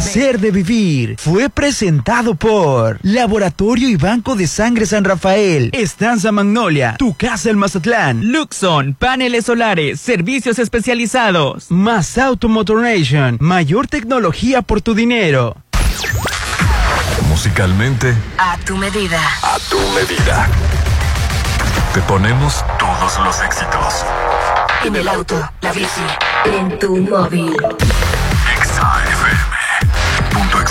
placer de vivir fue presentado por Laboratorio y Banco de Sangre San Rafael, Estanza Magnolia, Tu Casa el Mazatlán, Luxon, paneles solares, servicios especializados, Más Automotoration, mayor tecnología por tu dinero. Musicalmente, A tu medida. a tu medida. Te ponemos todos los éxitos. En el auto, la bici, en tu móvil. Punto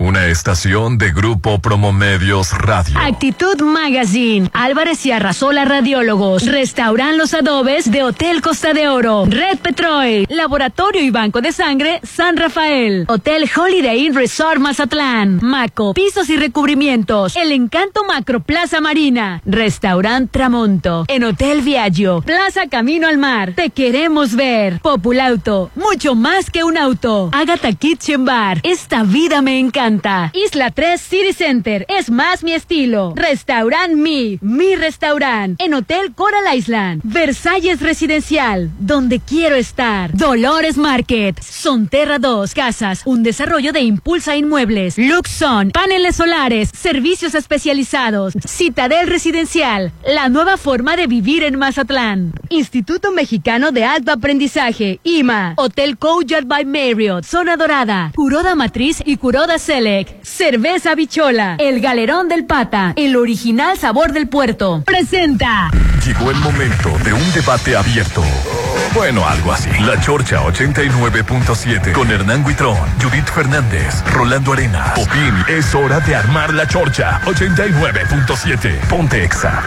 Una estación de Grupo Promomedios Radio. Actitud Magazine, Álvarez y Arrasola Radiólogos, Restauran Los Adobes de Hotel Costa de Oro, Red Petrol, Laboratorio y Banco de Sangre San Rafael, Hotel Holiday Inn Resort Mazatlán, Maco, Pisos y Recubrimientos, El Encanto Macro Plaza Marina, Restaurant Tramonto, en Hotel Viaggio, Plaza Camino al Mar, Te Queremos Ver, Populauto, mucho más que un auto, Agatha Kitchen Bar, Esta Vida Me Encanta, Isla 3 City Center, es más mi estilo, Restaurant Mi, mi restaurant, en Hotel Coral Island, Versalles Residencial, donde quiero estar, Dolores Market, Sonterra 2 Casas, un desarrollo de Impulsa Inmuebles, Luxon, paneles solares, servicios especializados, Citadel Residencial, la nueva forma de vivir en Mazatlán, Instituto Mexicano de Alto Aprendizaje, IMA, Hotel Courtyard by Marriott, Zona Dorada, Curoda Matriz y Curoda Cerveza Bichola, El Galerón del Pata, el original sabor del puerto. Presenta. Llegó el momento de un debate abierto. Bueno, algo así. La Chorcha 89.7 con Hernán Guitrón, Judith Fernández, Rolando Arenas, Popín. Es hora de armar la Chorcha 89.7. Ponte Exa.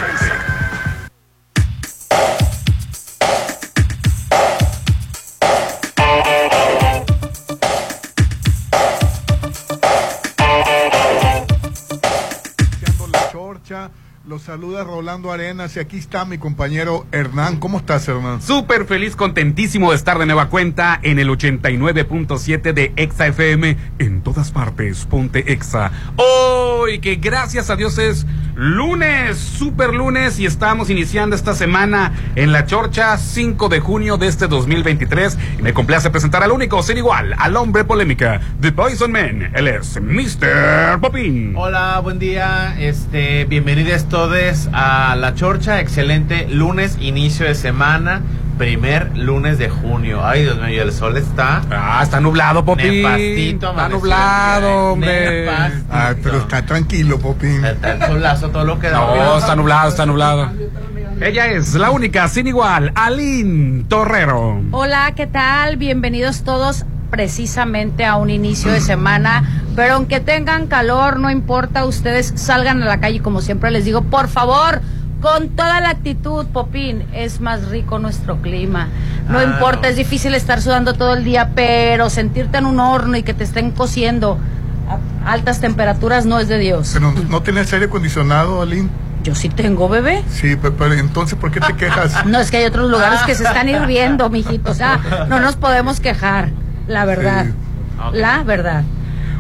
Los saluda Rolando Arenas y aquí está mi compañero Hernán. ¿Cómo estás, Hernán? Súper feliz, contentísimo de estar de nueva cuenta en el 89.7 de Exa FM en todas partes. Ponte Exa. Hoy que gracias a Dios es lunes, super lunes y estamos iniciando esta semana en la Chorcha 5 de junio de este 2023 y me complace presentar al único, sin igual, al hombre polémica, The Poison Man. Él es Mr. Popin. Hola, buen día. Este, bienvenidos todos a La Chorcha. Excelente lunes, inicio de semana, primer lunes de junio. Ay, Dios mío, el sol está Ah, está nublado, Popín. Está nublado, hombre. Ah, pero está tranquilo, Popín. Está el solazo, todo lo que da. No, está nublado, está nublado. Ella es la única, sin igual, Aline Torrero. Hola, ¿qué tal? Bienvenidos todos precisamente a un inicio de semana, pero aunque tengan calor, no importa, ustedes salgan a la calle como siempre les digo, por favor, con toda la actitud, Popín, es más rico nuestro clima. No Ah, importa, no. es difícil estar sudando todo el día, pero sentirte en un horno y que te estén cociendo a altas temperaturas no es de Dios. Pero no tienes aire acondicionado, Aline. Yo sí tengo bebé. Sí, pe- pero, entonces, ¿por qué te quejas? No, es que hay otros lugares que se están hirviendo, mijito. O sea, no nos podemos quejar, la verdad. Sí. La verdad.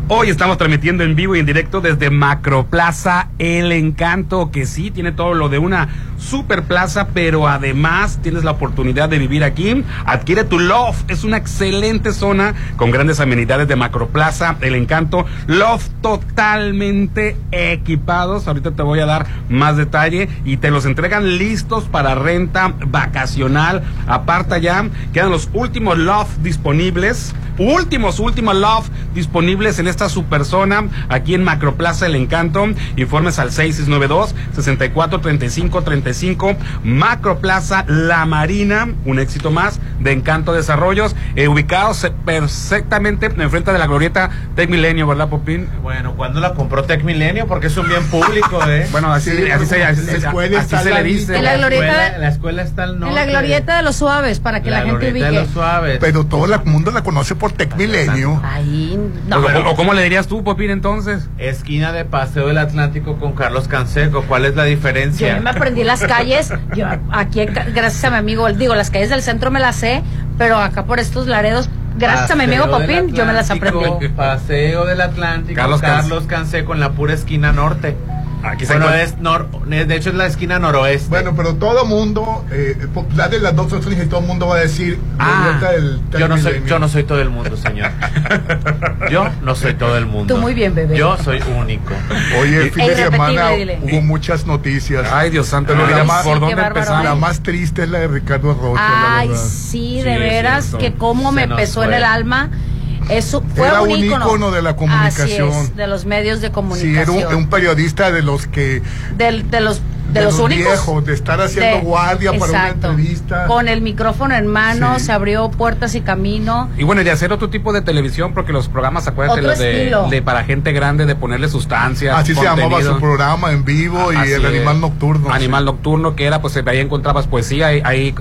Hoy estamos transmitiendo en vivo y en directo desde Macroplaza El Encanto, que sí tiene todo lo de una super plaza, pero además tienes la oportunidad de vivir aquí. Adquiere tu loft, es una excelente zona con grandes amenidades de Macroplaza El Encanto. Loft totalmente equipados. Ahorita te voy a dar más detalle y te los entregan listos para renta vacacional. Aparta ya, quedan los últimos loft disponibles. Últimos, últimos loft disponibles en esta super zona aquí en Macroplaza El Encanto. Informes al 6692 643535 Macroplaza La Marina, un éxito más de Encanto Desarrollos, eh, ubicados perfectamente enfrente de la glorieta Tech Milenio, ¿verdad, Popín? Bueno, ¿cuándo la compró Tech Milenio? Porque es un bien público, ¿eh? Bueno, así, Sí, así, se, así, la escuela así está se le dice. En la glorieta- escuela, la escuela está al norte. En la glorieta de los suaves, para que la, gente glorieta de ubique. los suaves. Pero todo el mundo la conoce por Tec Milenio. Ahí, no. o- o cómo le dirías tú, Popín, entonces? Esquina de Paseo del Atlántico con Carlos Canseco. ¿Cuál es la Yo diferencia? ya me aprendí las calles, yo aquí gracias a mi amigo, digo, las calles del centro me las sé, pero acá por estos laredos, gracias a mi amigo Popín, yo me las aprendí. Paseo del Atlántico, Carlos Carlos, Canse- Canseco en la pura esquina norte. Aquí se Bueno, encuentra- es nor, de hecho es la esquina noroeste. Bueno, pero todo mundo, eh, de las dos opciones y todo el mundo va a decir, Ah, yo no soy, yo no soy todo el mundo, señor. Yo no soy todo el mundo. Tú muy bien, bebé. Yo soy único. Oye, el fin de semana dile. hubo muchas noticias. Ay, Dios santo, no Ay, dirá sí, más por dónde empezar. La más triste es la de Ricardo Rocha, la Ay, sí, de veras, que cómo Se me pesó en el alma. Eso fue Era un ícono. ícono de la comunicación. Así es, de los medios de Sí, comunicación. era un, un periodista de los que Del- de los de, de los, los únicos viejos, de estar haciendo guardia para una entrevista. Con el micrófono en mano, Sí. se abrió puertas y camino. Y bueno, y de hacer otro tipo de televisión, porque los programas, acuérdate, los de, para gente grande, de ponerle sustancias. así se llamaba su programa en vivo y el es. animal nocturno. Animal nocturno, que era, pues ahí encontrabas poesía. Ahí,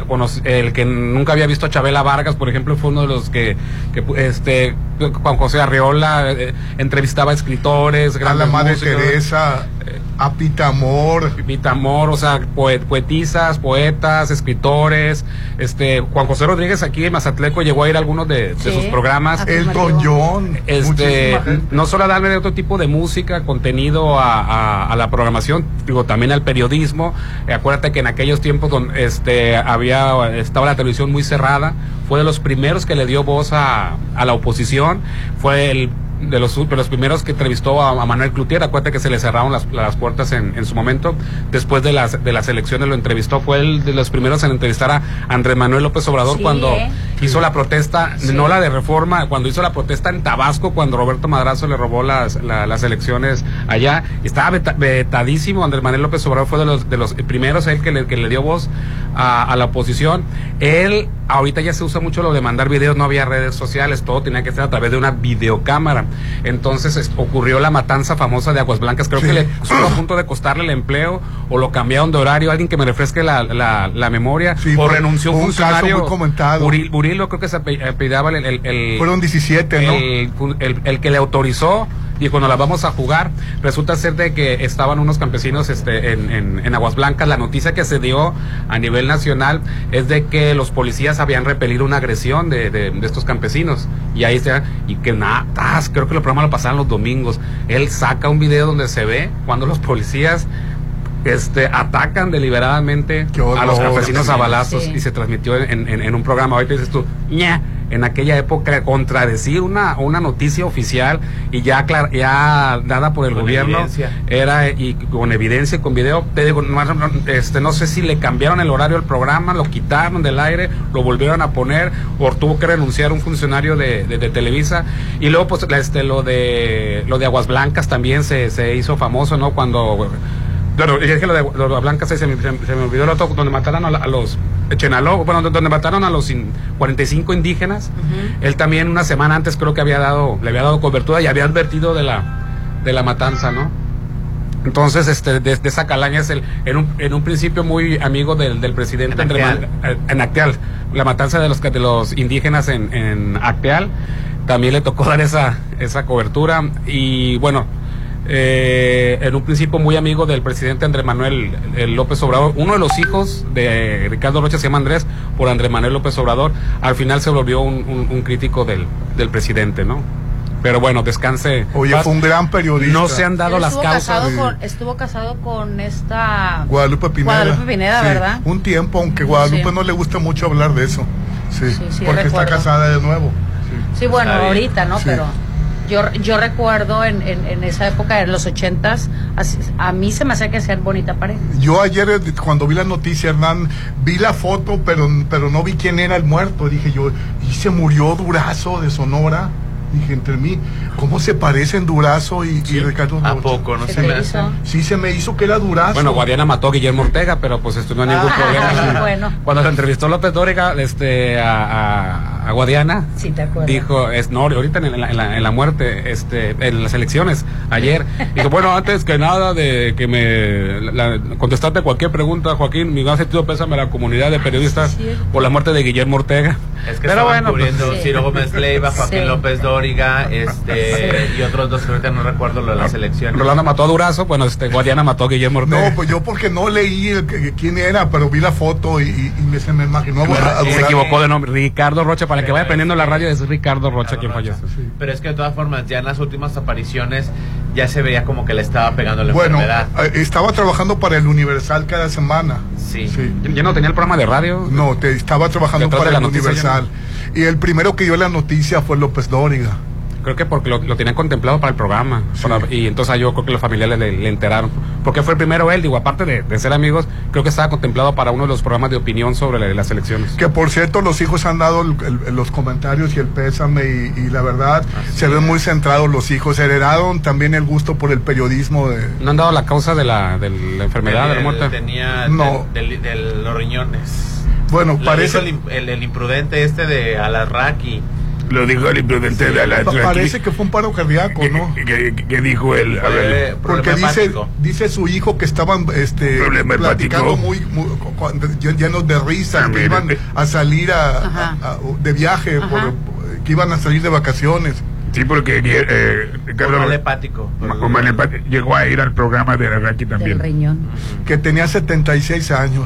el que nunca había visto a Chabela Vargas, por ejemplo, fue uno de los que, que este, Juan José Arriola eh, entrevistaba a escritores, a la madre músicos. Teresa, Eh, a Pitamor. Pipita Amor, o sea, poe- poetisas, poetas, escritores. Este, Juan José Rodríguez aquí en Mazatleco llegó a ir a algunos de, sus programas. Elton John. Este, no solo a darle otro tipo de música, contenido a, a- a la programación, digo, también al periodismo. Eh, acuérdate que en aquellos tiempos donde este, había, estaba la televisión muy cerrada, fue de los primeros que le dio voz a, a la oposición, fue el de los, de los primeros que entrevistó a, a Manuel Cloutier, acuérdate que se le cerraron las, las puertas en, en su momento, después de las, de las elecciones lo entrevistó, fue el de los primeros en entrevistar a Andrés Manuel López Obrador Sí, cuando ¿eh? hizo la protesta, Sí. no la de reforma, cuando hizo la protesta en Tabasco, cuando Roberto Madrazo le robó las, la- las elecciones allá, estaba veta- vetadísimo, Andrés Manuel López Obrador fue de los, de los primeros, él que le, que le dio voz a, a la oposición, él, ahorita ya se usa mucho lo de mandar videos, no había redes sociales, todo tenía que ser a través de una videocámara, entonces es- ocurrió la matanza famosa de Aguas Blancas, creo Sí. que le estuvo a punto de costarle el empleo, o lo cambiaron de horario, alguien que me refresque la, la, la memoria, Sí, o renunció un un caso funcionario, muy comentado. Buril- Burilo creo que se ape- apellidaba el, el, el- Fueron 17, ¿no? el, el- el que le autorizó dijo nos la vamos a jugar resulta ser de que estaban unos campesinos este en, en, en Aguas Blancas la noticia que se dio a nivel nacional es de que los policías habían repelido una agresión de, de, de estos campesinos y ahí está y que nada creo que el programa lo pasaban los domingos él saca un video donde se ve cuando los policías este atacan deliberadamente a los campesinos a balazos Sí. y se transmitió en, en- en un programa. Ahorita dices tú, ña, en aquella época contradecir una, una noticia oficial y ya, aclar- ya dada por el Con gobierno evidencia. era y con evidencia y con video. Te digo, no, este, no sé si le cambiaron el horario al programa, lo quitaron del aire, lo volvieron a poner o tuvo que renunciar un funcionario de, de- de Televisa. Y luego, pues, este, lo de lo de Aguas Blancas también se, se hizo famoso, ¿no? Cuando Claro, y es que lo de, lo de Blancas se, se me, se me olvidó el otro, donde mataron a, la- a los Chenaló, bueno, donde mataron a los in- 45 indígenas. Él también una semana antes creo que había dado, le había dado cobertura y había advertido de la, de la matanza, ¿no? Entonces, este, de, de esa calaña es el, en un, en un principio muy amigo del, del presidente En Acteal. En Acteal, la matanza de los, de los indígenas en, en Acteal, también le tocó dar esa, esa cobertura y bueno, eh, en un principio muy amigo del presidente Andrés Manuel eh, López Obrador, uno de los hijos de Ricardo Rocha se llama Andrés por Andrés Manuel López Obrador, al final se volvió un, un- un crítico del, del presidente, ¿no? Pero bueno, descanse. Oye, paz. fue un gran periodista. No se han dado Él las causas. Casado Sí. con, estuvo casado con esta. Guadalupe Pineda. Guadalupe Pineda, Sí, ¿verdad? Un tiempo, aunque Guadalupe Sí. no le gusta mucho hablar de eso. Sí, Sí, sí, porque recuerdo. está casada de nuevo. Sí, bueno, ahorita, ¿no? Sí. Pero yo, yo recuerdo en, en, esa época de los ochentas, a mí se me hacía que hacían bonita pareja. Yo ayer eh, cuando vi la noticia, Hernán, vi la foto, pero, pero no vi quién era el muerto. Dije yo, ¿y se murió Durazo de Sonora? Dije, entre mí, ¿cómo se parecen Durazo y, y Ricardo ¿A Rocha? poco? No ¿Qué se te me hace. hizo? Sí, se me hizo que era Durazo. Bueno, Guadiana mató a Guillermo Ortega, pero pues esto no hay ningún Ah, problema. bueno. Cuando lo entrevistó López Dóriga este, a, a- a Guadiana. Sí, te. Dijo, es, no, ahorita en la, en la- en la muerte, este, en las elecciones, ayer, dijo, bueno, antes que nada de que me la- contestarte cualquier pregunta, Joaquín, mi gran sentido pésame a la comunidad de periodistas Sí. por la muerte de Guillermo Ortega. Es que Pero estaban bueno, pues, cubriendo Sí. Ciro Gómez Leiva, Joaquín Sí. López Dóriga, este, y otros dos que ahorita no recuerdo lo de las elecciones. Rolando mató a Durazo, bueno, este, Guadiana mató a Guillermo Ortega. No, pues yo porque no leí el que- quién era, pero vi la foto y, y- me, se me imaginó. a- a se Durán. equivocó de nombre, Ricardo Rocha, para el que vaya aprendiendo la radio, es Ricardo Rocha quien Rocha. falleció. Pero es que de todas formas, ya en las últimas apariciones ya se veía como que le estaba pegando la Bueno, enfermedad. eh, estaba trabajando para el Universal cada semana. Sí. Sí. ¿Ya no tenía el programa de radio? No, te, estaba trabajando para el Universal. Y el primero que dio la noticia fue López Dóriga. Creo que porque lo, lo tenían contemplado para el programa. para- y entonces yo creo que los familiares le, le enteraron. Porque fue el primero él, digo, aparte de, de ser amigos, creo que estaba contemplado para uno de los programas de opinión sobre la- las elecciones. Que por cierto, los hijos han dado el- el- los comentarios y el pésame. Y, y la verdad, se ven muy centrados los hijos. Heredaron también el gusto por el periodismo. De, ¿No han dado la causa de la, de la enfermedad, de la muerte? Tenía No. de, de- de los riñones. Bueno, Lo parece. dijo el, el- el imprudente este de Alarraqui. Lo dijo el imprudente de la pa- parece que fue un paro cardíaco, ¿no? ¿Qué, qué- qué dijo él? A ver. Porque dice, dice su hijo que estaban este, Problema platicando muy, muy- llenos de risa, Ah, que iban a salir a, a- a- de viaje, por- que iban a salir de vacaciones. Sí, porque eh, Ricardo Mal hepático. Llegó a ir al programa de Araki Del también. riñón. que tenía 76 años.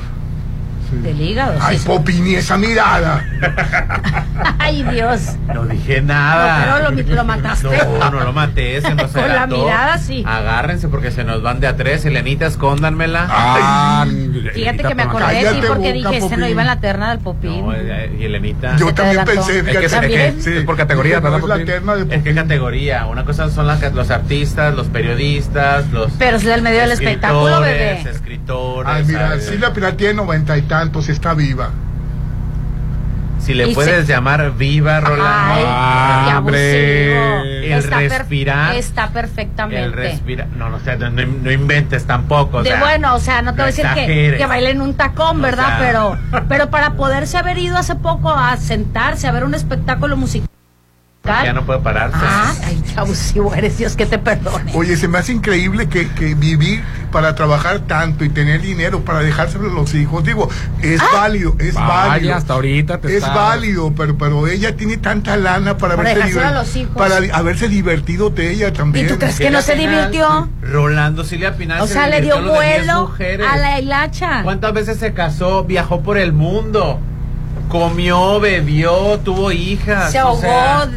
Del hígado. Ay, sí. Popi, ni esa mirada. Ay, Dios. No dije nada. No, pero lo- lo mataste. No, no lo maté, se nos Con la mirada, sí. Agárrense porque se nos van de a tres. Elenita, escóndanmela. Ah, Fíjate que me acordé Cállate, porque boca, dije, este no Popín. iba en la terna del Popín. No, eh, y Elenita. Yo también pensé, Es que, fíjate. es, es que- ¿También? es por categoría, no ¿verdad? es la Popín? terna de ¿En qué Popín. categoría? Una cosa son las- los artistas, los periodistas, los. Pero es del medio del espectáculo, bebé. Escritores. Ay, mira. Silvia Pinal tiene noventa y tantos y está viva. Si le Y puedes se- llamar viva, Rolando. Ay, Ah, qué hombre. El está per- respirar. está el perfectamente. respira. No, no, o sea, no, inventes tampoco. o de bueno, o sea, no te voy a decir que, que bailen un tacón, O ¿verdad? sea. pero, pero para poderse haber ido hace poco a sentarse a ver un espectáculo musical. Ya no puede pararse. Ah, ay, abusivo eres, Dios que te perdone. Oye, se me hace increíble que, que vivir para trabajar tanto y tener dinero para dejárselo a los hijos. Digo, es Ah. válido, es Vaya, válido. hasta ahorita te Es está- válido, pero, pero ella tiene tanta lana para, Para haberse, dejárselo a los hijos. para haberse divertido de ella también. ¿Y tú crees que no se Pinal, divirtió? Rolando Silvia Pinal. O se sea, le dio divirtió lo de 10 vuelo a la hilacha. ¿Cuántas veces se casó? Viajó por el mundo. Comió, bebió, tuvo hijas. Se o ahogó, sea,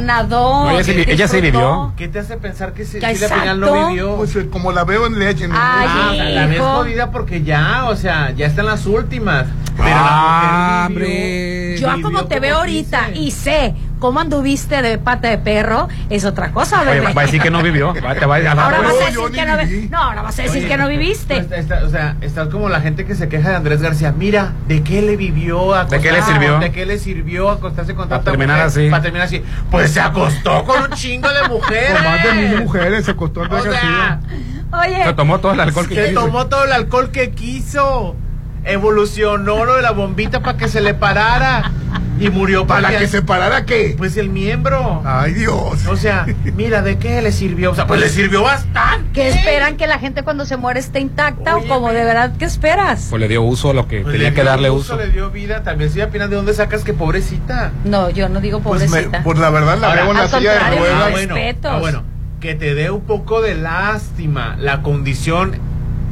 nadó. No, ella disfrutó. vivió. ¿Qué te hace pensar que si- Silvia Pinal no vivió? Pues eh, como la veo en Legend. Ah, o sea, la ves jodida porque ya, o sea, ya están las últimas. Pero Ah, la mujer vivió. hombre. Yo como te como veo ahorita y sé cómo anduviste de pata de perro, es otra cosa, Oye, va a decir que no vivió. Va- te va a Ahora No, vas a decir que no vi- No, ahora vas a decir Oye, que no viviste. Está- está- o sea, estás como la gente que se queja de Andrés García. Mira, ¿de qué le vivió a ¿De qué le sirvió? ¿De qué le sirvió acostarse con Para tanta terminar mujer? así. Para terminar así. Pues se acostó con un chingo de mujeres. Con más de mil mujeres se costó O sea, Oye, Se tomó todo el alcohol que se quiso. tomó todo el alcohol que quiso. Evolucionó lo de la bombita para que se le parara. Y murió ¿Para porque- que se parara qué? Pues el miembro. Ay, Dios. O sea, mira, ¿de qué le sirvió? O sea, pues le sirvió bastante. ¿qué esperan que la gente cuando se muere esté intacta o como de verdad qué esperas? Pues le dio uso a lo que Pues tenía que darle uso. Le dio vida. También Silvia Pinal, ¿de dónde sacas que pobrecita? No, yo no digo Pues, me- pobrecita. pues la verdad la Ahora, veo en la silla de ruedas. Ah, bueno, respetos. ah, bueno, que te dé un poco de lástima la condición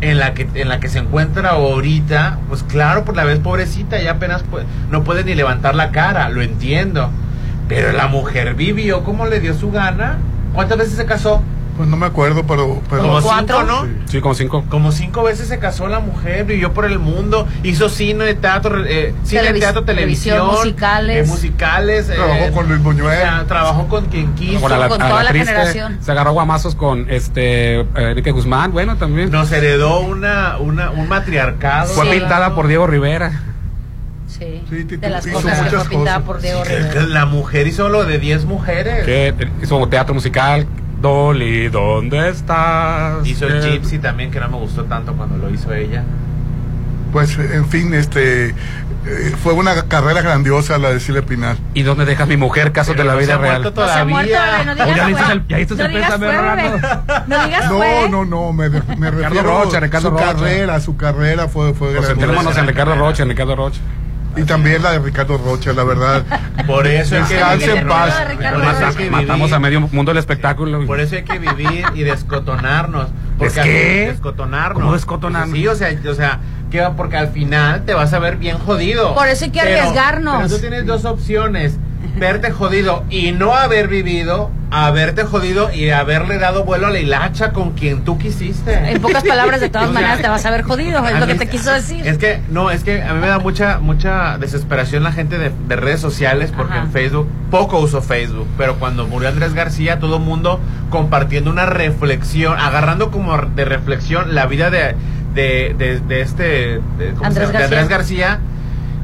en la que en la que se encuentra ahorita, pues claro, por la vez pobrecita, ya apenas puede- no puede ni levantar la cara, lo entiendo. Pero la mujer vivió como le dio su gana. ¿Cuántas veces se casó? Pues no me acuerdo, pero... pero Como cuatro? cinco, ¿no? Sí. Sí, como cinco. Como cinco veces se casó la mujer, vivió por el mundo, hizo cine, teatro, eh, cine, Televis- teatro, televisión, televisión, musicales. eh, musicales, eh, Trabajó con Luis Buñuel. o sea, trabajó con quien quiso. Con la, con a toda la triste, generación. Se agarró guamazos con este eh, Enrique Guzmán, bueno, también. Nos heredó una, una, un matriarcado. Fue Sí. pintada por Diego Rivera. Sí, Sí, te- de las hizo cosas que fue pintada por Diego Rivera. La mujer hizo lo de 10 mujeres. Que hizo teatro musical. Dolly, ¿dónde estás? Hizo el Eh, Gypsy también, que no me gustó tanto cuando lo hizo ella. pues, en fin, este, eh, fue una carrera grandiosa la de Silvia Pinal. ¿Y dónde dejas mi mujer? Casos de la no se vida ha real. No se ha muerto, bebé, no digas No digas. No No, no, me, me refiero Rocha, Ricardo su Rocha. carrera, su carrera fue, fue Pues grandiosa. en Ricardo Rocha, en Ricardo Rocha. Y también la de Ricardo Rocha, la verdad. Por eso hay que Descanse en paz. que Matamos a medio mundo del espectáculo. Por eso hay que vivir y descotonarnos. Porque ¿Es qué? Descotonarnos. ¿Cómo descotonarnos? Sí, o sea, o sea, que porque al final te vas a ver bien jodido. Por eso hay que arriesgarnos. Pero tú tienes dos opciones. Verte jodido y no haber vivido, haberte jodido y haberle dado vuelo a la hilacha con quien tú quisiste. En pocas palabras, de todas O sea, maneras, te vas a ver jodido. Es lo que te quiso decir. Es que, no, es que a mí me da mucha mucha desesperación la gente de, de redes sociales porque Ajá. en Facebook, poco uso Facebook, pero cuando murió Andrés García, todo el mundo compartiendo una reflexión, agarrando como de reflexión la vida de, de, de, de este, de, ¿cómo Andrés se llama? Andrés García,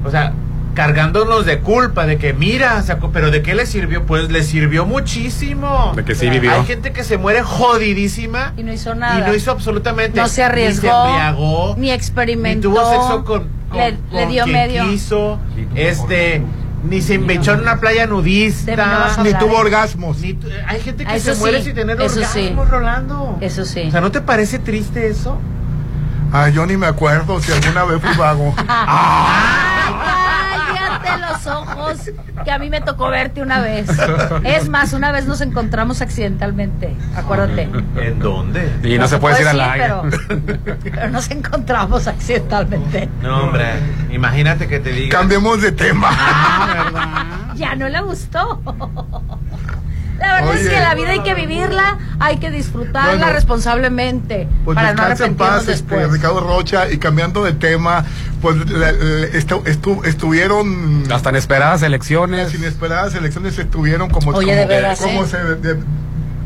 o sea, cargándonos de culpa, de que mira, sacó, pero ¿de qué le sirvió? Pues le sirvió muchísimo. De que sí vivió. Hay gente que se muere jodidísima Y no hizo nada. y no hizo absolutamente No se Ni se arriesgó, embriagó, ni experimentó. ni tuvo sexo con, con- le, dio quien medio. quiso, este, ni se embechó en una playa no nudista, Ni tuvo ¿eh? orgasmos. ni tu- hay gente que Ah, Eso se muere sí, sin tener eso orgasmos, sí. Rolando. Eso sí. O sea, ¿no te parece triste eso? Ah, yo ni me acuerdo si alguna vez fui vago. Cállate los ojos, que a mí me tocó verte una vez. Es más, una vez nos encontramos accidentalmente, acuérdate. ¿En dónde? Y no, se puede decir al aire. pero, pero nos encontramos accidentalmente. No, hombre, imagínate que te diga. Cambiemos de tema. Ya no le gustó. La verdad es que la vida hay que vivirla, hay que disfrutarla Bueno, responsablemente Pues para no en paz, este, después. Ricardo Rocha. Y cambiando de tema, pues la- la- estu- estu- estuvieron. Las tan esperadas elecciones. Las inesperadas elecciones estuvieron como, Oye, como, de veras, como ¿eh? se de-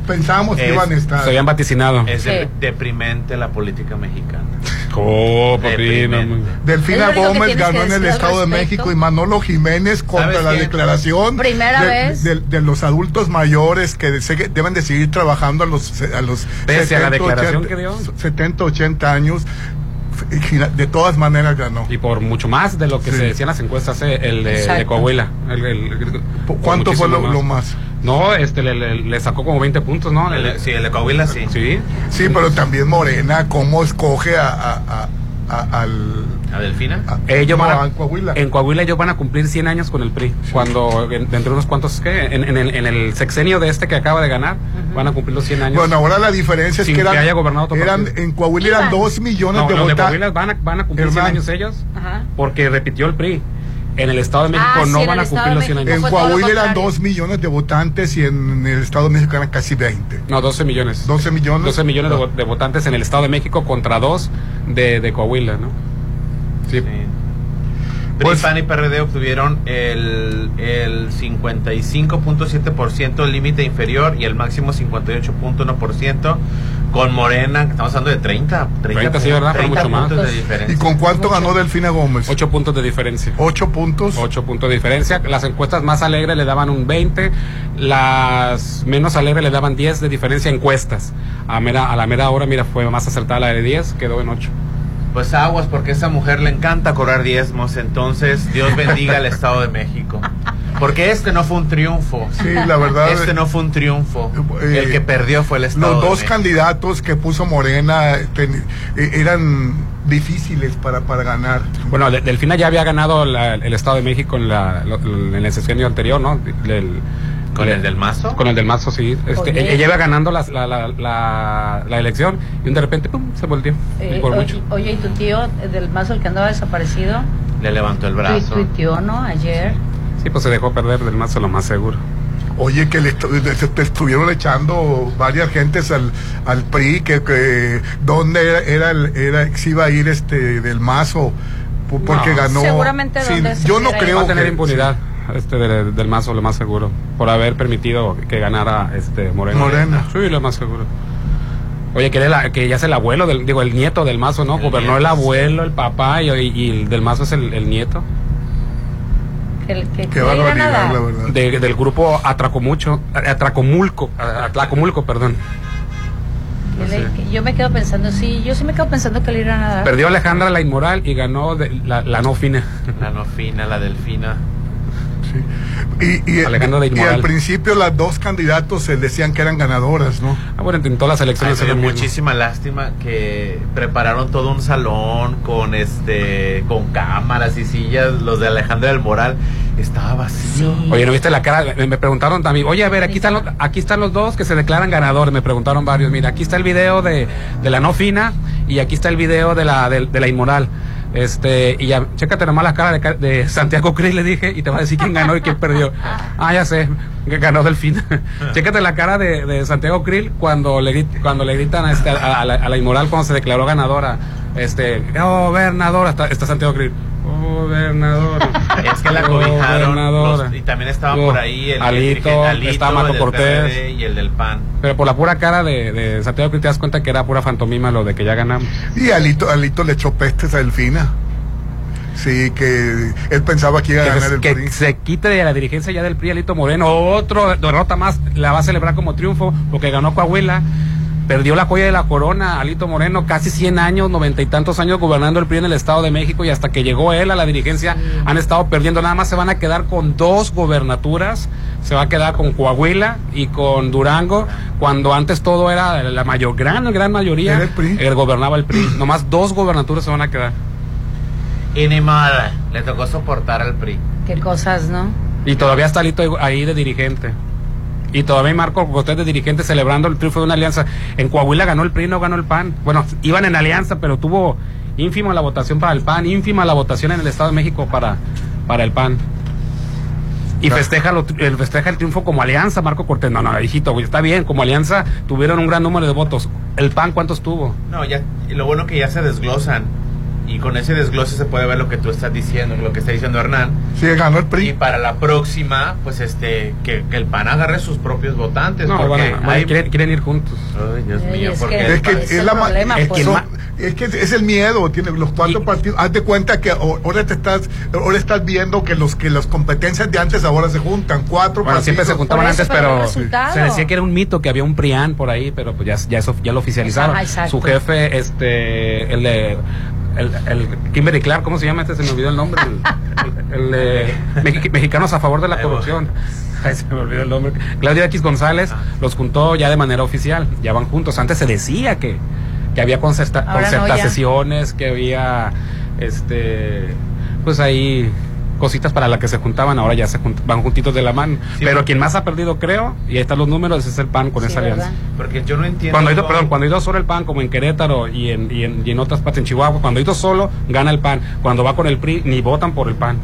pensábamos que Es- iban a estar. Se habían vaticinado. Es de- deprimente la política mexicana. Oh, papi, Deprimente. no, muy- Delfina Gómez ganó en el Estado de. México y Manolo Jiménez contra ¿Sabes la declaración Primera de, vez. de- de los adultos mayores que se- deben de seguir trabajando a los a los Pese a la declaración que dio. 70, 80 años de todas maneras ganó. Y por mucho más de lo que Sí. se decían las encuestas, eh, el de, de Coahuila. El- el- el- por ¿Cuánto fue lo más? No, este le, le- le sacó como 20 puntos, ¿no? El- sí, el de Coahuila sí. Sí. Sí, pero también Morena, cómo escoge a, a- a- a- al ¿A Delfina? a- Ellos no, van a- a Coahuila. En Coahuila ellos van a cumplir 100 años con el PRI. Cuando, en- dentro de unos cuantos, ¿qué? En, en el, en el sexenio de este que acaba de ganar, van a cumplir los 100 años. Bueno, ahora la diferencia es que eran, que haya gobernado otro eran en Coahuila eran Iban. dos millones no, de votantes. Coahuila van a, van a cumplir 100 Hermano. años ellos, Ajá. porque repitió el PRI. En el Estado de México Ah, sí, no en van a cumplir los 100 México años. En lo Coahuila eran contrario. dos millones de votantes y en el Estado de México eran casi 20. No, 12 millones. 12 millones. 12 millones de, vo- de votantes en el Estado de México contra dos de, de Coahuila, ¿no? Sí. Sí. Pues- PRI, PAN y PRD obtuvieron el, el 55.7% el límite inferior y el máximo 58.1% con Morena, que estamos hablando de 30. 30, sí, ¿verdad? Fue mucho más. puntos de diferencia. ¿Y con cuánto ganó Delfina Gómez? 8 puntos de diferencia. Ocho puntos. 8 puntos de diferencia. Las encuestas más alegres le daban un 20, las menos alegres le daban 10 de diferencia encuestas. A, mera, a la mera hora, mira, fue más acertada la de 10, quedó en 8. Pues aguas, porque a esa mujer le encanta cobrar diezmos, entonces Dios bendiga al Estado de México. Porque este no fue un triunfo. Sí, la verdad. Este no fue un triunfo. Eh, el que perdió fue el Estado Los de dos México. candidatos que puso Morena ten- eh, eran difíciles para, para ganar. Bueno, De- Delfina ya había ganado la- el Estado de México en, la, lo- en el sexenio anterior, ¿no? ¿Con el del mazo? Con el del mazo, sí. Este, ella iba ganando la, la, la, la- la elección y de repente ¡pum! se volteó. Eh, y por oye, mucho. oye, ¿y tu tío del mazo, el que andaba desaparecido? Le levantó el brazo. Tuiteó, ¿no? Ayer. Sí, pues se dejó perder del mazo lo más seguro. Oye, que le, te estuvieron echando varias gentes al, al PRI, que, que dónde era, era, el- era, si iba a ir este del mazo, po- porque No. ganó. Seguramente Sí, donde se yo no creo Va a tener que- impunidad este de- del mazo, lo más seguro. Por haber permitido que ganara este Morena. Morena. Sí, lo más seguro. Oye, que, la- que ya es el abuelo, del, digo, el nieto del mazo, ¿no? El Gobernó nieto, el sí. abuelo, el papá y, y el del mazo es el, el nieto. Que, que, que iba a la verdad. De- del grupo Atracomucho, Atracomulco, Atlacomulco, perdón. Le- yo me quedo pensando, sí, yo sí me quedo pensando que le irán a dar. Perdió Alejandra la inmoral y ganó de- la, la no fina. La no fina, la delfina. Y, y, Alejandro de y al principio las dos candidatos se decían que eran ganadoras, ¿no? Ah, bueno, en todas las Ay, elecciones mismo. muchísima lástima que prepararon todo un salón con este con cámaras y sillas, los de Alejandra del Moral estaba vacío. Oye, ¿no viste la cara? Me, me preguntaron también, oye, a ver, aquí están, los, aquí están los dos que se declaran ganadores. Me preguntaron varios. Mira, aquí está el video de, de la no fina y aquí está el video de la, de, de la inmoral. Este, y ya, chécate nomás la cara de, Santiago Cris, le dije, y te va a decir quién ganó y quién perdió. Ah, ya sé, que ganó Delfín. chécate la cara de, de Santiago Krill cuando le, cuando le gritan a, este, a, a la, a la inmoral cuando se declaró ganadora. Este, oh, gobernadora, está, está Santiago Krill. Gobernadora. Es que la cobijaron los- y también estaba por ahí el Alito, el está Marco el del Cortés. PRD y el del PAN. Pero por la pura cara de, de Santiago Krill te das cuenta que era pura fantomima lo de que ya ganamos. Y Alito, Alito le echó pestes a Delfina. Sí, que él pensaba que iba a Que, ganar se, el que PRI. se quite de la dirigencia ya del PRI Alito Moreno. Otro derrota más la va a celebrar como triunfo porque ganó Coahuila. Perdió la joya de la corona, Alito Moreno, casi 100 años, noventa y tantos años gobernando el PRI en el Estado de México y hasta que llegó él a la dirigencia han estado perdiendo. Nada más se van a quedar con dos gobernaturas. Se va a quedar con Coahuila y con Durango, cuando antes todo era la mayor, gran, gran mayoría. Era el PRI. eh, gobernaba el PRI. Nomás dos gobernaturas se van a quedar. Y ni mal, le tocó soportar al PRI. Qué cosas, ¿no? Y todavía está Alito ahí de dirigente. Y todavía Marco Cortés de dirigente celebrando el triunfo de una alianza. En Coahuila ganó el PRI, no ganó el PAN. Bueno, iban en alianza, pero tuvo ínfima la votación para el PAN, ínfima la votación en el Estado de México para, para el PAN. Y festeja, lo- el, festeja el triunfo como alianza, Marco Cortés. No, no, hijito, está bien, como alianza tuvieron un gran número de votos. ¿El PAN cuántos tuvo? No, ya, lo bueno que ya se desglosan. Y con ese desglose se puede ver lo que tú estás diciendo, lo que está diciendo Hernán. Sí, ganó el Y PRI. para la próxima, pues este, que, que el PAN agarre sus propios votantes. No, porque bueno, bueno, hay- quieren, quieren ir juntos. Ay, Dios mío, es porque que- Es que es el la ma- problema, es, pues. son- es que es el miedo, tiene los cuatro Y- partidos. Haz de cuenta que ahora te estás, ahora estás viendo que los que las competencias de antes ahora se juntan cuatro Bueno, siempre se juntaban antes, pero se decía que era un mito, que había un PRIAN por ahí, pero pues ya, ya, eso, ya lo oficializaron. Ajá. Su jefe, este, el de, el, el Kimberly Clark, ¿cómo se llama este? Se me olvidó el nombre. El, el Mexi- Mexicanos a favor de la corrupción. Ay, se me olvidó el nombre. Claudia X González los juntó ya de manera oficial, ya van juntos. Antes se decía que, que había concerta, no, sesiones, que había, este, pues ahí cositas para las que se juntaban, ahora ya se junt- van juntitos de la mano. Sí, Pero quien más ha perdido, creo, y ahí están los números, es el PAN con Sí, esa ¿verdad? alianza. porque yo no entiendo. Cuando ha ido, perdón, cuando ha ido solo el PAN, como en Querétaro y en, y en, y en otras partes, en Chihuahua, cuando ha ido solo, gana el PAN. Cuando va con el PRI, ni votan por el PAN.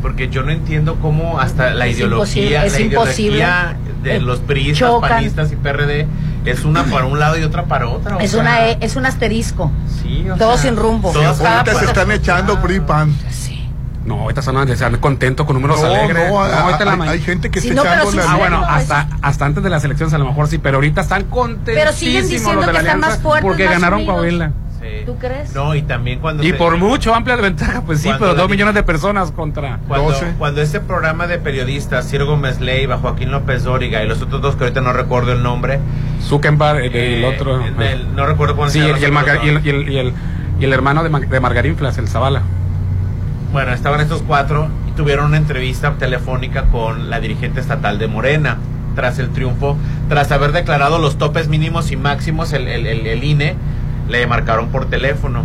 Porque yo no entiendo cómo hasta la Es ideología, imposible, es la ideología de imposible. los priistas, Chocan. panistas y PRD es una para un lado y otra para otra. Es, sea, una, E, es un asterisco. sí, o todo sea, sin rumbo. todos Cada Ahorita se están echando PRI PAN. Sí. No, ahorita están, están contentos con números No, alegres. no, ahorita en la hay, hay gente que Sí, está no, pero echando sí la Ah, bueno, No, hasta, hasta antes de las elecciones a lo mejor sí, pero ahorita están contentísimos Pero siguen diciendo los de la que están más fuertes, porque más ganaron unidos. Coahuila. ¿Tú crees? No, y también cuando Y se- por mucho, amplia ventaja, pues sí, pero dos millones de personas contra... Cuando, 12. cuando este programa de periodistas, Ciro Gómez Leiva, Joaquín López Dóriga y los otros dos que ahorita no recuerdo el nombre, Zuckerberg, el, el eh, otro... del- no recuerdo cuál Sí, se y llama el, y el, y el, y el- y el- y el hermano de, Mar- de Margarinflas, el Zavala. Bueno, estaban estos cuatro y tuvieron una entrevista telefónica con la dirigente estatal de Morena tras el triunfo, tras haber declarado los topes mínimos y máximos, el, el- el- el INE le marcaron por teléfono.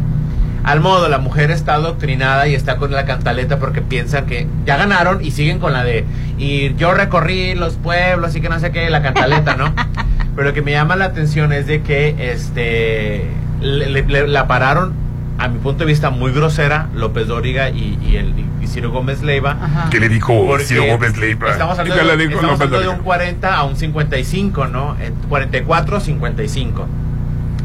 Al modo, la mujer está adoctrinada y está con la cantaleta porque piensan que ya ganaron y siguen con la de y yo recorrí los pueblos y que no sé qué, la cantaleta, ¿no? Pero lo que me llama la atención es de que este le- le- le- la pararon a mi punto de vista muy grosera López Dóriga y, y el y Ciro Gómez Leiva. Ajá. ¿Qué le dijo Ciro Gómez Leiva? Estamos hablando, ¿Qué de, le dijo estamos hablando de un 40 a un 55, ¿no? En 44, 55.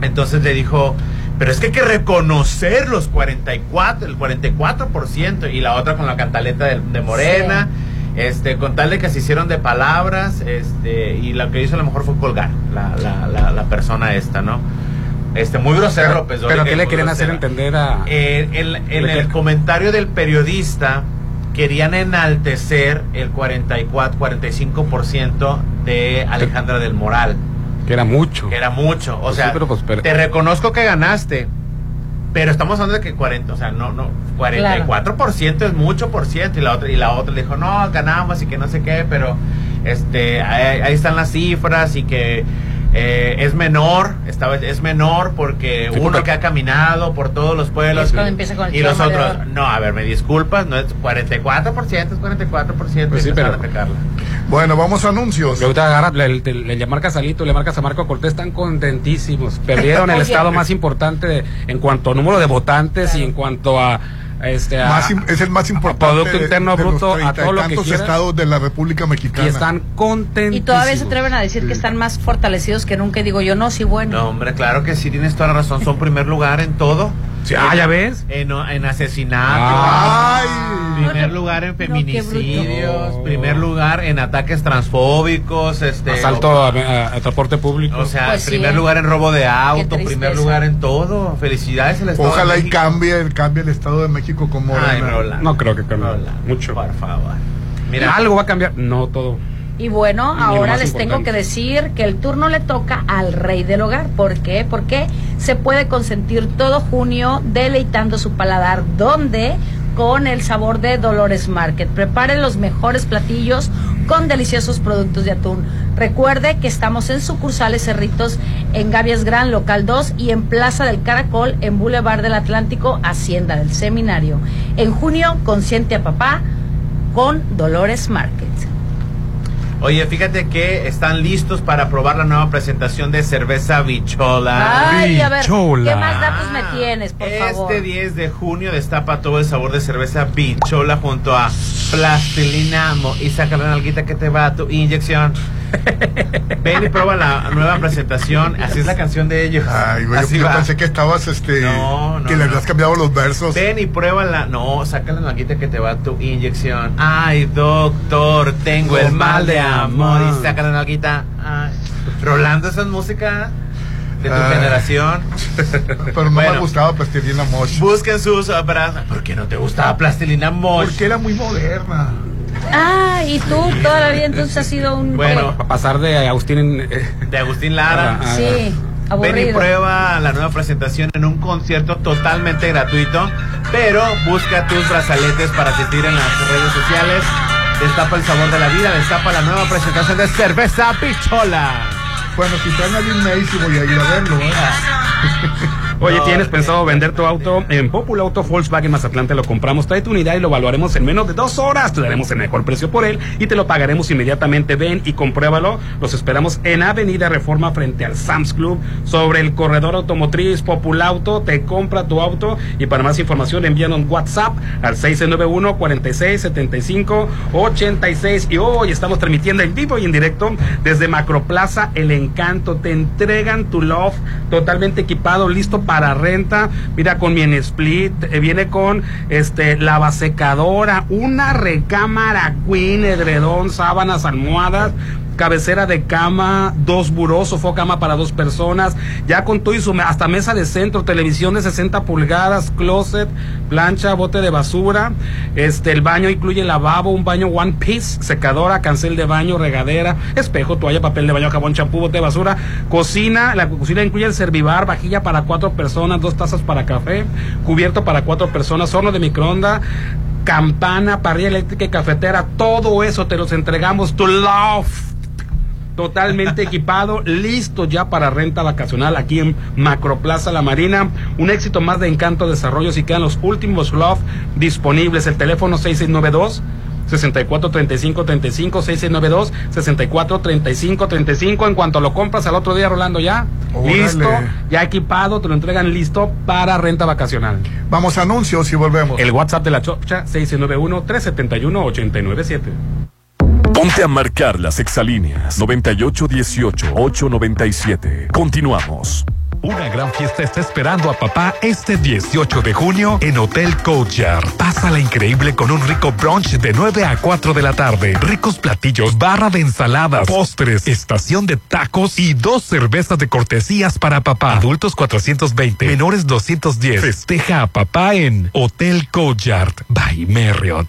Entonces le dijo, pero es que hay que reconocer los 44, el 44%, y la otra con la cantaleta de, de Morena, este, con tal de que se hicieron de palabras, este, y lo que hizo a lo mejor fue colgar la, la, la, la persona esta, ¿no? Este, muy grosero López Pero Dóriga ¿qué le quieren hacer entender a...? Eh, en en ¿De el comentario del periodista querían enaltecer el 44, 45% de Alejandra del Moral. Que era mucho. que era mucho. O Pues sea, sí, pero, pues, pero- te reconozco que ganaste, pero estamos hablando de que 40, o sea, no, no, 44% es mucho por ciento. Y la otra, y la otra le dijo, no, ganamos y que no sé qué, pero este, ahí, ahí están las cifras y que eh, es menor, esta vez es menor porque Sí, uno porque- que ha caminado por todos los pueblos con y los otros, no, a ver, me disculpas, no es 44%, es 44%. Pues sí, pero- a pecarla. Bueno, vamos a anuncios. Agarra, le, le- le- le marcas a Lito, le marcas a Marco Cortés, están contentísimos. Perdieron el estado más importante de- en cuanto a número de votantes y en cuanto a este a- Más es el más importante Producto de- Interno de los Bruto, a treinta y todo lo que tantos quieras. estados de la República Mexicana. y están contentísimos. Y todavía se atreven a decir que están más fortalecidos que nunca. Y digo yo, no, sí, bueno. No, hombre, claro que sí, tienes toda la razón. Son primer lugar en todo. Sí, ah, En- ya ves. En, en asesinatos. Ah. Ay. Primer lugar en feminicidios. primer lugar en ataques transfóbicos. Este, Asalto a, a- a transporte público. O sea, Pues primer ¿eh? lugar en robo de auto. Primer lugar en todo. Felicidades al Estado Ojalá de y cambie, cambie el Estado de México como Ay, no creo que cambie mucho. Por favor. Mira, Algo va a cambiar. No todo. Y bueno, Y ahora les tengo que decir que el turno le toca al rey del hogar. ¿Por qué? Porque se puede consentir todo junio deleitando su paladar. ¿Dónde? Con el sabor de Dolores Market. Prepare los mejores platillos con deliciosos productos de atún. Recuerde que estamos en sucursales Cerritos, en Gavias Gran, local 2, y en Plaza del Caracol, en Boulevard del Atlántico, Hacienda del Seminario. En junio, consiente a papá con Dolores Market. Oye, fíjate que están listos para probar la nueva presentación de cerveza Bichola. Ay, a ver. ¿qué más datos me tienes, por este favor? 10 de junio destapa todo el sabor de cerveza Bichola junto a Plastilina Mo- y saca la nalguita que te va a tu inyección. Ven y prueba la nueva presentación. Así es la canción de ellos. Ay, güey, Así yo va. pensé que estabas, este, No, no, que le no. habías cambiado los versos. Ven y pruébala. No, saca la nalguita que te va tu inyección. Ay, doctor, tengo el mal de amor. Y saca la nalguita. Ay. Rolando, esa es música de tu Ay. generación. Pero no me Bueno. gustaba Plastilina Mosh. Busquen sus obras. ¿Por qué no te gustaba Plastilina Mosh? Porque era muy moderna. Ah, y tú toda la vida entonces has sido un... Bueno, A pasar de Agustín en, eh, de Agustín Lara. Ah, Sí, Ven y aburrido. prueba la nueva presentación en un concierto totalmente gratuito, pero busca tus brazaletes para asistir en las redes sociales. Destapa el sabor de la vida, destapa la nueva presentación de cerveza Pichola. Bueno, si traen a Lil Macy voy a ir a verlo, ¿eh? Oye, ¿tienes pensado vender tu auto? En Popular Auto Volkswagen Mazatlán te lo compramos. Trae tu unidad y lo evaluaremos en menos de dos horas. Te daremos el mejor precio por él y te lo pagaremos inmediatamente. Ven y compruébalo. Los esperamos en Avenida Reforma frente al Sam's Club sobre el corredor automotriz Popular Auto. Te compra tu auto y para más información envíanos WhatsApp al 691 46 75 86 y hoy estamos transmitiendo en vivo y en directo desde Macroplaza El Encanto. Te entregan tu Love totalmente equipado, listo para renta. Mira con mi en split, eh, viene con este lavasecadora, una recámara queen, edredón, sábanas, almohadas cabecera de cama, dos burós, sofá cama para dos personas, ya con todo y su, hasta mesa de centro, televisión de 60 pulgadas, closet, plancha, bote de basura, este, el baño incluye lavabo, un baño one piece, secadora, cancel de baño, regadera, espejo, toalla, papel de baño, jabón, champú, bote de basura, cocina, la cocina incluye el servivar, vajilla para cuatro personas, dos tazas para café, cubierto para cuatro personas, horno de microondas, campana, parrilla eléctrica y cafetera, todo eso te los entregamos, to love totalmente equipado, listo ya para renta vacacional aquí en Macroplaza La Marina. Un éxito más de Encanto Desarrollo si quedan los últimos Love disponibles. El teléfono 6692 6435 35 6692 6435 35 en cuanto lo compras al otro día Rolando ya Órale. listo ya equipado te lo entregan listo para renta vacacional Vamos a anuncios y volvemos. el WhatsApp de la Chocha 691 371 897 Ponte a marcar las exalíneas 9818-897. Continuamos. Una gran fiesta está esperando a papá este 18 de junio en Hotel Courtyard. Pásala increíble con un rico brunch de 9 a 4 de la tarde. Ricos platillos, barra de ensaladas, postres, estación de tacos y dos cervezas de cortesías para papá. Adultos 420, menores 210. Festeja a papá en Hotel Courtyard by Marriott.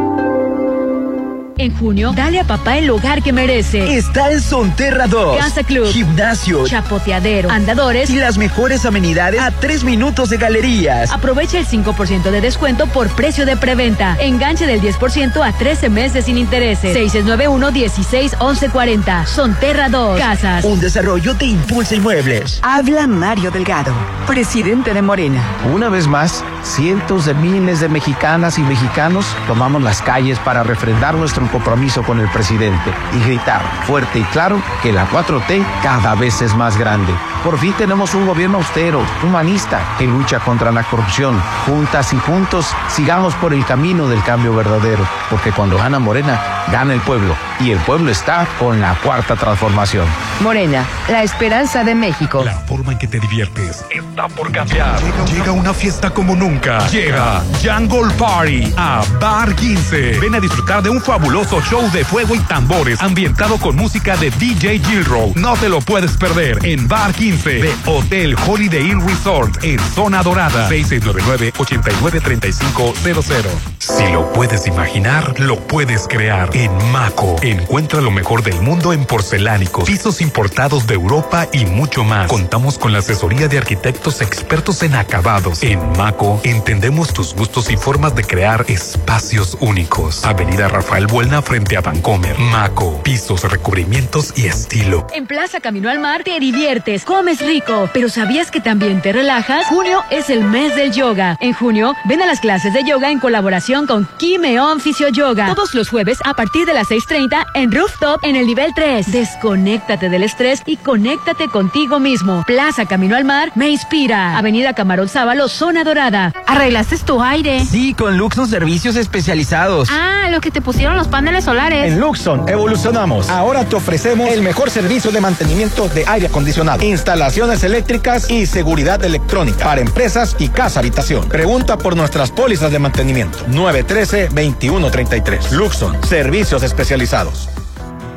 En junio, dale a papá el hogar que merece. Está en Sonterra 2. Casa Club. Gimnasio. Chapoteadero. Andadores. Y las mejores amenidades a tres minutos de galerías. Aprovecha el 5% de descuento por precio de preventa. Enganche del 10% a 13 meses sin intereses. 691-16-1140. Sonterra 2. Casas. Un desarrollo de Impulsa Inmuebles. Habla Mario Delgado, presidente de Morena. Una vez más, cientos de miles de mexicanas y mexicanos tomamos las calles para refrendar nuestro compromiso con el presidente y gritar fuerte y claro que la 4T cada vez es más grande. Por fin tenemos un gobierno austero, humanista, que lucha contra la corrupción. Juntas y juntos sigamos por el camino del cambio verdadero, porque cuando gana Morena, gana el pueblo y el pueblo está con la cuarta transformación. Morena, la esperanza de México. La forma en que te diviertes está por cambiar. Llega, llega una fiesta como nunca. Llega Jungle Party a Bar 15. Ven a disfrutar de un fabuloso show de fuego y tambores ambientado con música de DJ Gilrow. No te lo puedes perder en Bar 15 de Hotel Holiday Inn Resort en Zona Dorada 6699-893500. Si lo puedes imaginar, lo puedes crear en Maco. Encuentra lo mejor del mundo en porcelánicos, pisos importados de Europa y mucho más. Contamos con la asesoría de arquitectos expertos en acabados. En Maco entendemos tus gustos y formas de crear espacios únicos. Avenida Rafael Buelna frente a Vancomer. Maco, pisos, recubrimientos y estilo. En Plaza Camino al Mar te diviertes, comes rico, pero ¿sabías que también te relajas? Junio es el mes del yoga. En junio, ven a las clases de yoga en colaboración con Kimeon Fisio Yoga. Todos los jueves a partir de las 6.30 en Rooftop en el nivel 3. Desconéctate del estrés y conéctate contigo mismo. Plaza Camino al Mar me inspira. Avenida Camarón Sábalo, Zona Dorada. ¿Arreglaste tu aire? Sí, con Luxon Servicios Especializados. Ah, lo que te pusieron los paneles solares. En Luxon evolucionamos. Ahora te ofrecemos el mejor servicio de mantenimiento de aire acondicionado, instalaciones eléctricas y seguridad electrónica para empresas y casa habitación. Pregunta por nuestras pólizas de mantenimiento. 913-2133. Luxon, servicios especializados.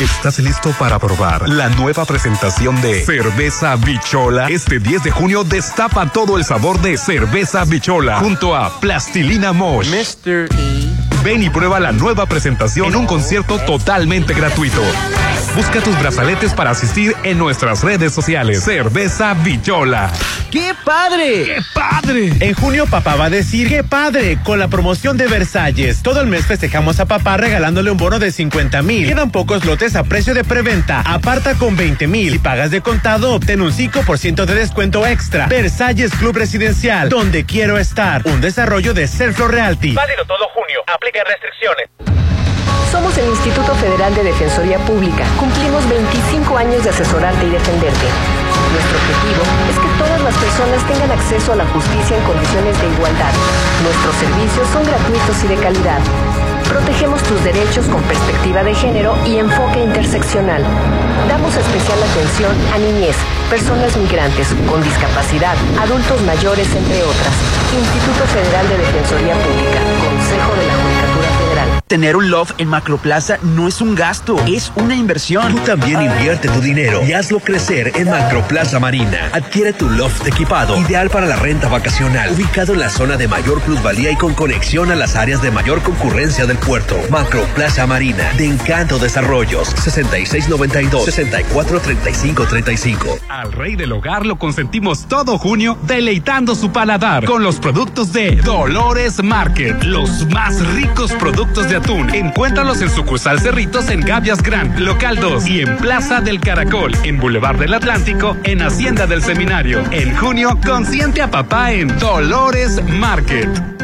¿Estás listo para probar la nueva presentación de Cerveza Bichola? Este 10 de junio destapa todo el sabor de Cerveza Bichola junto a Plastilina Mosh. Mr. Ven y prueba la nueva presentación en un concierto totalmente gratuito. Busca tus brazaletes para asistir en nuestras redes sociales. Cerveza Bichola. ¡Qué padre! ¡Qué padre! En junio papá va a decir ¡Qué padre! Con la promoción de Versalles. Todo el mes festejamos a papá regalándole un bono de 50 mil. Quedan pocos lotes a precio de preventa. Aparta con 20 mil. Si pagas de contado, obtén un 5% de descuento extra. Versalles Club Residencial, donde quiero estar. Un desarrollo de Serflo Realty. Válido todo junio. Aplica restricciones. Somos el Instituto Federal de Defensoría Pública. Cumplimos 25 años de asesorarte y defenderte. Nuestro objetivo es que todas las personas tengan acceso a la justicia en condiciones de igualdad. Nuestros servicios son gratuitos y de calidad. Protegemos tus derechos con perspectiva de género y enfoque interseccional. Damos especial atención a niñez, personas migrantes, con discapacidad, adultos mayores, entre otras. Instituto Federal de Defensoría Pública, Tener un loft en Macroplaza no es un gasto, es una inversión. Tú también invierte tu dinero y hazlo crecer en Macroplaza Marina. Adquiere tu loft equipado, ideal para la renta vacacional, ubicado en la zona de mayor plusvalía y con conexión a las áreas de mayor concurrencia del puerto. Macroplaza Marina, de Encanto Desarrollos, 6692-643535. Al rey del hogar lo consentimos todo junio, deleitando su paladar con los productos de Dolores Market, los más ricos productos de atún. Encuéntralos en sucursal Cerritos en Gavias Grand, local 2 y en Plaza del Caracol, en Boulevard del Atlántico, en Hacienda del Seminario. En junio, consiente a papá en Dolores Market.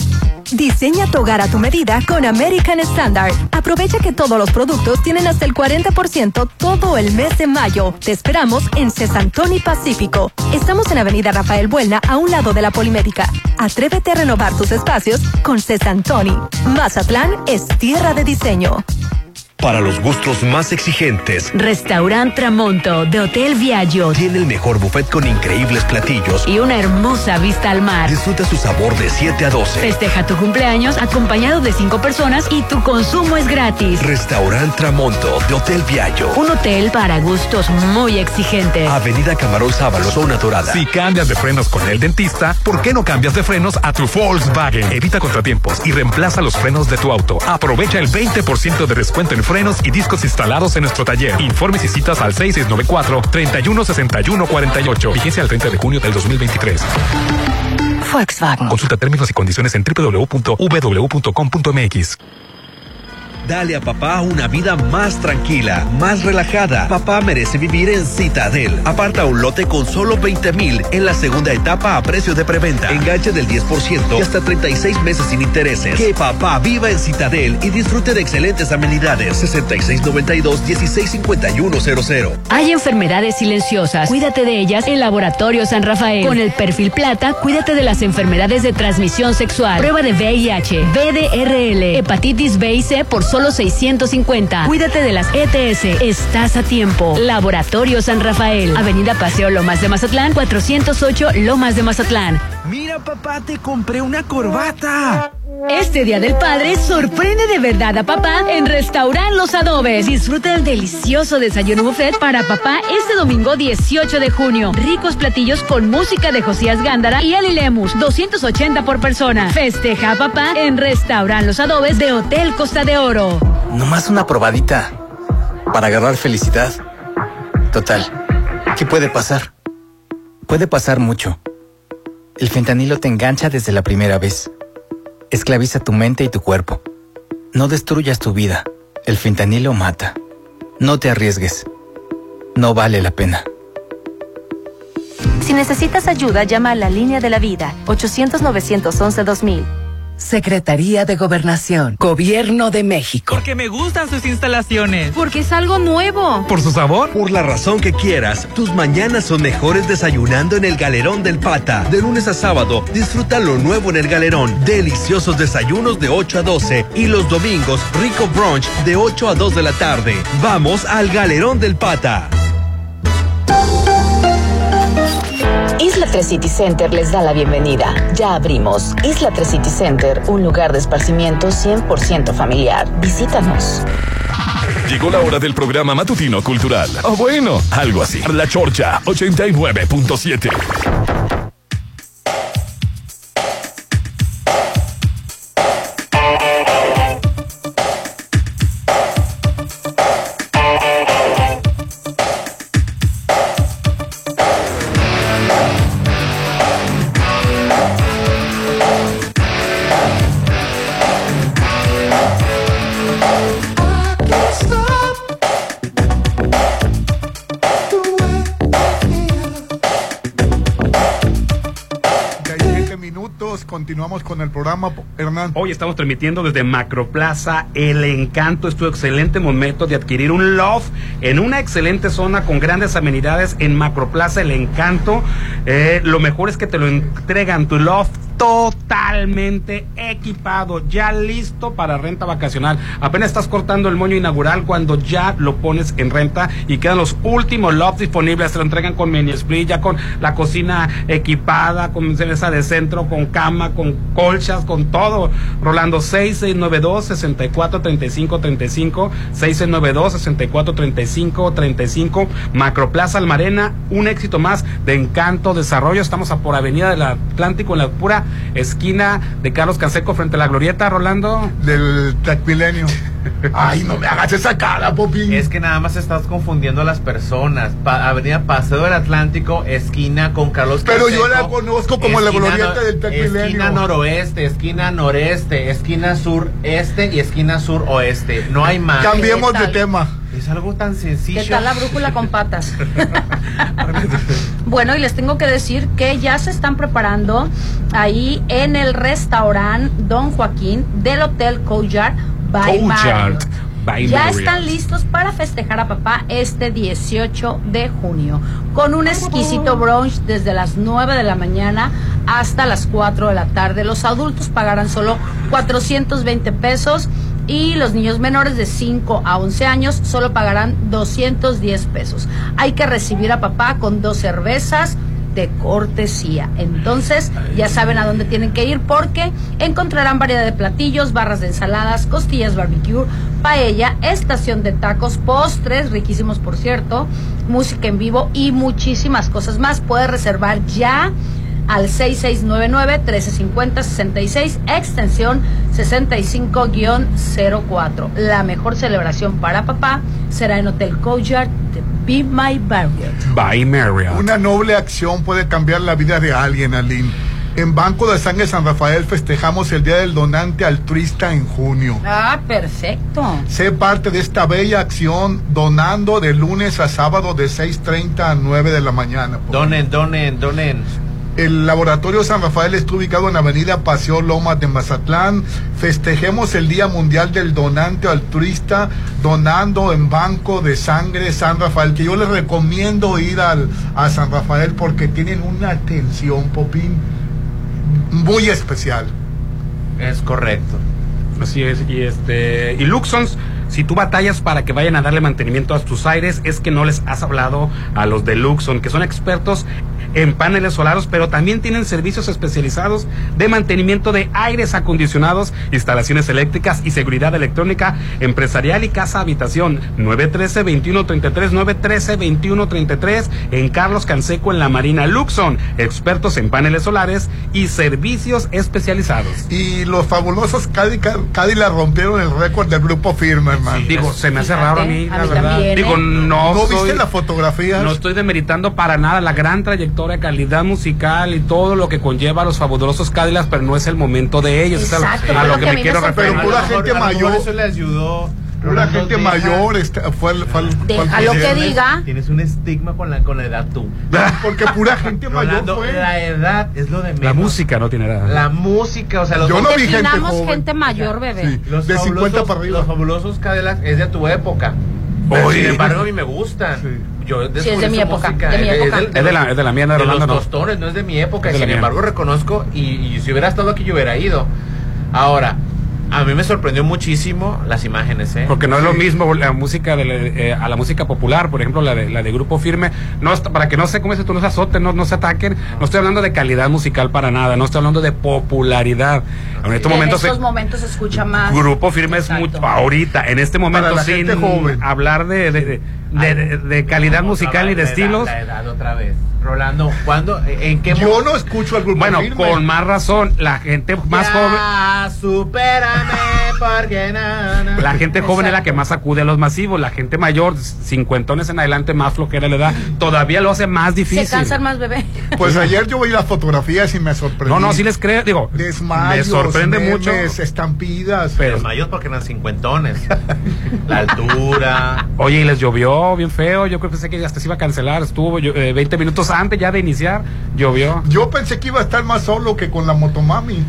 Diseña tu hogar a tu medida con American Standard. Aprovecha que todos los productos tienen hasta el 40% todo el mes de mayo. Te esperamos en Cesantoni Pacífico. Estamos en Avenida Rafael Buelna, a un lado de la Polimédica. Atrévete a renovar tus espacios con Cesantoni. Mazatlán es tierra de diseño. Para los gustos más exigentes, Restaurant Tramonto de Hotel Viaggio tiene el mejor buffet con increíbles platillos. y una hermosa vista al mar. Disfruta su sabor de 7 a 12. Festeja tu cumpleaños acompañado de cinco personas y tu consumo es gratis. Restaurant Tramonto de Hotel Viallo. Un hotel para gustos muy exigentes. Avenida Camarón Sábalo, zona dorada. Si cambias de frenos con el dentista, ¿por qué no cambias de frenos a tu Volkswagen? Evita contratiempos y reemplaza los frenos de tu auto. Aprovecha el 20% de descuento en frenos y discos instalados en nuestro taller. Informes y citas al 6694-316148. Vigencia al 30 de junio del 2023. Volkswagen. Consulta términos y condiciones en www.w.com.mx. Dale a papá una vida más tranquila, más relajada. Papá merece vivir en Citadel. Aparta un lote con solo 20 mil en la segunda etapa a precio de preventa. Enganche del 10% y hasta 36 meses sin intereses. Que papá viva en Citadel y disfrute de excelentes amenidades. 6692-165100. Hay enfermedades silenciosas. Cuídate de ellas en Laboratorio San Rafael. Con el perfil plata, cuídate de las enfermedades de transmisión sexual. Prueba de VIH, VDRL, hepatitis B y C por solo 650. Cuídate de las ETS. Estás a tiempo. Laboratorio San Rafael. Avenida Paseo Lomas de Mazatlán, 408 Lomas de Mazatlán. Mira, papá, te compré una corbata. Este Día del Padre sorprende de verdad a papá en Restaurant Los Adobes. Disfruta del delicioso desayuno buffet para papá este domingo 18 de junio. Ricos platillos con música de Josías Gándara y Eli Lemus, 280 por persona. Festeja a papá en Restaurant Los Adobes de Hotel Costa de Oro. Nomás una probadita para agarrar felicidad. Total, ¿qué puede pasar? Puede pasar mucho. El fentanilo te engancha desde la primera vez. Esclaviza tu mente y tu cuerpo. No destruyas tu vida. El fentanilo mata. No te arriesgues. No vale la pena. Si necesitas ayuda, llama a la línea de la vida, 800-911-2000. Secretaría de Gobernación. Gobierno de México. Porque me gustan sus instalaciones. Porque es algo nuevo. ¿Por su sabor? Por la razón que quieras, tus mañanas son mejores desayunando en el Galerón del Pata. De lunes a sábado, disfruta lo nuevo en el Galerón. Deliciosos desayunos de 8 a 12 y los domingos, rico brunch de 8 a 2 de la tarde. Vamos al Galerón del Pata. Isla 3 City Center les da la bienvenida. Ya abrimos. Isla 3 City Center, un lugar de esparcimiento 100% familiar. Visítanos. Llegó la hora del programa matutino cultural. O bueno, algo así. La Chorcha 89.7. continuamos con el programa, Hernán. Hoy estamos transmitiendo desde Macroplaza El Encanto. Es tu excelente momento de adquirir un loft en una excelente zona con grandes amenidades en Macroplaza El Encanto. Eh, lo mejor es que te lo entregan tu loft totalmente equipado, ya listo para renta vacacional. Apenas estás cortando el moño inaugural cuando ya lo pones en renta y quedan los últimos lots disponibles. Se lo entregan con mini split, ya con la cocina equipada, con mesa de centro, con cama, con colchas, con todo. Rolando 6692 6435 35 6692 6435 35 Macroplaza Almarena, un éxito más de Encanto Desarrollo. Estamos a por Avenida del Atlántico en la pura esquina de Carlos Canseco frente a la Glorieta, Rolando. Del Tecmilenio. Ay, no me hagas esa cara, Popín. Es que nada más estás confundiendo a las personas. Pa- Avenida Paseo del Atlántico, esquina con Carlos Pero yo la conozco como la glorieta no- del Tecmilenio. Esquina noroeste, esquina noreste, esquina sureste y esquina suroeste. No hay más. Cambiemos ¿Qué de tema. Es algo tan sencillo. ¿Qué tal la brújula con patas? bueno, y les tengo que decir que ya se están preparando ahí en el restaurante Don Joaquín del Hotel Couchard by Couchard Ya Marriott. están listos para festejar a papá este 18 de junio con un exquisito brunch desde las 9 de la mañana hasta las 4 de la tarde. Los adultos pagarán solo 420 pesos y los niños menores de 5 a 11 años solo pagarán 210 pesos. Hay que recibir a papá con dos cervezas de cortesía. Entonces, ya saben a dónde tienen que ir porque encontrarán variedad de platillos, barras de ensaladas, costillas barbecue, paella, estación de tacos, postres, riquísimos por cierto, música en vivo y muchísimas cosas más. Puede reservar ya al 6699-1350-66, extensión 65-04. La mejor celebración para papá será en Hotel Couchard de Be My Marriott. By Marriott. Una noble acción puede cambiar la vida de alguien, Aline. En Banco de Sangre San Rafael festejamos el Día del Donante Altruista en junio. Ah, perfecto. Sé parte de esta bella acción donando de lunes a sábado de 6.30 a 9 de la mañana. Donen, donen, donen. El laboratorio San Rafael está ubicado en Avenida Paseo Lomas de Mazatlán. Festejemos el Día Mundial del Donante Altruista donando en Banco de Sangre San Rafael, que yo les recomiendo ir al, a San Rafael porque tienen una atención, Popín, muy especial. Es correcto. Así es, y este, y Luxons, si tú batallas para que vayan a darle mantenimiento a tus aires, es que no les has hablado a los de Luxon, que son expertos en paneles solares, pero también tienen servicios especializados de mantenimiento de aires acondicionados, instalaciones eléctricas y seguridad electrónica empresarial y casa habitación 913-2133, 913-2133 en Carlos Canseco en la Marina Luxon, expertos en paneles solares y servicios especializados. Y los fabulosos Cadillac, Cadillac rompieron el récord del grupo firme, hermano. Digo, se me hace raro a mí, a la mí verdad. también, Digo, ¿eh? no, ¿No soy- viste las fotografías? no estoy demeritando para nada la gran trayectoria, calidad musical y todo lo que conlleva a los fabulosos Cadillacs, pero no es el momento de ellos. es a, Exacto, a fue lo lo que que a me quiero referir. Pero pura A lo gente a lo mayor. Eso le ayudó. Pura Rolando, gente deja- mayor está- fue, al- fue al- fue al Déjalo que diga. Tienes un estigma con la, con la edad tú. Porque pura gente mayor Rolando, fue. la edad es lo de menos. La música no tiene nada. La música, o sea, los Yo no vi gente gente mayor, bebé. Sí, Los de 50 fabulosos- para arriba. Los fabulosos Cadillacs es de tu época. Pero, Oye. sin embargo, a mí me gustan. Yo Sí, es de mi su época, música, de mi es- época. del- Es de la- es de la mía, de de Rolando, los tostones, no es de mi época. Es de la Sin mía. embargo, reconozco y, y si hubiera estado aquí yo hubiera ido. Ahora, a mí me sorprendió muchísimo las imágenes, ¿eh? Porque no es lo mismo la música de la- eh, a la música popular, por ejemplo, la de, la de grupo firme. No, está- para que no se, como dices tú, no se azoten, no, no se ataquen. No estoy hablando de calidad musical para nada, no estoy hablando de popularidad. En estos en momentos. estos momentos se escucha más. Grupo firme es mucho ahorita, en este momento, sin gente joven. hablar de, de, de- de- de- de calidad musical y de edad, estilos. La edad otra vez. Rolando, ¿cuándo? ¿En qué Yo no escucho al grupo Bueno, firme. con más razón, la gente más joven. Ya, supérame, porque na, na. La gente joven es la que más acude a los masivos, la gente mayor, cincuentones en adelante, más flojera le da, todavía lo hace más difícil. Se cansan más, bebé. Pues ayer yo vi las fotografías y me sorprendí. No, no, sí les creo, digo, Desmayos, me sorprende memes, mucho. estampidas. Pero, Los mayos porque eran cincuentones. La altura. oye, y les llovió bien feo, yo creo que pensé que hasta se iba a cancelar, estuvo yo- eh, 20 minutos antes ya de iniciar, llovió. Yo pensé que iba a estar más solo que con la motomami.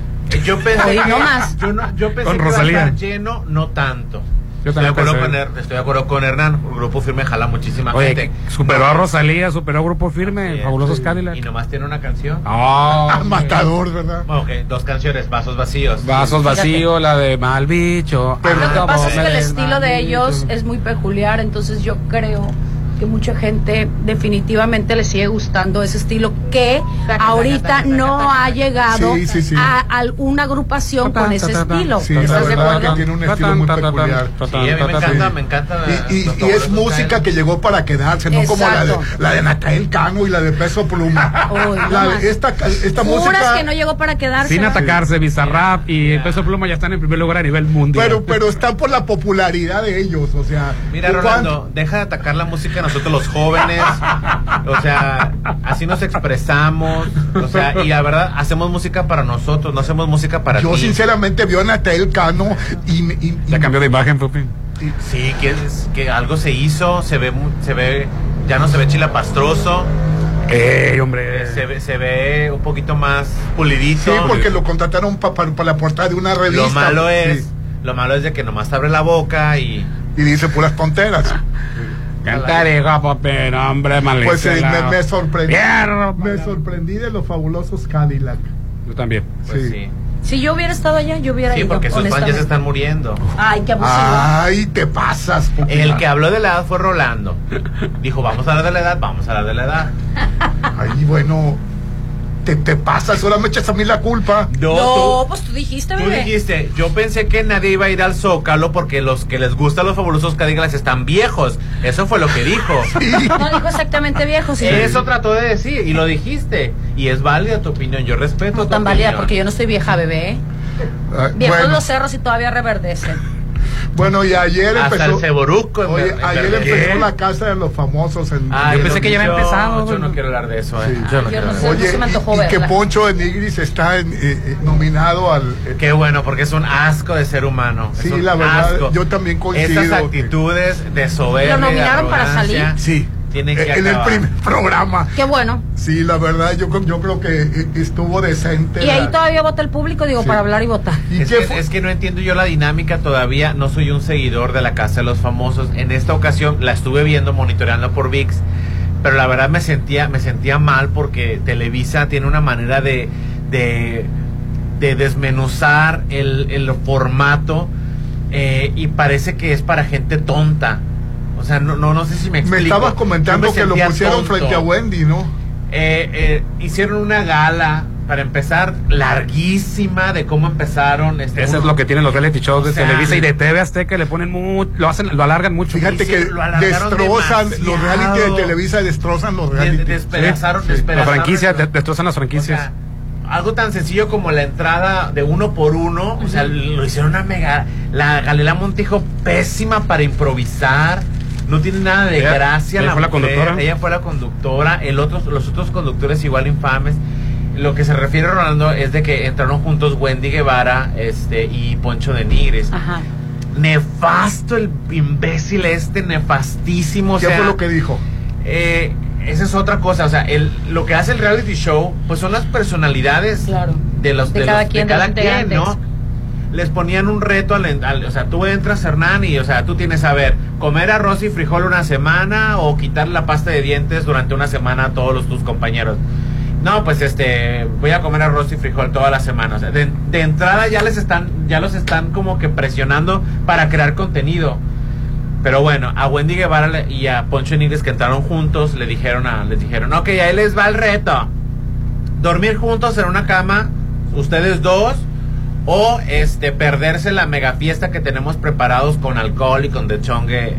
Yo pensé. Yo, no, yo pensé Con que iba a Rosalía. estar lleno, no tanto. Yo Estoy de, también acuerdo con, Her- estoy de acuerdo con Hernán. El grupo firme jala muchísima Oye, gente. superó a Rosalía, superó a Grupo Firme, Fabulosos Cadillac. Y nomás tiene una canción. Ah, Matador, ¿verdad? Ok, dos canciones, Vasos Vacíos. Vasos vacíos, la de Mal Bicho. Lo que Ah, pasa es que el estilo de ellos es muy peculiar, entonces yo creo que mucha gente definitivamente le sigue gustando ese estilo que ahorita no ha llegado Sí, sí, sí. a alguna agrupación con ese estilo. Sí, la ¿Estás de acuerdo? que tiene un estilo muy peculiar. Sí, a mí me encanta, me encanta. Y, y- los y es música que llegó para quedarse, no como la de, la de Cano y la de Peso Pluma. La de- esta, música. que no llegó para quedarse. Sin atacarse, Bizarrap y Peso Pluma ya están en primer lugar a nivel mundial. Pero, pero están por la popularidad de ellos, o sea. Mira, ¿cuán- Rolando, deja de atacar la música nosotros los jóvenes. O sea, así nos expresamos. O sea, y la verdad, hacemos música para nosotros, no hacemos música para Yo ti. sinceramente vio a Natael Cano y, me- y- Ya cambió de imagen, Pupi. Sí, que, es- que algo se hizo, se ve, mu- se ve, ya no se ve chilapastroso. ¡Ey, hombre! Se ve, se ve un poquito más pulidito. Sí, porque lo contrataron para la portada de una revista. Lo malo es, Sí. lo malo es de que nomás abre la boca y. Y dice puras tonteras. Cantaré, guapo, pero hombre, malísimo. Pues eh, me, me sorprendí. Me sorprendí de los fabulosos Cadillac. Yo también. Pues sí. Si yo hubiera estado allá, yo hubiera Sí, ido. porque sus fans ya se están muriendo. Ay, qué abusivo. Ay, te pasas. Pupi. El que habló de la edad fue Rolando. Dijo, vamos a hablar de la edad, vamos a hablar de la edad. Ay, bueno. Te, te pasas, ahora me echas a mí la culpa. No, No, tú- pues tú dijiste, Tú bebé. dijiste, yo pensé que nadie iba a ir al Zócalo porque los que les gustan los fabulosos Cadillacs están viejos. Eso fue lo que dijo. No dijo exactamente viejo, sí. Eso trató de decir y lo dijiste. Y es válida tu opinión, yo respeto No tu tan válida porque yo no estoy vieja, bebé. Ay, Viejos bueno, los cerros y todavía reverdecen. Bueno, y ayer Hasta empezó. el ceboruco. en Oye, en ayer empezó la casa de los famosos en. Ay, Yo pensé no, que ya había yo- empezado, Yo no quiero hablar de eso, eh. Sí. Yo no Yo quiero no sé. Oye, antojó y, y que. Poncho de Nigris está en- eh, eh, nominado al. eh, Qué bueno, porque es un asco de ser humano. Sí, es un la verdad, asco. yo también coincido. Esas actitudes de soberbia. ¿Lo nominaron para salir? sí. Tienen que en el primer programa. Qué bueno. Sí, la verdad, yo, creo- yo creo que estuvo decente. Y ahí la- todavía vota el público, digo, Sí. para hablar y votar. ¿Y Es qué que, fue? es que no entiendo yo la dinámica todavía. No soy un seguidor de la Casa de los Famosos. En esta ocasión la estuve viendo, monitoreando por VIX. Pero la verdad me sentía, me sentía mal porque Televisa tiene una manera de, de, de desmenuzar el, el formato eh, y parece que es para gente tonta. O sea, no, no, no sé si me explico. Me estabas comentando me que lo pusieron tonto. frente a Wendy, ¿no? Eh, eh, hicieron una gala, para empezar, larguísima de cómo empezaron. Este, Eso es lo que tienen los reality shows de sea, Televisa y de TV Azteca, le ponen mu- lo hacen, lo alargan mucho. Fíjate que destrozan los reality de Televisa, destrozan los de- reality. despedazaron, Sí, La despedazaron franquicia, de- destrozan las o franquicias. sea, algo tan sencillo como la entrada de uno por uno, o sea, lo hicieron una mega. La Galila Montijo pésima para improvisar. No tiene nada de Ella- gracia. ella fue la conductora. Ella fue la conductora. El otro, los otros conductores igual infames. Lo que se refiere Rolando es de que entraron juntos Wendy Guevara este, y Poncho de Nigres. Ajá. Nefasto el imbécil este, nefastísimo. o ¿Qué sea, fue lo que dijo? eh, esa es otra cosa, o sea, el, lo que hace el reality show, pues son las personalidades Claro. de los De de, cada los- quien, de cada quien, ¿no? Les ponían un reto al, o sea, tú entras Hernán y, o sea, tú tienes a ver, comer arroz y frijol una semana o quitar la pasta de dientes durante una semana a todos los, tus compañeros. No, pues este, voy a comer arroz y frijol toda la semana. De, entrada ya les están, ya los están como que presionando para crear contenido. Pero bueno, a Wendy Guevara y a Poncho Nigres que entraron juntos, le dijeron a, les dijeron, ok, ahí les va el reto. Dormir juntos en una cama, ustedes dos, o este perderse la mega fiesta que tenemos preparados con alcohol y con dechongue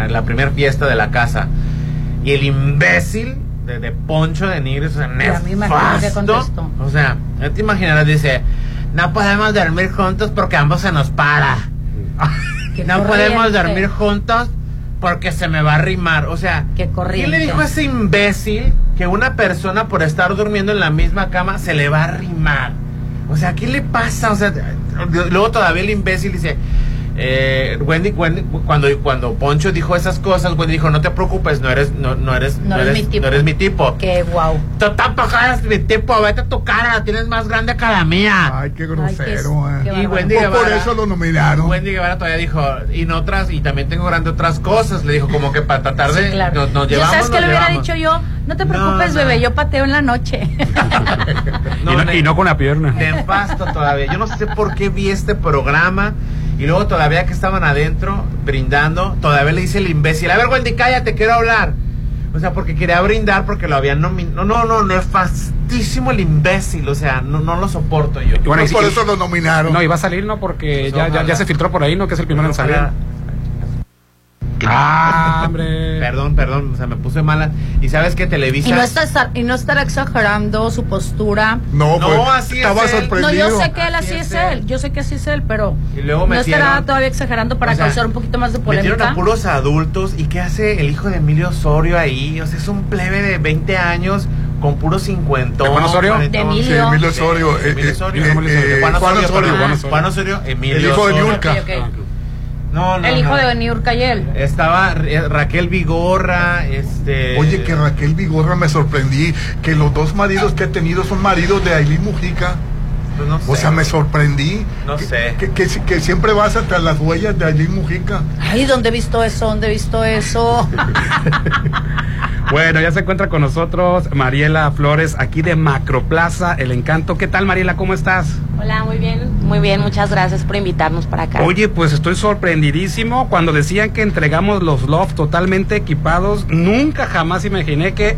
en la primera fiesta de la casa. Y el imbécil de, de Poncho de que nefasto, o sea, te imaginarás, dice, no podemos dormir juntos porque ambos se nos para. No podemos dormir juntos porque se me va a arrimar. O sea, Qué ¿quién le dijo a ese imbécil que una persona por estar durmiendo en la misma cama se le va a arrimar? O sea, ¿qué le pasa? O sea, luego todavía el imbécil dice, Eh, Wendy, Wendy, cuando, cuando Poncho dijo esas cosas, Wendy dijo, no te preocupes, no eres, no, no eres, No eres mi tipo. no eres mi tipo. Qué guau. Tú tampoco eres mi tipo, vete a tu cara, la tienes más grande que la mía. Ay, qué grosero, Ay, qué- eh. qué Y Wendy Por- por Guevara, eso lo nominaron. Wendy Guevara todavía dijo, y no otras, y también tengo grandes otras cosas, le dijo como que para tratar de, Sí, claro. nos, nos Yo, llevamos, ¿Sabes qué le hubiera dicho yo? No te preocupes, no. bebé, yo pateo en la noche. y, no, y no con la pierna. Nefasto todavía. Yo no sé por qué vi este programa. Y luego todavía que estaban adentro brindando, todavía le dice el imbécil, a ver Wendy, cállate, quiero hablar. O sea, porque quería brindar porque lo habían nominado. No, no, no, nefastísimo el imbécil. O sea, no, no lo soporto yo. Y bueno, y- por eso lo nominaron. No, y va a salir, ¿no? Porque Pues ya, ya, ya se filtró por ahí, ¿no? Que es el primero en salir. Ah, hombre. Perdón, perdón, o sea, me puse mala. ¿Y sabes qué? Televisa. y no está y no estar exagerando su postura. No, No, pues, así es estaba él. sorprendido. No, yo sé que él así, Así es es él. Yo sé que así es él, pero Y luego no estará todavía exagerando para O sea, causar un poquito más de Metieron polémica. a puros adultos. ¿Y qué hace el hijo de Emilio Osorio ahí? O sea, es un plebe de 20 años con puros 50. ¿De Juan Osorio? De Emilio. Sí, Emilio Osorio. Eh, Emilio eh, Osorio. eh, eh, Juan Osorio. Juan Osorio, Emilio El hijo de Osorio. Niurka. Ok, ok. No, no, el hijo no. de Niurka y él. Estaba eh, Raquel Vigorra, este... Oye, que Raquel Vigorra me sorprendí que los dos maridos que he tenido son maridos de Aileen Mujica. Pues no O sé. sea, me sorprendí. No que, sé. Que, que, que siempre vas hasta las huellas de Aileen Mujica. Ay, ¿dónde he visto eso? ¿Dónde he visto eso? Bueno, ya se encuentra con nosotros Mariela Flores, aquí de Macroplaza, El Encanto. ¿Qué tal, Mariela? ¿Cómo estás? Hola, muy bien, muy bien, muchas gracias por invitarnos para acá. Oye, pues estoy sorprendidísimo. Cuando decían que entregamos los loft totalmente equipados, nunca jamás imaginé que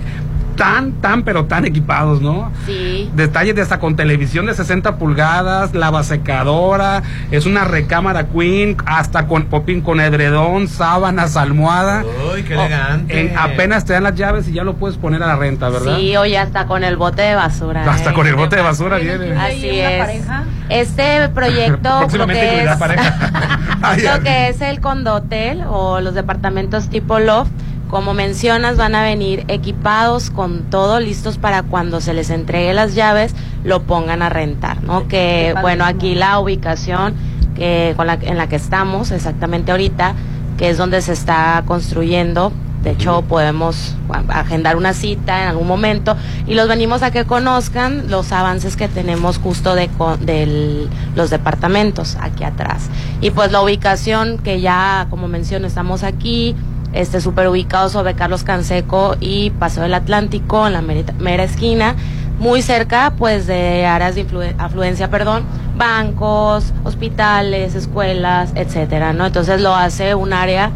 tan, tan, pero tan equipados, ¿no? Sí, Detalles de hasta con televisión de 60 pulgadas, lavasecadora, es una recámara queen, hasta con popín con edredón, sábanas, almohada. Uy, qué Oh, elegante. en- apenas te dan las llaves y ya lo puedes poner a la renta, ¿verdad? sí, oye, hasta con el bote de basura. Hasta ¿eh? con el bote de basura viene. Así ¿Y una es. pareja? Este proyecto lo Próximamente que es, pareja. lo que es el condotel o los departamentos tipo loft, como mencionas, van a venir equipados con todo listos para cuando se les entregue las llaves lo pongan a rentar, ¿no? Que bueno, aquí la ubicación que con la, en la que estamos exactamente ahorita, que es donde se está construyendo. De hecho, podemos agendar una cita en algún momento y los venimos a que conozcan los avances que tenemos justo de del- los departamentos aquí atrás. Y pues la ubicación que ya, como menciono, estamos aquí, este súper ubicado sobre Carlos Canseco y Paseo del Atlántico, en la mera, mera esquina, muy cerca pues de áreas de afluencia, perdón, bancos, hospitales, escuelas, etcétera, ¿no? Entonces lo hace un área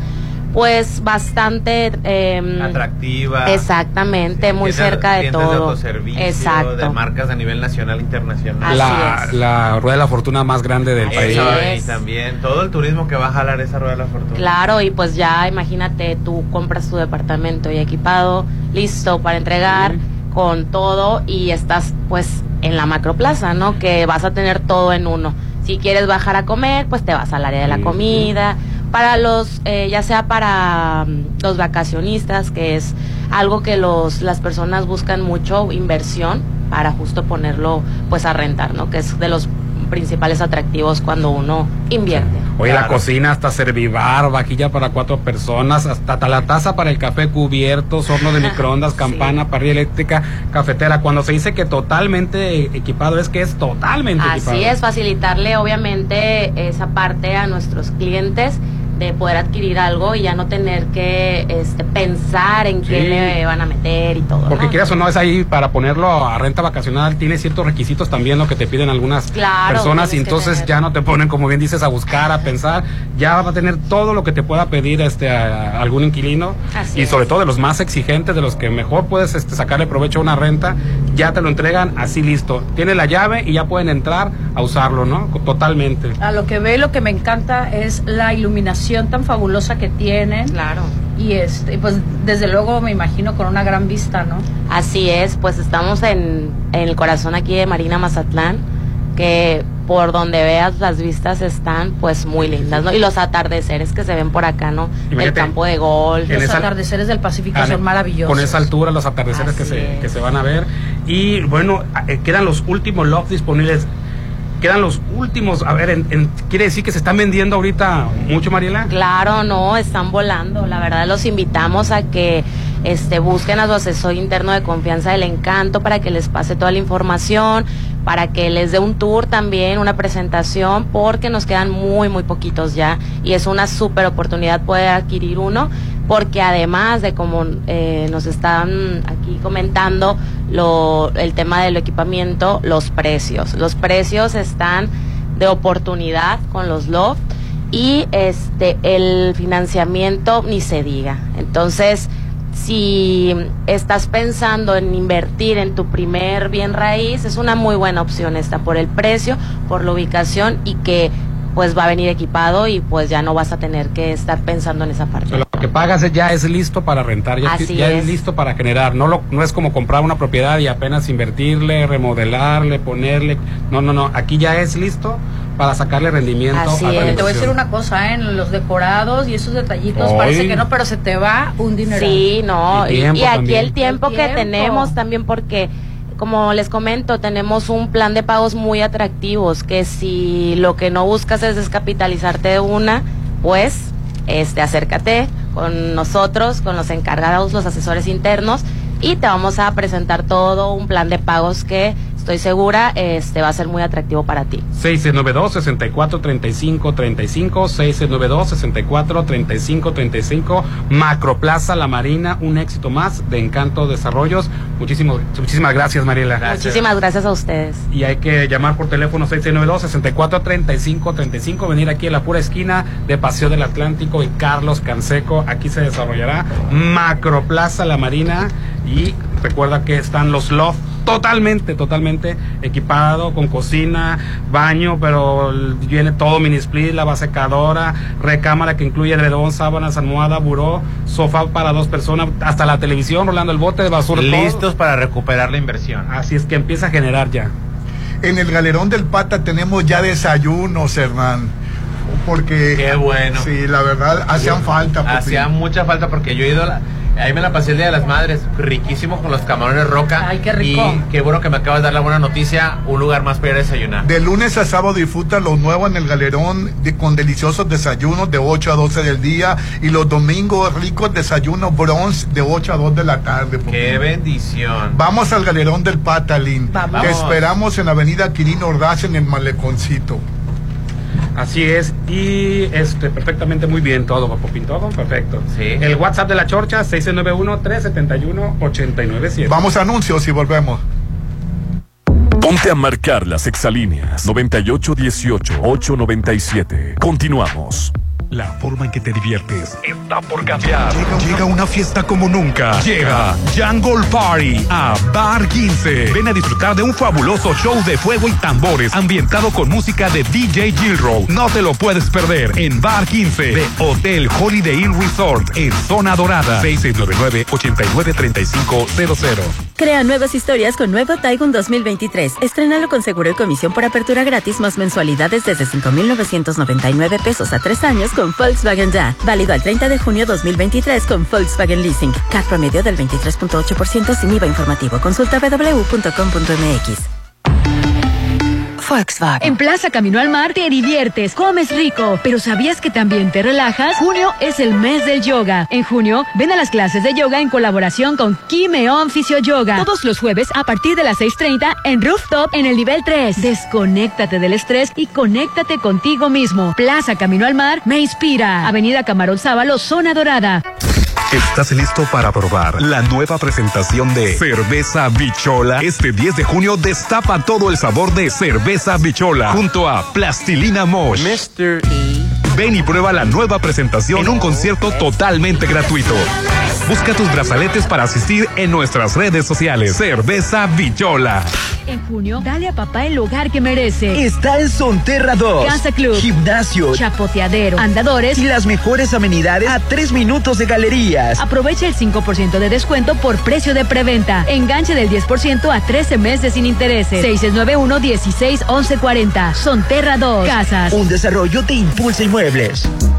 pues bastante em, Atractiva. Exactamente, muy Tiene cerca de todo. autoservicio, Exacto. De marcas a nivel nacional, internacional. La, la rueda de la fortuna más grande del país. Así es. también. Todo el turismo que va a jalar esa rueda de la fortuna. Claro, y pues ya imagínate, tú compras tu departamento ya equipado, listo para entregar, con todo y estás pues en la macroplaza, ¿no? Que vas a tener todo en uno. Si quieres bajar a comer, pues te vas al área de la comida. Para los, eh, ya sea para mm, los vacacionistas, que es algo que los, las personas buscan mucho, inversión, para justo ponerlo pues a rentar, ¿no? Que es de los principales atractivos cuando uno invierte. Oye, la Claro. cocina hasta servivar, vajilla para cuatro personas, hasta la taza para el café cubiertos, horno de microondas, campana, parrilla eléctrica, cafetera. Cuando se dice que totalmente equipado, es que es totalmente equipado. Así es, facilitarle obviamente esa parte a nuestros clientes de poder adquirir algo y ya no tener que este, pensar en qué Sí. le van a meter y todo. Porque ¿no? quieras o no, es ahí para ponerlo a renta vacacional, tiene ciertos requisitos también lo que te piden algunas Claro, personas y entonces ya no te ponen, como bien dices, a buscar, a pensar, ya va a tener todo lo que te pueda pedir este a- a algún inquilino Así y es. sobre todo de los más exigentes, de los que mejor puedes este, sacarle provecho a una renta, ya te lo entregan así listo. Tiene la llave y ya pueden entrar a usarlo, ¿no? Totalmente. A lo que veo y lo que me encanta es la iluminación tan fabulosa que tienen. Claro. Y este, pues desde luego me imagino con una gran vista, ¿no? Así es, pues estamos en, en el corazón aquí de Marina Mazatlán, que por donde veas las vistas están pues muy lindas, ¿no? Y los atardeceres que se ven por acá, ¿no? El campo de golf. Los esa- atardeceres del Pacífico Ah, son maravillosos. Con esa altura, los atardeceres que se, es. que se van a ver. Y bueno, eh, quedan los últimos lots disponibles. quedan los últimos. A ver, en- en- ¿quiere decir que se están vendiendo ahorita mucho, Mariela? Claro, no, están volando. La verdad los invitamos a que este busquen a su asesor interno de confianza del encanto para que les pase toda la información, para que les dé un tour también, una presentación, porque nos quedan muy, muy poquitos ya y es una súper oportunidad poder adquirir uno, porque además de como eh, nos están aquí comentando lo, el tema del equipamiento, los precios. Los precios están de oportunidad con los loft y este el financiamiento ni se diga. Entonces, si estás pensando en invertir en tu primer bien raíz, es una muy buena opción esta por el precio, por la ubicación y que pues va a venir equipado y pues ya no vas a tener que estar pensando en esa parte. Lo que pagas ya es listo para rentar, ya, Así ya es. es. listo para generar. No, lo, no es como comprar una propiedad y apenas invertirle, remodelarle, ponerle. No, no, no. Aquí ya es listo para sacarle rendimiento Así a la es. Te voy a decir una cosa, ¿eh? en los decorados y esos detallitos parece que no, pero se te va un dinero. Sí, no, Y y, aquí el tiempo El que tiempo. tenemos también porque como les comento, tenemos un plan de pagos muy atractivos que si lo que no buscas es descapitalizarte de una, pues este acércate con nosotros, con los encargados, los asesores internos y te vamos a presentar todo un plan de pagos que estoy segura este va a ser muy atractivo para ti. 692-64-35-35, 692-64-35-35, Macroplaza La Marina, un éxito más de Encanto Desarrollos. Muchísimo, muchísimas gracias, Mariela. Muchísimas gracias a ustedes. Y hay que llamar por teléfono 692-64-35-35, venir aquí a la pura esquina de Paseo del Atlántico y Carlos Canseco. Aquí se desarrollará Macroplaza La Marina y recuerda que están los loft totalmente, totalmente equipado con cocina, baño, pero viene todo mini split, lava secadora, recámara que incluye edredón, sábanas, almohada, buró, sofá para dos personas, hasta la televisión, rolando el bote de basura. todo. Listos para recuperar la inversión. Así es que empieza a generar ya. En el galerón del Pata tenemos ya desayunos, Hernán. Porque. Qué bueno. Sí, la verdad, hacían falta. Popín. Hacía mucha falta porque yo he ido a la- Ahí me la pasé el Día de las Madres, riquísimo con los camarones roca. Ay, qué rico. Y qué bueno que me acabas de dar la buena noticia, un lugar más para ir a desayunar. De lunes a sábado disfruta lo nuevo en el galerón de- con deliciosos desayunos de 8 a 12 del día y los domingos ricos desayunos bronze de 8 a 2 de la tarde. Qué bendición. Vamos al galerón del Patalín. Vamos. Te esperamos en la avenida Quirino Ordaz en el Maleconcito. Así es, y este, perfectamente muy bien todo, Popín, todo perfecto. Sí. El WhatsApp de la Chorcha, 691-371-897. Vamos a anuncios y volvemos. Ponte a marcar las exalíneas 9818-897. Continuamos. La forma en que te diviertes está por cambiar. Llega, llega una fiesta como nunca. Llega Jungle Party a Bar 15. Ven a disfrutar de un fabuloso show de fuego y tambores ambientado con música de DJ Gilrow. No te lo puedes perder en Bar 15 de Hotel Holiday Inn Resort en Zona Dorada. 669-893500. Crea nuevas historias con nuevo Taigun 2023. Estrenalo con seguro y comisión por apertura gratis más mensualidades desde 5,999 pesos a tres años con Volkswagen Ya. Válido al 30 de junio 2023 con Volkswagen Leasing. CAT promedio del 23.8% sin IVA informativo. Consulta www.com.mx. Volkswagen. En Plaza Camino al Mar te diviertes, comes rico, pero ¿sabías que también te relajas? Junio es el mes del yoga. En junio, ven a las clases de yoga en colaboración con Kimeon Fisio Yoga. Todos los jueves a partir de las 6.30 en Rooftop en el nivel 3. Desconéctate del estrés y conéctate contigo mismo. Plaza Camino al Mar me inspira. Avenida Camarón Sábalo, Zona Dorada. ¿Estás listo para probar la nueva presentación de Cerveza Bichola? Este 10 de junio destapa todo el sabor de Cerveza Bichola junto a Plastilina Mosh. Mr. Ven y prueba la nueva presentación en un concierto totalmente gratuito. Busca tus brazaletes para asistir en nuestras redes sociales. Cerveza Bichola. En junio, dale a papá el hogar que merece. Está en Sonterra 2. Casa Club. Gimnasio. Chapoteadero. Andadores. Y las mejores amenidades a tres minutos de galerías. Aprovecha el 5% de descuento por precio de preventa. Enganche del 10% a 13 meses sin intereses. 6691-161140. Sonterra 2. Casas. Un desarrollo de Impulsa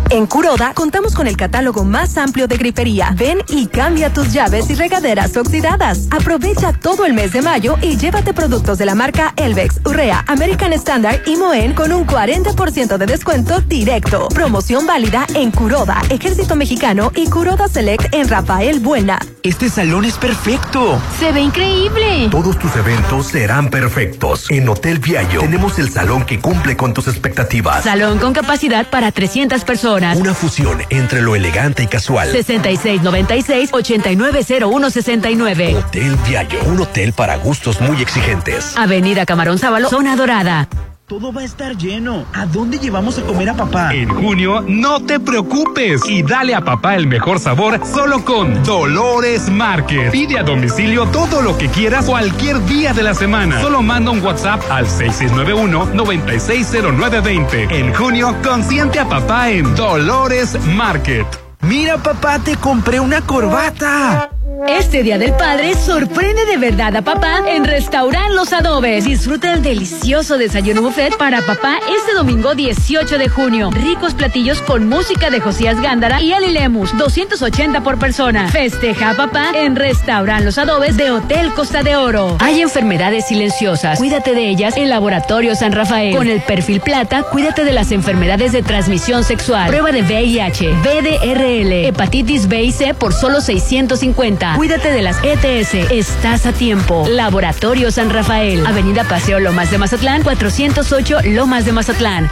En Curoda contamos con el catálogo más amplio de gripería. Ven y cambia tus llaves y regaderas oxidadas. Aprovecha todo el mes de mayo y llévate productos de la marca Elvex, Urrea, American Standard y Moen con un 40% de descuento directo. Promoción válida en Curoda, Ejército Mexicano y Curoda Select en Rafael Buena. Este salón es perfecto. Se ve increíble. Todos tus eventos serán perfectos. En Hotel Viallo tenemos el salón que cumple con tus expectativas. Salón con capacidad para 300 personas. Una fusión entre lo elegante y casual. 6696-890169. Hotel Viallo, un hotel para gustos muy exigentes. Avenida Camarón Sábalo, zona dorada. Todo va a estar lleno. ¿A dónde llevamos a comer a papá? En junio, no te preocupes y dale a papá el mejor sabor solo con Dolores Market. Pide a domicilio todo lo que quieras cualquier día de la semana. Solo manda un WhatsApp al 6691-960920. En junio, consiente a papá en Dolores Market. Mira, papá, te compré una corbata. Este Día del Padre sorprende de verdad a papá en Restaurant Los Adobes. Disfruta el delicioso desayuno buffet para papá este domingo 18 de junio. Ricos platillos con música de Josías Gándara y Ali Lemus, 280 por persona. Festeja a papá en Restaurant Los Adobes de Hotel Costa de Oro. Hay enfermedades silenciosas. Cuídate de ellas en Laboratorio San Rafael. Con el perfil plata, cuídate de las enfermedades de transmisión sexual. Prueba de VIH, BDRL, hepatitis B y C por solo 650. Cuídate de las ETS. Estás a tiempo. Laboratorio San Rafael. Avenida Paseo Lomas de Mazatlán, 408 Lomas de Mazatlán.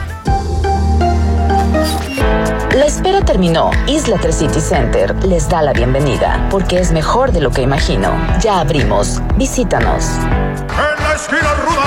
La espera terminó. Isla 3 City Center les da la bienvenida porque es mejor de lo que imagino. Ya abrimos. Visítanos. En la esquina ruda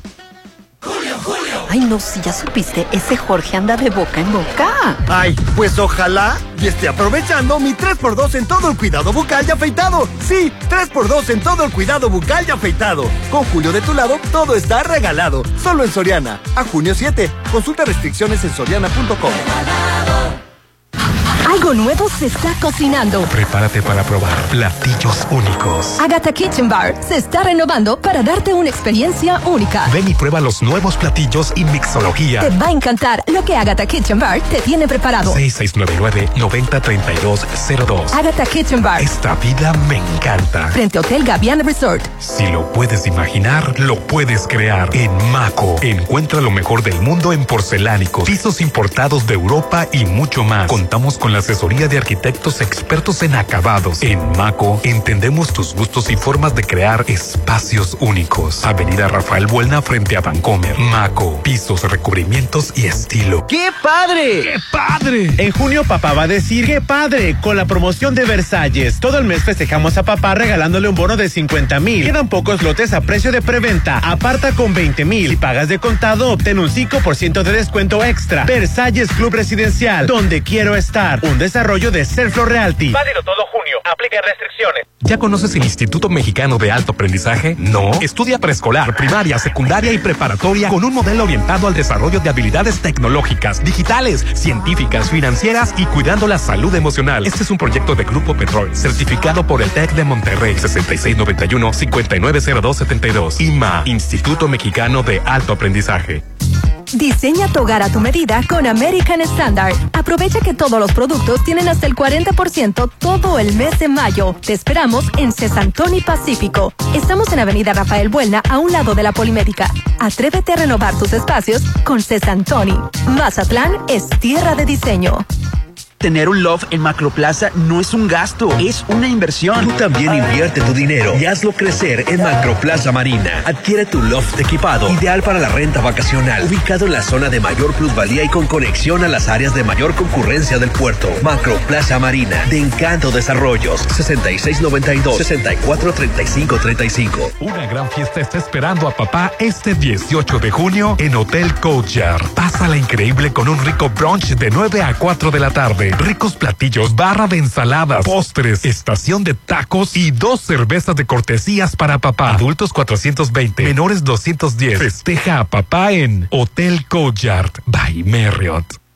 Ay, no, si ya supiste, ese Jorge anda de boca en boca. Ay, pues ojalá y esté aprovechando mi 3x2 en todo el cuidado bucal y afeitado. Sí, 3x2 en todo el cuidado bucal y afeitado. Con Julio de tu lado, todo está regalado. Solo en Soriana. A junio 7. Consulta restricciones en soriana.com. Algo nuevo se está cocinando. Prepárate para probar platillos únicos. Agatha Kitchen Bar se está renovando para darte una experiencia única. Ven y prueba los nuevos platillos y mixología. Te va a encantar lo que Agatha Kitchen Bar te tiene preparado. 6699-903202. Agatha Kitchen Bar. Esta vida me encanta. Frente a Hotel Gaviana Resort. Si lo puedes imaginar, lo puedes crear. En Maco, encuentra lo mejor del mundo en porcelánicos, pisos importados de Europa y mucho más. Contamos con la asesoría de arquitectos expertos en acabados. En Maco, entendemos tus gustos y formas de crear espacios únicos. Avenida Rafael Buelna frente a Vancomer. Maco, pisos, recubrimientos y estilo. ¡Qué padre! ¡Qué padre! En junio papá va a decir ¡Qué padre! Con la promoción de Versalles. Todo el mes festejamos a papá regalándole un bono de 50 mil. Quedan pocos lotes a precio de preventa. Aparta con 20 mil. Si pagas de contado, obtén un 5% de descuento extra. Versalles Club Residencial, donde quiero estar. Un desarrollo de Serflo Realty. Válido todo junio. Aplica restricciones. ¿Ya conoces el Instituto Mexicano de Alto Aprendizaje? No. Estudia preescolar, primaria, secundaria y preparatoria con un modelo orientado al desarrollo de habilidades tecnológicas, digitales, científicas, financieras y cuidando la salud emocional. Este es un proyecto de Grupo Petrol, certificado por el TEC de Monterrey 6691-590272. IMA, Instituto Mexicano de Alto Aprendizaje. Diseña tu hogar a tu medida con American Standard. Aprovecha que todos los productos tienen hasta el 40% todo el mes de mayo. Te esperamos en Cesantoni Pacífico. Estamos en Avenida Rafael Buelna, a un lado de la Polimédica. Atrévete a renovar tus espacios con Cesantoni. Mazatlán es tierra de diseño. Tener un loft en Macroplaza no es un gasto, es una inversión. Tú también invierte tu dinero y hazlo crecer en Macroplaza Marina. Adquiere tu loft equipado, ideal para la renta vacacional, ubicado en la zona de mayor plusvalía y con conexión a las áreas de mayor concurrencia del puerto. Macroplaza Marina, de Encanto Desarrollos, 6692-643535. Una gran fiesta está esperando a papá este 18 de junio en Hotel Courtyard. Pásala increíble con un rico brunch de 9 a 4 de la tarde. Ricos platillos, barra de ensaladas, postres, estación de tacos y dos cervezas de cortesías para papá. Adultos 420, menores 210. Festeja a papá en Hotel Courtyard by Marriott.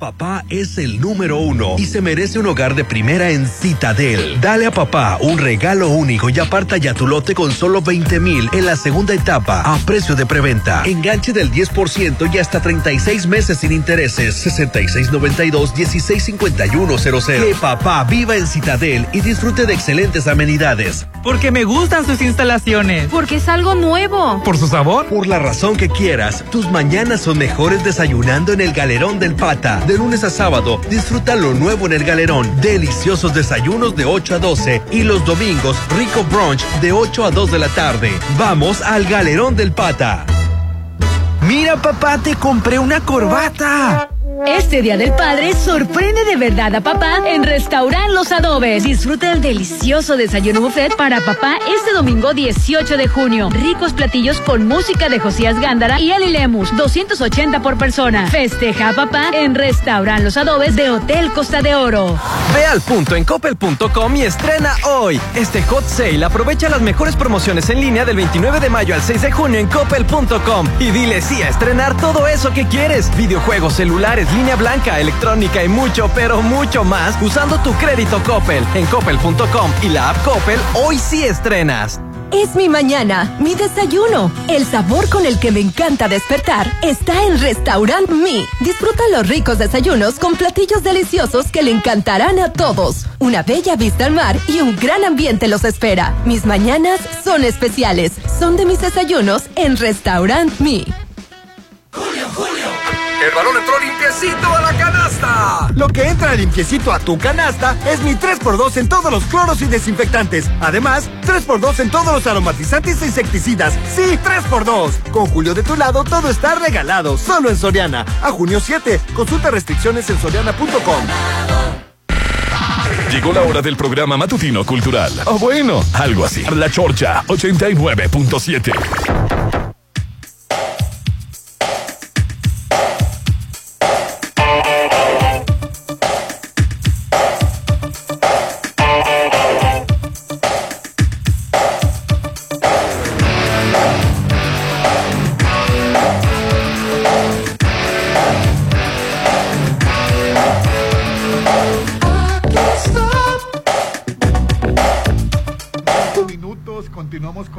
Papá es el número uno y se merece un hogar de primera en Citadel. Dale a papá un regalo único y aparta ya tu lote con solo 20 mil en la segunda etapa a precio de preventa. Enganche del 10% y hasta 36 meses sin intereses. 6692-165100. Que papá viva en Citadel y disfrute de excelentes amenidades. Porque me gustan sus instalaciones. Porque es algo nuevo. ¿Por su sabor? Por la razón que quieras, tus mañanas son mejores desayunando en el Galerón del Pata. De lunes a sábado, disfruta lo nuevo en el Galerón. Deliciosos desayunos de 8 a 12 y los domingos, rico brunch de 8 a 2 de la tarde. Vamos al Galerón del Pata. Mira, papá, te compré una corbata. Este Día del Padre sorprende de verdad a papá en Restaurant Los Adobes. Disfruta el delicioso desayuno buffet para papá este domingo 18 de junio. Ricos platillos con música de Josías Gándara y Eli Lemus, 280 por persona. Festeja a papá en Restaurant Los Adobes de Hotel Costa de Oro. Ve al punto en coppel.com y estrena hoy. Este hot sale aprovecha las mejores promociones en línea del 29 de mayo al 6 de junio en coppel.com y dile sí a estrenar todo eso que quieres. Videojuegos, celulares, línea blanca, electrónica y mucho, pero mucho más usando tu crédito Coppel. En coppel.com y la app Coppel, hoy sí estrenas. Es mi mañana, mi desayuno. El sabor con el que me encanta despertar está en Restaurant Mi. Disfruta los ricos desayunos con platillos deliciosos que le encantarán a todos. Una bella vista al mar y un gran ambiente los espera. Mis mañanas son especiales. Son de mis desayunos en Restaurant Mi. El balón entró limpiecito a la canasta. Lo que entra limpiecito a tu canasta es mi 3x2 en todos los cloros y desinfectantes. Además, 3x2 en todos los aromatizantes e insecticidas. Sí, 3x2. Con Julio de tu lado, todo está regalado. Solo en Soriana. A junio 7. Consulta restricciones en soriana.com. Llegó la hora del programa matutino cultural. O bueno, algo así. La Chorcha 89.7.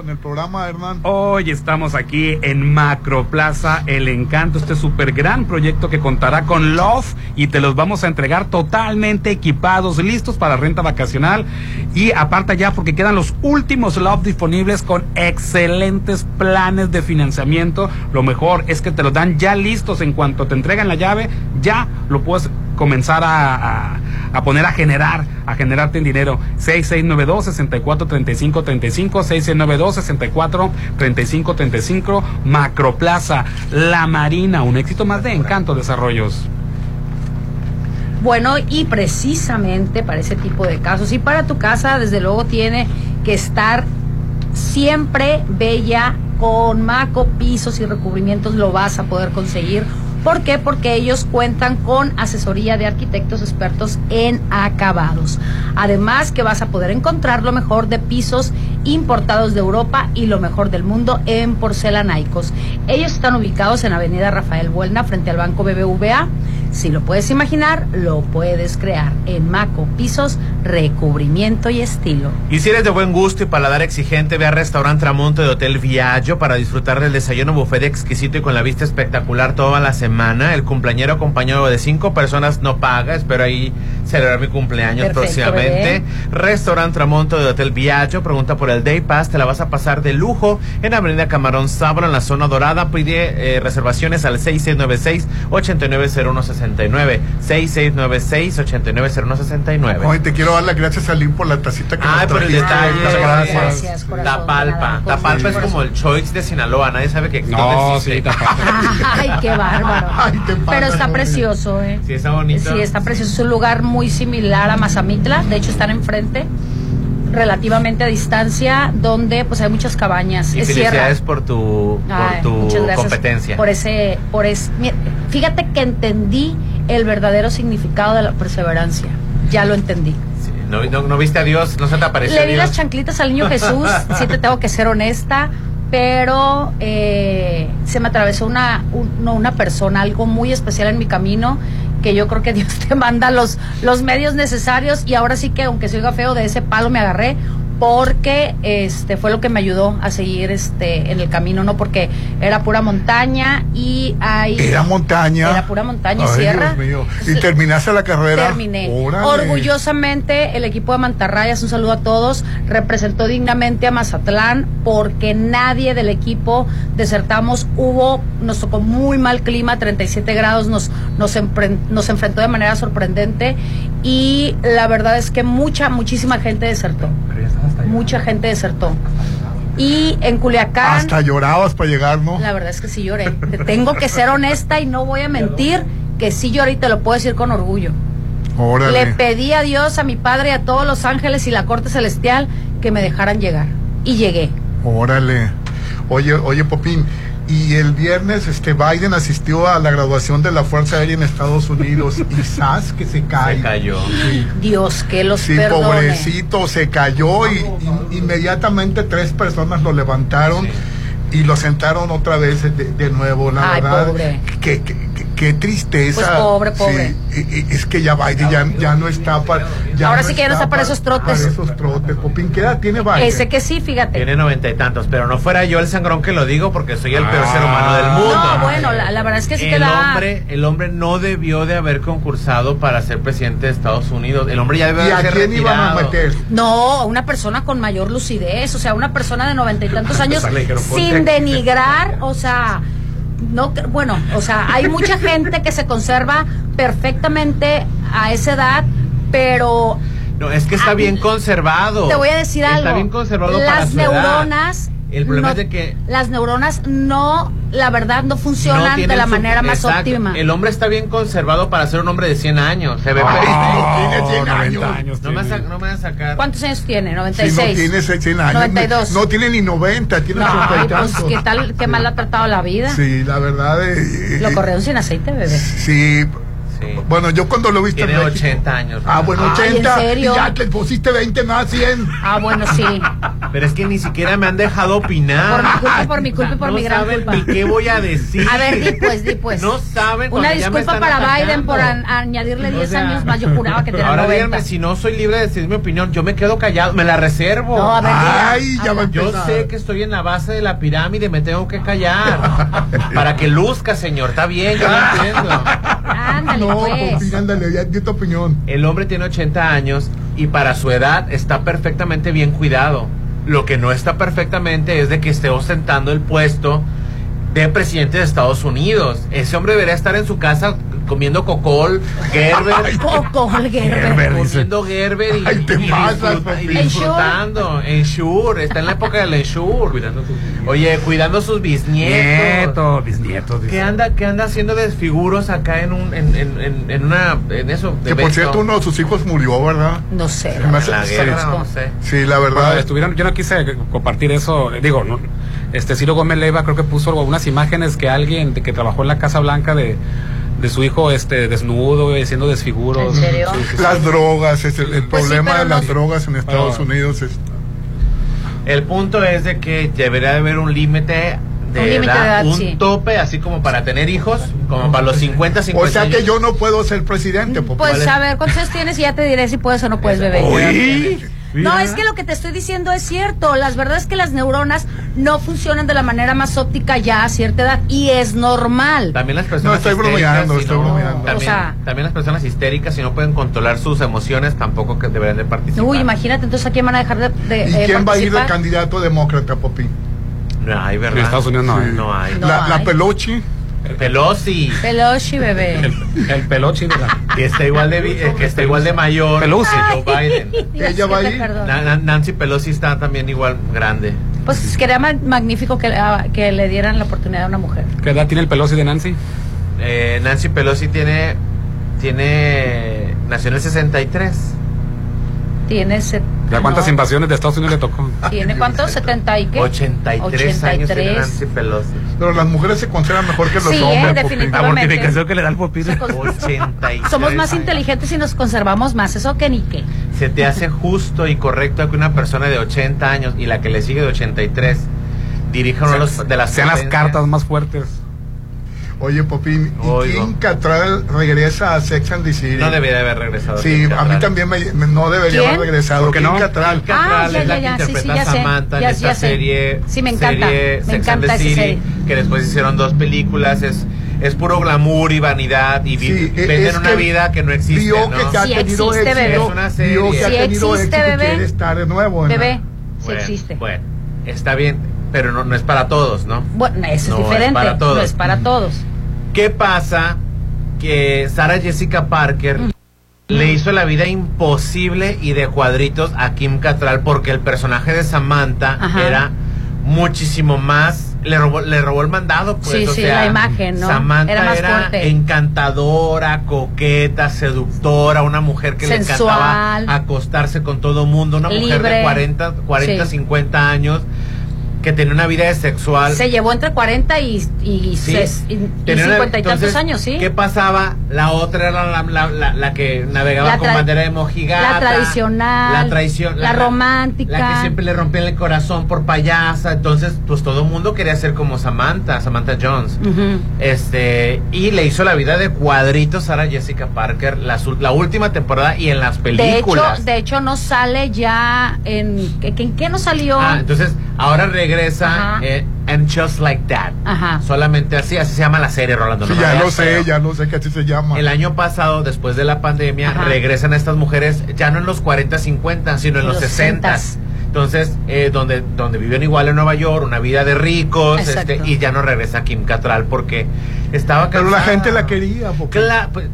con el programa, Hernán. Hoy estamos aquí en Macroplaza El Encanto, este super gran proyecto que contará con Love y te los vamos a entregar totalmente equipados, listos para renta vacacional y aparte ya porque quedan los últimos Love disponibles con excelentes planes de financiamiento. Lo mejor es que te los dan ya listos en cuanto te entregan la llave, ya lo puedes comenzar a, a poner a generar, a generarte en dinero. 6692-643535, 6692-643535, Macroplaza, La Marina, un éxito más de Encanto Desarrollos. Bueno, y precisamente para ese tipo de casos y para tu casa, desde luego tiene que estar siempre bella con maco, pisos y recubrimientos lo vas a poder conseguir ¿Por qué? Porque ellos cuentan con asesoría de arquitectos expertos en acabados. Además que vas a poder encontrar lo mejor de pisos importados de Europa y lo mejor del mundo en porcelanaicos. Ellos están ubicados en Avenida Rafael Buelna frente al Banco BBVA. Si lo puedes imaginar, lo puedes crear. En Maco Pisos, recubrimiento y estilo. Y si eres de buen gusto y paladar exigente, ve a Restaurante Tramonto de Hotel Viaggio para disfrutar del desayuno buffet exquisito y con la vista espectacular toda la semana. El cumpleañero acompañado de cinco personas no paga. Espero ahí celebrar mi cumpleaños Perfecto, próximamente. Restaurante Tramonto de Hotel Viaggio. Pregunta por el Day Pass. Te la vas a pasar de lujo en Avenida Camarón Sabro en la zona dorada. Pide eh, reservaciones al 6696-890169. 6696-890169. Oye, te quiero dar las gracias a Lynn por la tacita que Ay, nos por el detalle. Muchas gracias. Gracias, corazón, Tapalpa. nada, Tapalpa es corazón. como el Choix de Sinaloa. Nadie sabe que No, existe. sí, Tapalpa. Ay, qué bárbaro. Pero está precioso, ¿eh? Sí, está bonito. Sí, está precioso. Es un lugar muy similar a Mazamitla. De hecho, están enfrente, relativamente a distancia, donde pues hay muchas cabañas. Y es sierra. felicidades por tu, por Ay, tu competencia. Por ese, por ese. Fíjate que entendí el verdadero significado de la perseverancia. Ya lo entendí. No, no, no viste a Dios, no se te apareció Le di las chanclitas al niño Jesús, sí te tengo que ser honesta, pero eh, se me atravesó una, un- no, una persona, algo muy especial en mi camino, que yo creo que Dios te manda los, los medios necesarios. Y ahora sí que aunque se oiga feo, de ese palo me agarré porque este fue lo que me ayudó a seguir este en el camino no porque era pura montaña y hay Era montaña. era pura montaña y Ay, sierra Dios mío. ¿Y terminaste la carrera? Terminé. Órale. Orgullosamente, el equipo de Mantarrayas, un saludo a todos, representó dignamente a Mazatlán porque nadie del equipo desertamos. Hubo, nos tocó muy mal clima, 37 grados, nos, nos, empre- nos enfrentó de manera sorprendente y la verdad es que mucha, muchísima gente desertó. Mucha gente desertó. Y en Culiacán. Hasta llorabas para llegar, ¿no? La verdad es que sí lloré. Te tengo que ser honesta y no voy a mentir que sí lloré y te lo puedo decir con orgullo. Órale. Le pedí a Dios, a mi padre y a todos los ángeles y la corte celestial que me dejaran llegar. Y llegué. Órale. Oye, oye, Popín. Y el viernes este Biden asistió a la graduación de la Fuerza Aérea en Estados Unidos y ¡zas! que se cae. Se cayó. Sí. Dios que los Sí, perdone. pobrecito, se cayó y, y- inmediatamente tres personas lo levantaron y lo sentaron otra vez de, de nuevo. La Ay, verdad, pobre. Qué, qué- qué- qué tristeza. Pues pobre, pobre. Sí, es que ya Biden ya, ya no está para. Ahora sí que ya no está para esos trotes. Para esos trotes. Popín, ¿qué edad tiene Biden? Ese que sí, fíjate. Tiene noventa y tantos, pero no fuera yo el sangrón que lo digo porque soy el peor ser humano del mundo. No, bueno, la, la verdad es que sí te el da. hombre, el hombre no debió de haber concursado para ser presidente de Estados Unidos. El hombre ya debe ¿Y de a ser quién iban a meter? No, una persona con mayor lucidez, o sea, una persona de noventa y tantos años sin denigrar, o sea, no, bueno, o sea, hay mucha gente que se conserva perfectamente a esa edad, pero No, es que está bien conservado. te voy a decir Está algo. bien conservado para Las edad. El problema no- es de que las neuronas no, la verdad, no funcionan no de la su- manera más Exacto. óptima. El hombre está bien conservado para ser un hombre de 100 años. Se ve perfecto. tiene 100 años. No me, sa- no me vas a sacar. ¿Cuántos años tiene? Si no 96. tiene 100 años. 92. No, no tiene ni 90, tiene No, 80 y ay, pues tantos. qué tal, qué mal ha tratado la vida. Sí, la verdad. eh, Lo eh, corrieron sin aceite, bebé. Sí. Bueno, yo cuando lo he visto Tiene en México- 80 años. Ah, bueno, Ay, ¿en 80. serio? Y ya te pusiste 20 más 100. Ah, bueno, sí. Pero es que ni siquiera me han dejado opinar. Por mi culpa, por mi culpa y por no mi gran saben culpa. ni qué voy a decir. A ver, di pues, di pues. No saben Una ya disculpa para atacando. Biden por an- añadirle 10 O sea, años más. Yo juraba que tenía Ahora 90. díganme, si no soy libre de decir mi opinión, yo me quedo callado, me la reservo. No, a ver. Ay, ya va a Yo sé que estoy en la base de la pirámide, me tengo que callar. para que luzca, señor. Está bien, yo lo entiendo. Ándale, No, pues. Popín, ándale, ya di tu opinión. El hombre tiene 80 años y para su edad está perfectamente bien cuidado. Lo que no está perfectamente es de que esté ostentando el puesto de presidente de Estados Unidos. Ese hombre debería estar en su casa comiendo cocol, Gerber. Poco, Gerber. comiendo Gerber y, Ay, te y pasas, disfruta- y disfrutando. Ensure, está en la época del Ensure. Oye, cuidando sus bisnietos. Nietos, bisnietos. ¿Qué anda, qué anda haciendo desfiguros acá en un, en, en, en, en una, en eso? de Que por cierto, uno de sus hijos murió, ¿verdad? No sé. La guerra, no sé. Sí, la Bueno, verdad. estuvieron, yo no quise compartir eso, digo, no, Este Ciro Gómez Leiva creo que puso unas imágenes que alguien de que trabajó en la Casa Blanca de, de su hijo este desnudo y haciendo desfiguros. ¿En serio? Sí, sí, sí. Las drogas, es el, el Pues problema de no- las drogas en Estados. Unidos es El punto es de que debería de haber un límite de Un límite edad, de edad, un sí. tope, así como para tener hijos, como para los 50, 50 O sea que yo no puedo ser presidente. Pues a ver, ¿cuántos años tienes? Y ya te diré si puedes o no puedes, bebé. No, es que lo que te estoy diciendo es cierto. Las verdad es que las neuronas no funcionan de la manera más óptica ya a cierta edad y es normal. También las No, personas estoy histéricas, bromeando, si estoy no- bromeando. También, O sea- también las personas histéricas, si no pueden controlar sus emociones, tampoco que deberían de participar. Uy, imagínate, entonces a quién van a dejar de, de, ¿Y eh, quién va a ir de candidato democráta, Popi? No hay, ¿verdad? En Estados Unidos no hay. No hay. No la, la hay. Pelosi. Pelosi, bebé. El pelochi, ¿verdad? Que está igual de, eh, que está igual de mayor Pelosi. que Joe Biden. Ella va que. Na- Na- Nancy Pelosi está también igual grande. Pues sería ma- magnífico que, ah, que le dieran la oportunidad a una mujer. ¿Qué edad tiene el pelosi de Nancy? Eh, Nancy Pelosi tiene tiene nació en el 63. Tiene, se- ¿Ya cuántas no, invasiones de Estados Unidos le tocó? ¿Tiene cuántos? ¿70 y qué? 83, años tiene 83. Nancy Pelosi. Pero las mujeres se consideran mejor que los Sí, eh, hombres. Popi. definitivamente. La mortificación que le da el popito. 83 Somos más años. inteligentes y nos conservamos más. Eso que ni qué. ¿Se te hace justo y correcto que una persona de 80 años y la que le sigue de 83 dirija uno de, los- de las Sean las cartas más fuertes. Oye, Popi, ¿y Oigo. Kim Cattrall regresa a Sex and the City? No debería haber regresado. Sí, Kim a mí también me, me- no debería ¿Quién? haber regresado. ¿Por qué Kim no? Cattrall Ah, ya, es la ya, que sí, interpreta sí, ya sé. Samantha Ya- en esta sé. serie. Sí, me encanta. serie Me Sex encanta and the City, serie. que después hicieron dos películas. Es, es puro glamour y vanidad y vi- Sí, e- venden es una que vida que no existe. Vio ¿no? que ya ha Sí tenido existe, bebé. Es una Vio serie. que ha Sí tenido existe, éxito bebé. quiere estar de nuevo. la- Bebé, sí Bueno, existe. Bueno, está bien, pero no, no es para todos, ¿no? Bueno, eso No, es es diferente. para todos. No es para todos. ¿Qué pasa? Que Sarah Jessica Parker Mm. le hizo la vida imposible y de cuadritos a Kim Cattrall porque el personaje de Samantha Ajá. era muchísimo más le robó le robó el mandado pues Sí, o sí, sea, la imagen, ¿no? Samantha Era era, más fuerte. encantadora coqueta seductora una mujer que Sensual. le encantaba acostarse con todo mundo una mujer de 40 40 Sí. 50 años que tenía una vida sexual Se llevó entre 40 y, y, Sí. ses- y- y Tenía una- 50 y tantos años, ¿sí? ¿Qué pasaba? La otra era la, la- la- la que navegaba con bandera de mojigata. la tradicional, La traición. la romántica. La que siempre le rompía el corazón por payasa. Entonces, pues todo el mundo quería ser como Samantha, Samantha Jones. Este, y le hizo la vida de cuadritos a Jessica Parker la, la última temporada y en las De hecho, películas. de hecho no sale ya en ¿en, en qué no salió? Ah, entonces, ahora regresa Ajá. eh, And Just Like That. Ajá. Solamente así, así se llama la serie, Rolando. Sí, no ya lo sé, ya lo sé que así se llama. El año pasado, después de la pandemia, Ajá. regresan estas mujeres ya no en los 40, 50, sino en En los, los 60. 60. Entonces, eh, donde, donde viven igual en Nueva York, una vida de ricos, Exacto. este, y ya no regresa Kim Cattrall porque estaba Pero la cansada. gente la quería. Popi. Cla- pues,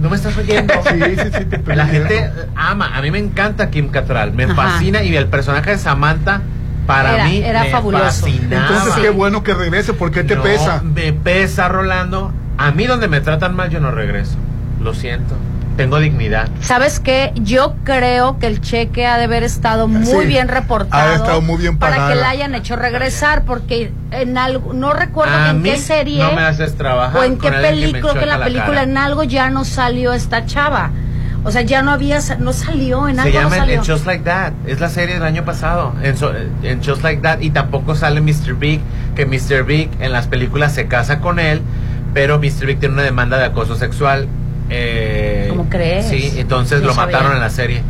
no me estás oyendo. Sí, sí, sí, te La gente ama, a mí me encanta Kim Cattrall, me Ajá. fascina y el personaje de Samantha para Era- mí era me fabuloso. fascinaba. Entonces, Sí. qué bueno que regrese. ¿Por qué te No, pesa? Me pesa, Rolando. A mí donde me tratan mal yo no regreso. Lo siento. Tengo dignidad. ¿Sabes qué? Yo creo que el cheque ha de haber estado muy Sí, bien reportado. ha estado muy bien Para que la hayan hecho regresar, porque en algo, no recuerdo en qué serie no me haces trabajar. o en qué película, que en la película cara. en algo ya no salió esta chava. O sea, ya no había, no salió, en Se algo no llama en Just Like That. Es la serie del año pasado. En, so- en Just Like That. Y tampoco sale Mr. Big. Que Mr. Big en las películas se casa con él. Pero Mr. Big tiene una demanda de acoso sexual. Eh, ¿Cómo crees? Sí, entonces lo sabía. mataron en la serie.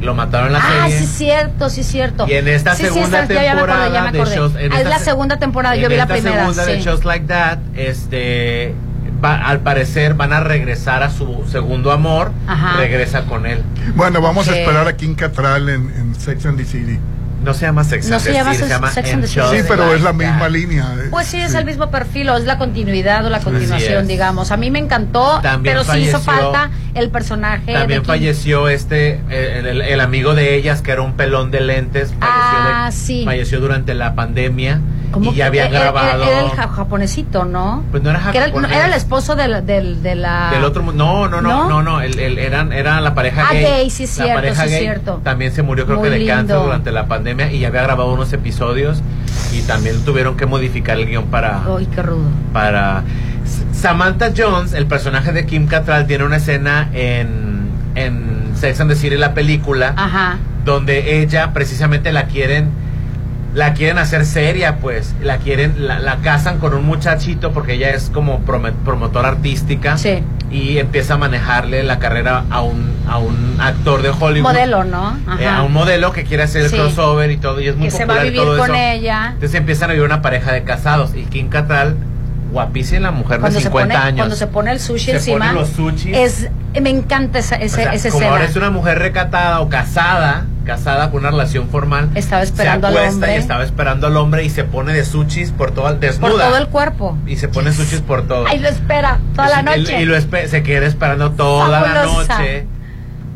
Lo mataron en la Ah, serie. sí es cierto, sí es cierto. Y en esta Sí, sí, segunda esta- ya- ya me acordé, ya me temporada de acordé. Just- en Ah, es esta la se- segunda temporada, yo en vi la esta primera. segunda de sí. Just Like That, este, va- al parecer van a regresar a su segundo amor. Ajá. Regresa con él. Bueno, vamos a esperar a Kim Cattrall en, en Sex and the City. No se llama Sex No and se the llama se llama Sex and the. Just Sí, pero es la misma línea. eh. Pues sí, es Sí. el mismo perfil, o es la continuidad o la continuación, digamos. A mí me encantó, También pero sí hizo falleció- falta el personaje. También de falleció este, eh, el, el- el amigo de ellas, que era un pelón de lentes. Falleció, Ah, de- sí. falleció durante la pandemia. ¿Cómo y ya habían era- era- grabado. Era el ja- japonesito, ¿no? Pues no era Que era, el- japonés. era el esposo del, del, de la... Del otro no, no, no, ¿No? no, no, el, el- eran, era la pareja Ah, gay. gay, sí es la cierto, pareja sí gay cierto. También se murió creo Muy que de cáncer lindo. durante la pandemia y ya había grabado unos episodios y también tuvieron que modificar el guion para Ay, qué rudo. para Samantha Jones, el personaje de Kim Cattrall tiene una escena en en Sex and the City la película Ajá. donde ella precisamente la quieren la quieren hacer seria pues la quieren la, la casan con un muchachito porque ella es como promotora artística Sí. y empieza a manejarle la carrera a un a un actor de Hollywood Modelo, ¿no? eh, a un modelo que quiere hacer el Sí. crossover y todo y es muy Que se va a popular y vivir todo con eso. ella. entonces empiezan a vivir una pareja de casados y Kim Cattrall guapísima la mujer Cuando de se, 50 pone, años cuando se pone el sushi Se encima. pone los sushis. Es, me encanta esa, ese, O sea, esa como escena. ahora es una mujer recatada o casada, casada con una relación formal. Estaba esperando se al acuesta hombre. y estaba esperando al hombre y se pone de sushis por todo, desnuda. Por todo el cuerpo. Y se pone sushis por todo. Ahí lo espera toda la noche. Y, lo se queda esperando toda Fabulosa. la noche.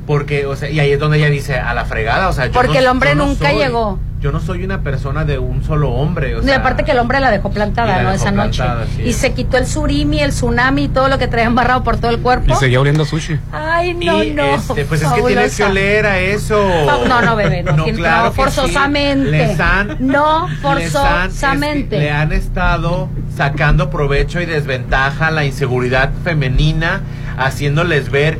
Porque, o sea, y ahí es donde ella dice, a la fregada, o sea, yo Porque no- el hombre yo no nunca soy- llegó. Yo no soy una persona de un solo hombre, o y sea. aparte que el hombre la dejó plantada, la ¿no? dejó Esa noche. sí. Y se quitó el surimi, el tsunami y todo lo que traía embarrado por todo el cuerpo. Y seguía oliendo sushi. Ay, no, y no. este, pues es que tienes que oler a eso. No, no, bebé, no, sí. forzosamente. Les han- No, han, forzosamente. este, le han estado sacando provecho y desventaja a la inseguridad femenina, haciéndoles ver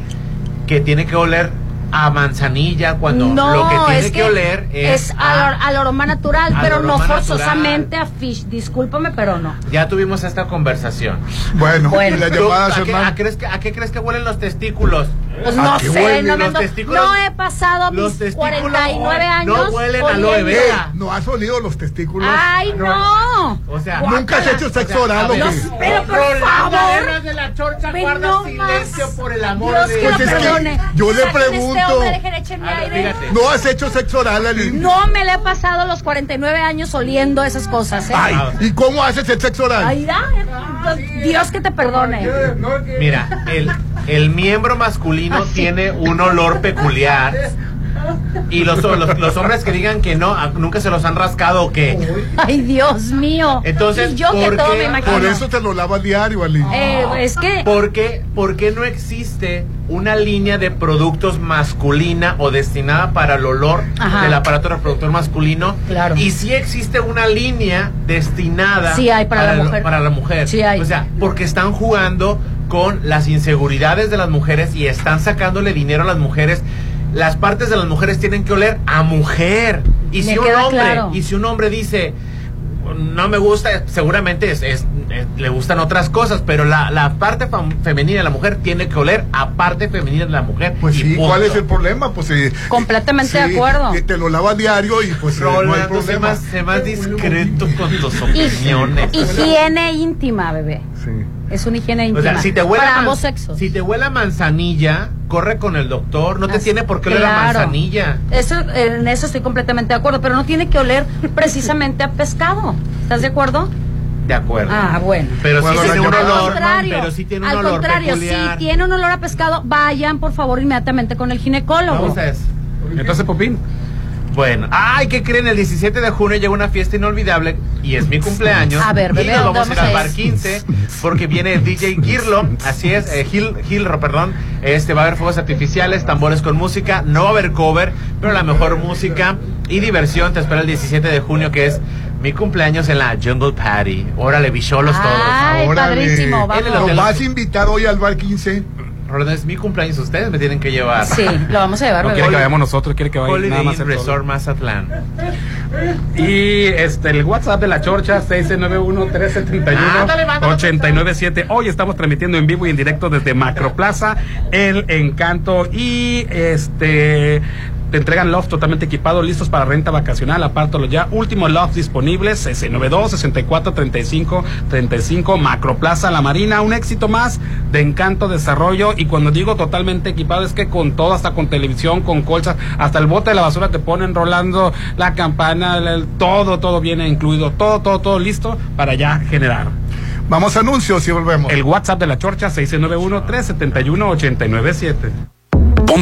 que tiene que oler a manzanilla cuando no, lo que tiene es que, oler es, es a- al, al aroma natural, al pero no aroma forzosamente a fish. Discúlpame, pero no. Ya tuvimos esta conversación. Bueno, Bueno. y la ¿Tú- llamada, ¿a, qué, a crees que- a qué crees que huelen los testículos? Pues ¿A no sé, huelen no, me los ando- testículos? no he pasado Los mis testículos 49 no años. huelen a oliendo. aloe vera. Eh, ¿No has olido los testículos? ¡Ay, no! O sea, ¿Nunca has hecho sexo oral o qué? Pero por favor. De la Chorcha Ve guarda no silencio más. por el amor Dios de que Pues lo es que perdone. yo le pregunto. Este hombre, ver, fíjate. ¿No has hecho sexo oral, Aline? No me le he pasado los 49 años oliendo esas cosas, ¿eh? Ay, ¿y cómo haces el sexo oral? Ay, da, Dios que te perdone. Mira, el, el miembro masculino Tiene un olor peculiar. Y los, los, los hombres que digan que no, a- nunca se los han rascado o qué. Ay, Dios mío. Entonces, y yo que ¿por todo qué? me imagino. Por eso te lo lavas diario, Aline. Eh, es que ¿Por qué, por qué no existe una línea de productos masculina o destinada para el olor Ajá. del aparato reproductor masculino? Claro. Y sí existe una línea destinada Sí hay para la el- mujer. para la mujer. Sí hay. O sea, porque están jugando con las inseguridades de las mujeres y están sacándole dinero a las mujeres. Las partes de las mujeres tienen que oler a mujer. Y Me si un hombre, claro. y si un hombre dice no me gusta, seguramente es, es- es- le gustan otras cosas, pero la, la parte fam- femenina de la mujer tiene que oler a parte femenina de la mujer. Pues sí, punto. ¿cuál es el problema? Pues eh, completamente de acuerdo. que te lo lavas diario y pues eh, no hay Rolando, sé problema. más, sé más discreto con tus opiniones. higiene íntima, bebé. Sí. Es una higiene O íntima. sea, si te huele para ambos sexos. si te huele a manzanilla, corre con el doctor, no te Así- tiene por qué oler a manzanilla. Eso, en eso estoy completamente de acuerdo, pero no tiene que oler precisamente a pescado. ¿Estás de acuerdo? De acuerdo. Ah, bueno. Pero sí Bueno, tiene un olor, contrario, pero sí tiene un al olor contrario, peculiar. si tiene un olor a pescado, vayan por favor inmediatamente con el ginecólogo. Eso. Entonces, Popín. Bueno, ay, ¿qué creen? El 17 de junio llega una fiesta inolvidable y es mi cumpleaños. A ver, bebé, y nos ¿dónde vamos a ir al bar ir? 15 porque viene DJ Girlo, así es, eh, Gil, Gilro, perdón. Este va a haber fuegos artificiales, tambores con música, no va a haber cover, pero la mejor música y diversión te espera el 17 de junio que es mi cumpleaños en la Jungle Party. Órale, bicholos todos. Ay, Órale. padrísimo, vamos. lo ¿Nos vas a invitar hoy al bar 15? Rolando, es mi cumpleaños, ustedes me tienen que llevar. Sí, lo vamos a llevar, No quiere que vayamos nosotros, quiere que vaya Holiday nada más solo. Resort Mazatlán. Y este el WhatsApp de la Chorcha 691-371-897. Hoy estamos transmitiendo en vivo y en directo desde Macroplaza, El Encanto. Y este te entregan loft totalmente equipado, listos para renta vacacional. Apártalo ya. Últimos loft disponibles: S92, 64, 35, 35. Macroplaza La Marina. Un éxito más de Encanto Desarrollo. Y cuando digo totalmente equipado, es que con todo, hasta con televisión, con colchas, hasta el bote de la basura te ponen rolando la campana, el- todo, todo viene incluido. Todo, todo, todo listo para ya generar. Vamos a anuncios y volvemos. El WhatsApp de la Chorcha 691-371-897.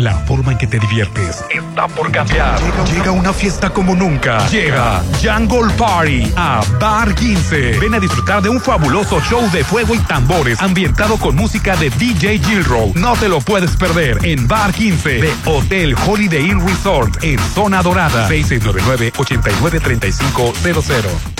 La forma en que te diviertes está por cambiar. Llega, llega una fiesta como nunca. Llega Jungle Party a Bar 15. Ven a disfrutar de un fabuloso show de fuego y tambores ambientado con música de DJ Gilrow. No te lo puedes perder en Bar 15 de Hotel Holiday Inn Resort en Zona Dorada. 6699-893500.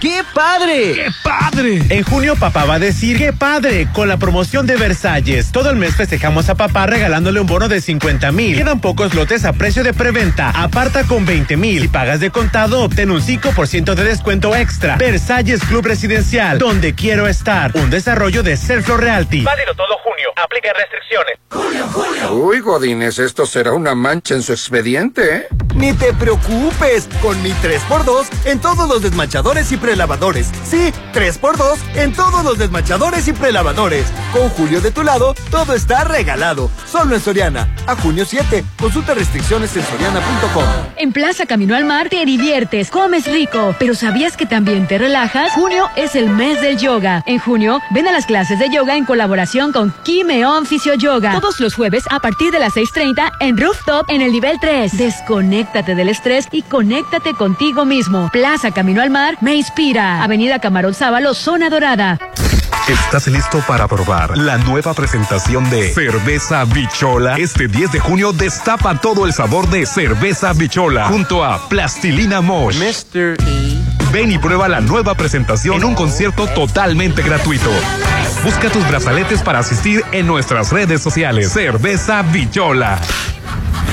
¡Qué padre! ¡Qué padre! En junio papá va a decir ¡Qué padre! Con la promoción de Versalles. Todo el mes festejamos a papá regalándole un bono de 50 mil. Quedan pocos lotes a precio de preventa. Aparta con 20 mil. Si pagas de contado, obtén un 5% de descuento extra. Versalles Club Residencial, donde quiero estar. Un desarrollo de Selflo Realty. Válido todo junio. Aplica restricciones. Uy, Godines, esto será una mancha en su expediente, ¿eh? Ni te preocupes, con mi 3x2 en todos los desmanchadores y prelavadores. Sí, 3x2 en todos los desmanchadores y prelavadores. Con Julio de tu lado, todo está regalado. Solo en Soriana. A junio 7. Consulta restricciones en soriana.com. En Plaza Camino al Mar te diviertes, comes rico, pero ¿sabías que también te relajas? Junio es el mes del yoga. En junio, ven a las clases de yoga en colaboración con Kimeon Fisio Yoga. Todos los jueves a partir de las 6.30 en Rooftop en el nivel 3. Desconéctate del estrés y conéctate contigo mismo. Plaza Camino al Mar me inspira. Avenida Camarón Sábalo, Zona Dorada. ¿Estás listo para probar la nueva presentación de Cerveza Bichola? Este 10 de junio destapa todo el sabor de Cerveza Bichola junto a Plastilina Mosh. Mr. Ven y prueba la nueva presentación en un concierto totalmente gratuito. Busca tus brazaletes para asistir en nuestras redes sociales. Cerveza Bichola.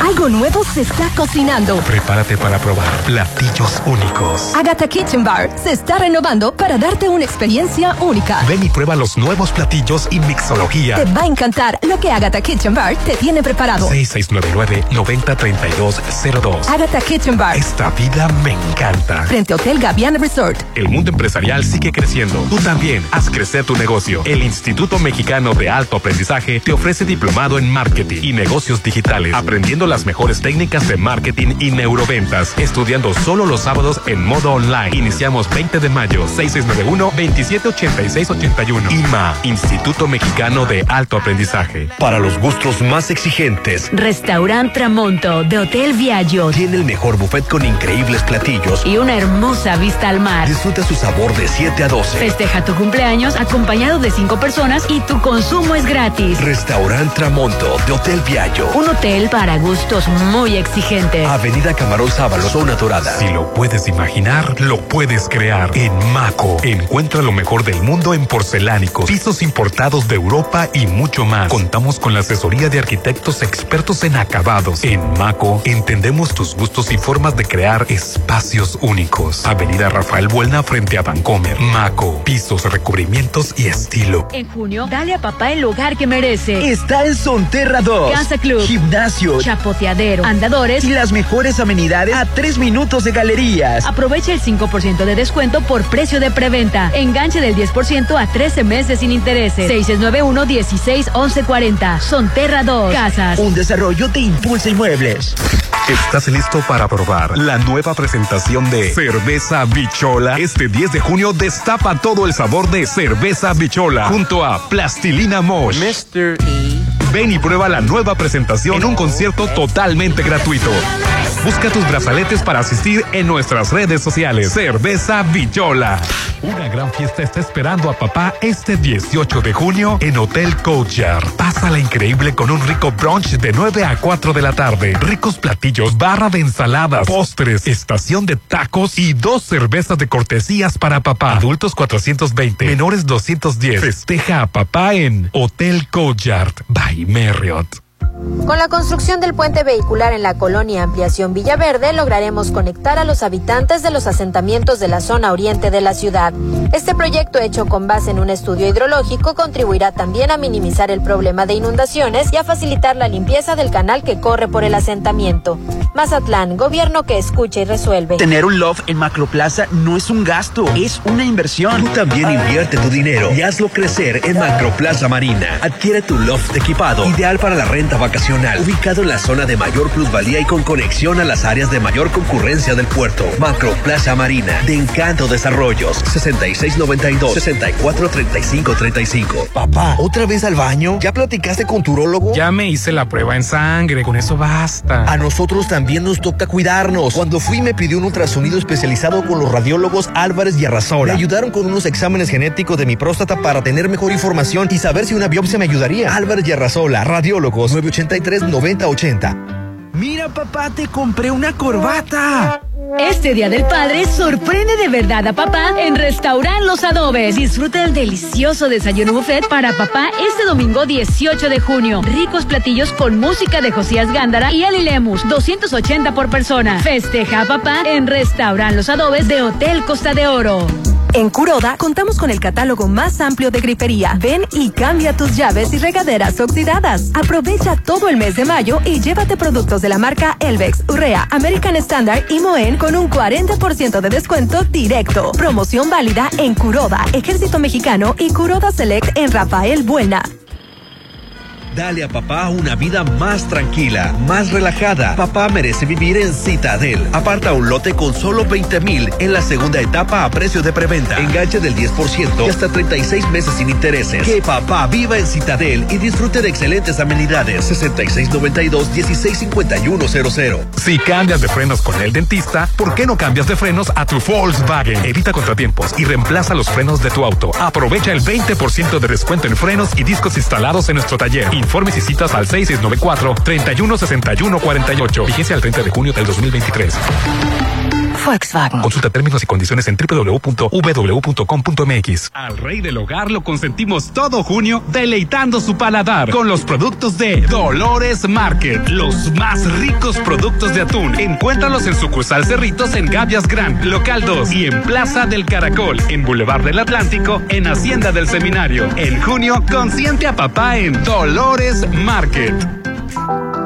Algo nuevo se está cocinando. Prepárate para probar platillos únicos. Agatha Kitchen Bar se está renovando para darte una experiencia única. Ven y prueba los nuevos platillos y mixología. Te va a encantar lo que Agatha Kitchen Bar te tiene preparado. 6699-903202. Agatha Kitchen Bar. Esta vida me encanta. Frente a Hotel Gaviana Resort. El mundo empresarial sigue creciendo. Tú también haz crecer tu negocio. El Instituto Mexicano de Alto Aprendizaje te ofrece diplomado en marketing y negocios digitales, aprendiendo las mejores técnicas de marketing y neuroventas, estudiando solo los sábados en modo online. Iniciamos 20 de mayo, 6691-278681. IMA, Instituto Mexicano de Alto Aprendizaje. Para los gustos más exigentes, Restaurant Tramonto de Hotel Viaggio tiene el mejor buffet con increíbles platillos. y una hermosa vista al mar. Disfruta su sabor de 7 a 12. Festeja tu cumpleaños acompañado de cinco personas y tu consumo es gratis. Restaurant Tramonto de Hotel Viaggio. Un hotel para gustos muy exigentes. Avenida Camarón Sábalo, Zona Dorada. Si lo puedes imaginar, lo puedes crear. En Maco, encuentra lo mejor del mundo en porcelánicos, pisos importados de Europa y mucho más. Contamos con la asesoría de arquitectos expertos en acabados. En Maco, entendemos tus gustos y formas de crear espacios únicos. Avenida Rafael Buelna frente a Vancomer. Maco, pisos, recubrimientos y estilo. En junio, dale a papá el hogar que merece. Está en Sonterra 2. Casa Club. Gimnasio. Chapoteadero. Andadores. Y las mejores amenidades a tres minutos de galerías. Aprovecha el 5% de descuento por precio de preventa. Enganche del 10% a 13 meses sin intereses. 691-16-1140. Sonterra 2. Casas. Un desarrollo de Impulsa Inmuebles. ¿Estás listo para probar la nueva presentación de Cerveza Bichola? Este 10 de junio destapa todo el sabor de Cerveza Bichola junto a Plastilina Mosh. Mr. Ven y prueba la nueva presentación en un concierto totalmente gratuito. Busca tus brazaletes para asistir en nuestras redes sociales. Cerveza Villola. Una gran fiesta está esperando a papá este 18 de junio en Hotel Courtyard. Pásala increíble con un rico brunch de 9 a 4 de la tarde. Ricos platillos, barra de ensaladas, postres, estación de tacos y dos cervezas de cortesías para papá. Adultos 420, menores 210. Festeja a papá en Hotel Courtyard by Marriott. Con la construcción del puente vehicular en la colonia Ampliación Villaverde lograremos conectar a los habitantes de los asentamientos de la zona oriente de la ciudad. Este proyecto hecho con base en un estudio hidrológico contribuirá también a minimizar el problema de inundaciones y a facilitar la limpieza del canal que corre por el asentamiento. Mazatlán, gobierno que escucha y resuelve. Tener un loft en Macroplaza no es un gasto, es una inversión. Tú también invierte tu dinero y hazlo crecer en Macroplaza Marina. Adquiere tu loft equipado, ideal para la renta vacacional, ubicado en la zona de mayor plusvalía y con conexión a las áreas de mayor concurrencia del puerto. Macroplaza Marina, de Encanto Desarrollos, 6692-643535. Papá, ¿otra vez al baño? ¿Ya platicaste con tu urólogo? Ya me hice la prueba en sangre, con eso basta. A nosotros también nos toca cuidarnos. Cuando fui me pidió un ultrasonido especializado con los radiólogos Álvarez y Arrasola. Me ayudaron con unos exámenes genéticos de mi próstata para tener mejor información y saber si una biopsia me ayudaría. Álvarez y Arrasola, radiólogos 983-9080. Mira papá, te compré una corbata. Este Día del Padre sorprende de verdad a papá en Restaurant Los Adobes. Disfruta del delicioso desayuno buffet para papá este domingo 18 de junio. Ricos platillos con música de Josías Gándara y Ali Lemus, 280 por persona. Festeja a papá en Restaurant Los Adobes de Hotel Costa de Oro. En Curoda contamos con el catálogo más amplio de grifería. Ven y cambia tus llaves y regaderas oxidadas. Aprovecha todo el mes de mayo y llévate productos de la marca Elvex, Urrea, American Standard y Con un 40% de descuento directo. Promoción válida en Curoda, Ejército Mexicano y Curoda Select en Rafael Buena. Dale a papá una vida más tranquila, más relajada. Papá merece vivir en Citadel. Aparta un lote con solo 20 mil en la segunda etapa a precio de preventa. Enganche del 10% y hasta 36 meses sin intereses. Que papá viva en Citadel y disfrute de excelentes amenidades. 6692-165100. Si cambias de frenos con el dentista, ¿por qué no cambias de frenos a tu Volkswagen? Evita contratiempos y reemplaza los frenos de tu auto. Aprovecha el 20% de descuento en frenos y discos instalados en nuestro taller. Informes y citas al 6694-316148. Vigencia al 30 de junio del 2023. Volkswagen. Consulta términos y condiciones en www.vw.com.mx. Al rey del hogar lo consentimos todo junio deleitando su paladar con los productos de Dolores Market. Los más ricos productos de atún. Encuéntralos en sucursal Cerritos en Gavias Grand, local 2 y en Plaza del Caracol, en Boulevard del Atlántico, en Hacienda del Seminario. En junio, consiente a papá en Dolores Market.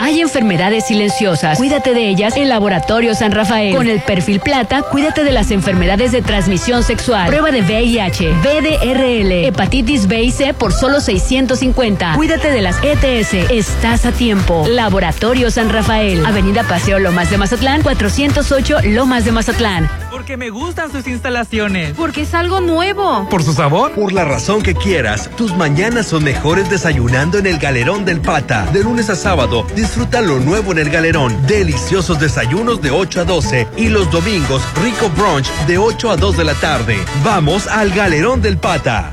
Hay enfermedades silenciosas. Cuídate de ellas en Laboratorio San Rafael. Con el perfil plata, cuídate de las enfermedades de transmisión sexual. Prueba de VIH, VDRL, hepatitis B y C por solo 650. Cuídate de las ETS. Estás a tiempo. Laboratorio San Rafael. Avenida Paseo Lomas de Mazatlán, 408 Lomas de Mazatlán. Porque me gustan sus instalaciones. Porque es algo nuevo. ¿Por su sabor? Por la razón que quieras, tus mañanas son mejores desayunando en el Galerón del Pata. De lunes a sábado, disfruta lo nuevo en el Galerón. Deliciosos desayunos de 8 a 12 y los domingos, rico brunch de 8 a 2 de la tarde. Vamos al Galerón del Pata.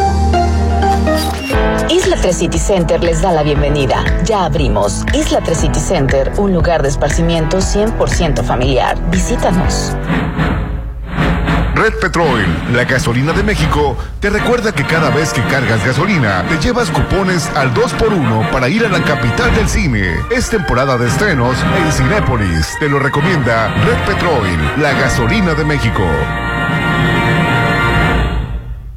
Isla 3 City Center les da la bienvenida. Ya abrimos. Isla 3 City Center, un lugar de esparcimiento 100% familiar. Visítanos. Red Petrol, la gasolina de México, te recuerda que cada vez que cargas gasolina, te llevas cupones al 2x1 para ir a la capital del cine. Es temporada de estrenos en Cinépolis. Te lo recomienda Red Petrol, la gasolina de México.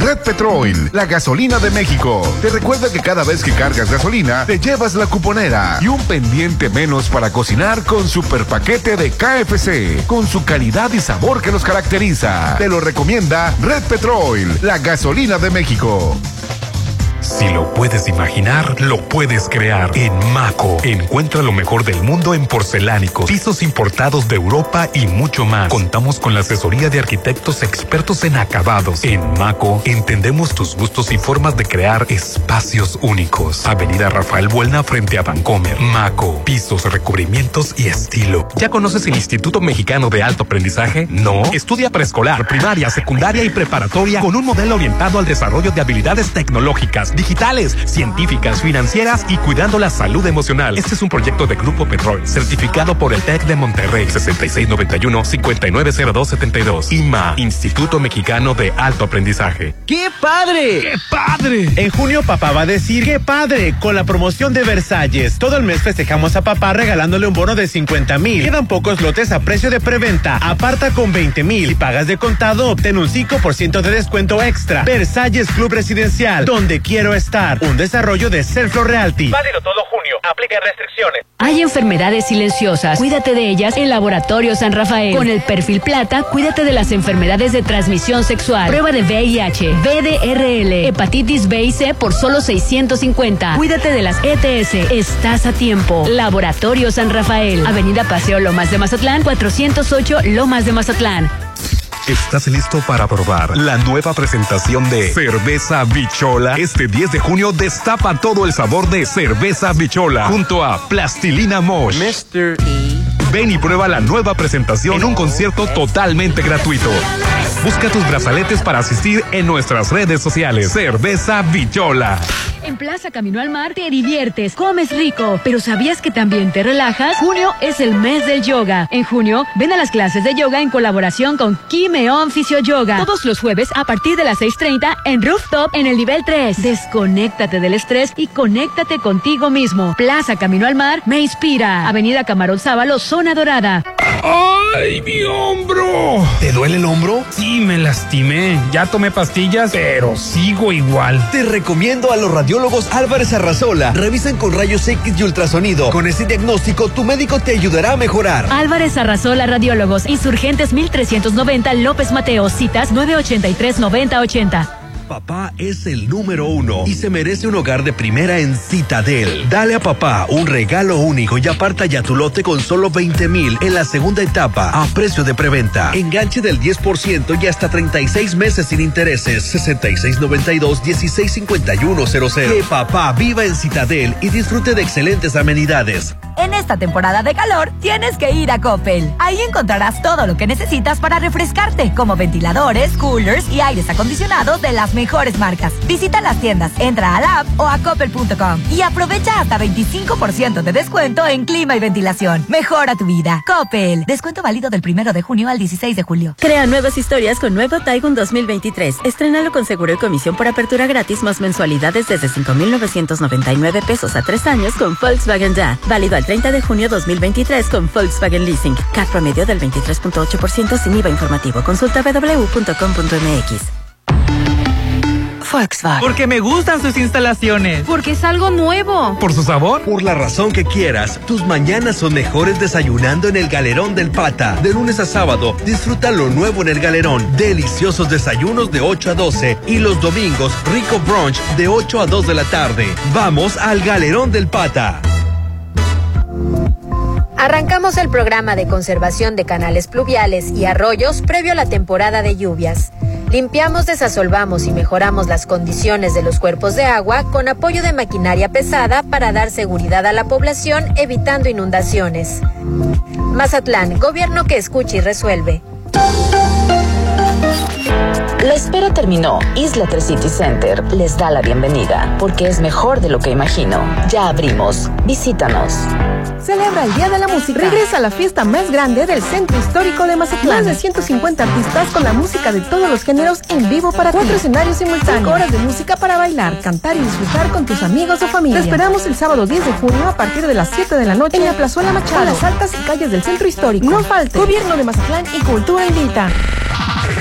Red Petrol, la gasolina de México. Te recuerda que cada vez que cargas gasolina, te llevas la cuponera y un pendiente menos para cocinar con super paquete de KFC, con su calidad y sabor que los caracteriza. Te lo recomienda Red Petrol, la gasolina de México. Si lo puedes imaginar, lo puedes crear. En Maco, encuentra lo mejor del mundo en porcelánicos, pisos importados de Europa y mucho más. Contamos con la asesoría de arquitectos expertos en acabados. En Maco, entendemos tus gustos y formas de crear espacios únicos. Avenida Rafael Buelna frente a Vancomer. Maco, pisos, recubrimientos y estilo. ¿Ya conoces el Instituto Mexicano de Alto Aprendizaje? No. Estudia preescolar, primaria, secundaria y preparatoria con un modelo orientado al desarrollo de habilidades tecnológicas digitales, científicas, financieras y cuidando la salud emocional. Este es un proyecto de Grupo Petrol, certificado por el TEC de Monterrey, 6691-590272. IMA, Instituto Mexicano de Alto Aprendizaje. ¡Qué padre! ¡Qué padre! En junio papá va a decir ¡qué padre! Con la promoción de Versalles. Todo el mes festejamos a papá regalándole un bono de 50 mil. Quedan pocos lotes a precio de preventa. Aparta con 20 mil y pagas de contado, obtén un 5% de descuento extra. Versalles Club Residencial, donde quiero estar. Un desarrollo de Selflo Realty. Válido todo junio. Aplica restricciones. Hay enfermedades silenciosas. Cuídate de ellas en Laboratorio San Rafael. Con el perfil plata, cuídate de las enfermedades de transmisión sexual. Prueba de VIH, VDRL, hepatitis B y C por solo 650. Cuídate de las ETS. Estás a tiempo. Laboratorio San Rafael. Avenida Paseo Lomas de Mazatlán, 408 Lomas de Mazatlán. ¿Estás listo para probar la nueva presentación de Cerveza Bichola? Este 10 de junio destapa todo el sabor de Cerveza Bichola junto a Plastilina Mosh. Mr. Ven y prueba la nueva presentación en un concierto totalmente gratuito. Busca tus brazaletes para asistir en nuestras redes sociales. Cerveza Bichola. En Plaza Camino al Mar te diviertes, comes rico, pero ¿sabías que también te relajas? Junio es el mes del yoga. En junio, ven a las clases de yoga en colaboración con Kimeon Fisio Yoga. Todos los jueves a partir de las 6.30 en Rooftop en el nivel 3. Desconéctate del estrés y conéctate contigo mismo. Plaza Camino al Mar me inspira. Avenida Camarón Sábalo, Zona Dorada. ¡Ay, mi hombro! ¿Te duele el hombro? Sí, me lastimé. Ya tomé pastillas, pero sigo igual. Te recomiendo a los radiólogos Álvarez Arrazola. Revisan con rayos X y ultrasonido. Con este diagnóstico, tu médico te ayudará a mejorar. Álvarez Arrazola Radiólogos, Insurgentes 1390 López Mateo, citas 983-9080. Papá es el número uno y se merece un hogar de primera en Citadel. Dale a papá un regalo único y aparta ya tu lote con solo 20 mil en la segunda etapa a precio de preventa. Enganche del 10% y hasta 36 meses sin intereses. 6692-165100. Que papá viva en Citadel y disfrute de excelentes amenidades. En esta temporada de calor tienes que ir a Coppel. Ahí encontrarás todo lo que necesitas para refrescarte, como ventiladores, coolers y aires acondicionados de las mejores marcas. Visita las tiendas, entra a la app o a coppel.com y aprovecha hasta 25% de descuento en clima y ventilación. Mejora tu vida. Coppel. Descuento válido del primero de junio al 16 de julio. Crea nuevas historias con nuevo Taigun 2023. Estrenalo con seguro y comisión por apertura gratis más mensualidades desde 5,999 pesos a tres años con Volkswagen Ya. Válido al 30 de junio 2023 con Volkswagen Leasing. CAT promedio del 23.8% sin IVA informativo. Consulta www.com.mx. Volkswagen. Porque me gustan sus instalaciones. Porque es algo nuevo. Por su sabor. Por la razón que quieras, tus mañanas son mejores desayunando en el Galerón del Pata. De lunes a sábado, disfruta lo nuevo en el Galerón. Deliciosos desayunos de 8 a 12 y los domingos, rico brunch de 8 a 2 de la tarde. Vamos al Galerón del Pata. Arrancamos el programa de conservación de canales pluviales y arroyos previo a la temporada de lluvias. Limpiamos, desasolvamos y mejoramos las condiciones de los cuerpos de agua con apoyo de maquinaria pesada para dar seguridad a la población evitando inundaciones. Mazatlán, gobierno que escucha y resuelve. La espera terminó. Isla 3 City Center les da la bienvenida porque es mejor de lo que imagino. Ya abrimos. Visítanos. Celebra el Día de la Música. Regresa a la fiesta más grande del Centro Histórico de Mazatlán. Más de 150 artistas con la música de todos los géneros en vivo para cuatro escenarios simultáneos. Cinco horas de música para bailar, cantar y disfrutar con tus amigos o familia. Te esperamos el sábado 10 de junio a partir de las 7 de la noche en la Plazuela Machado, a las altas y calles del Centro Histórico. No falte. Gobierno de Mazatlán y Cultura Invita.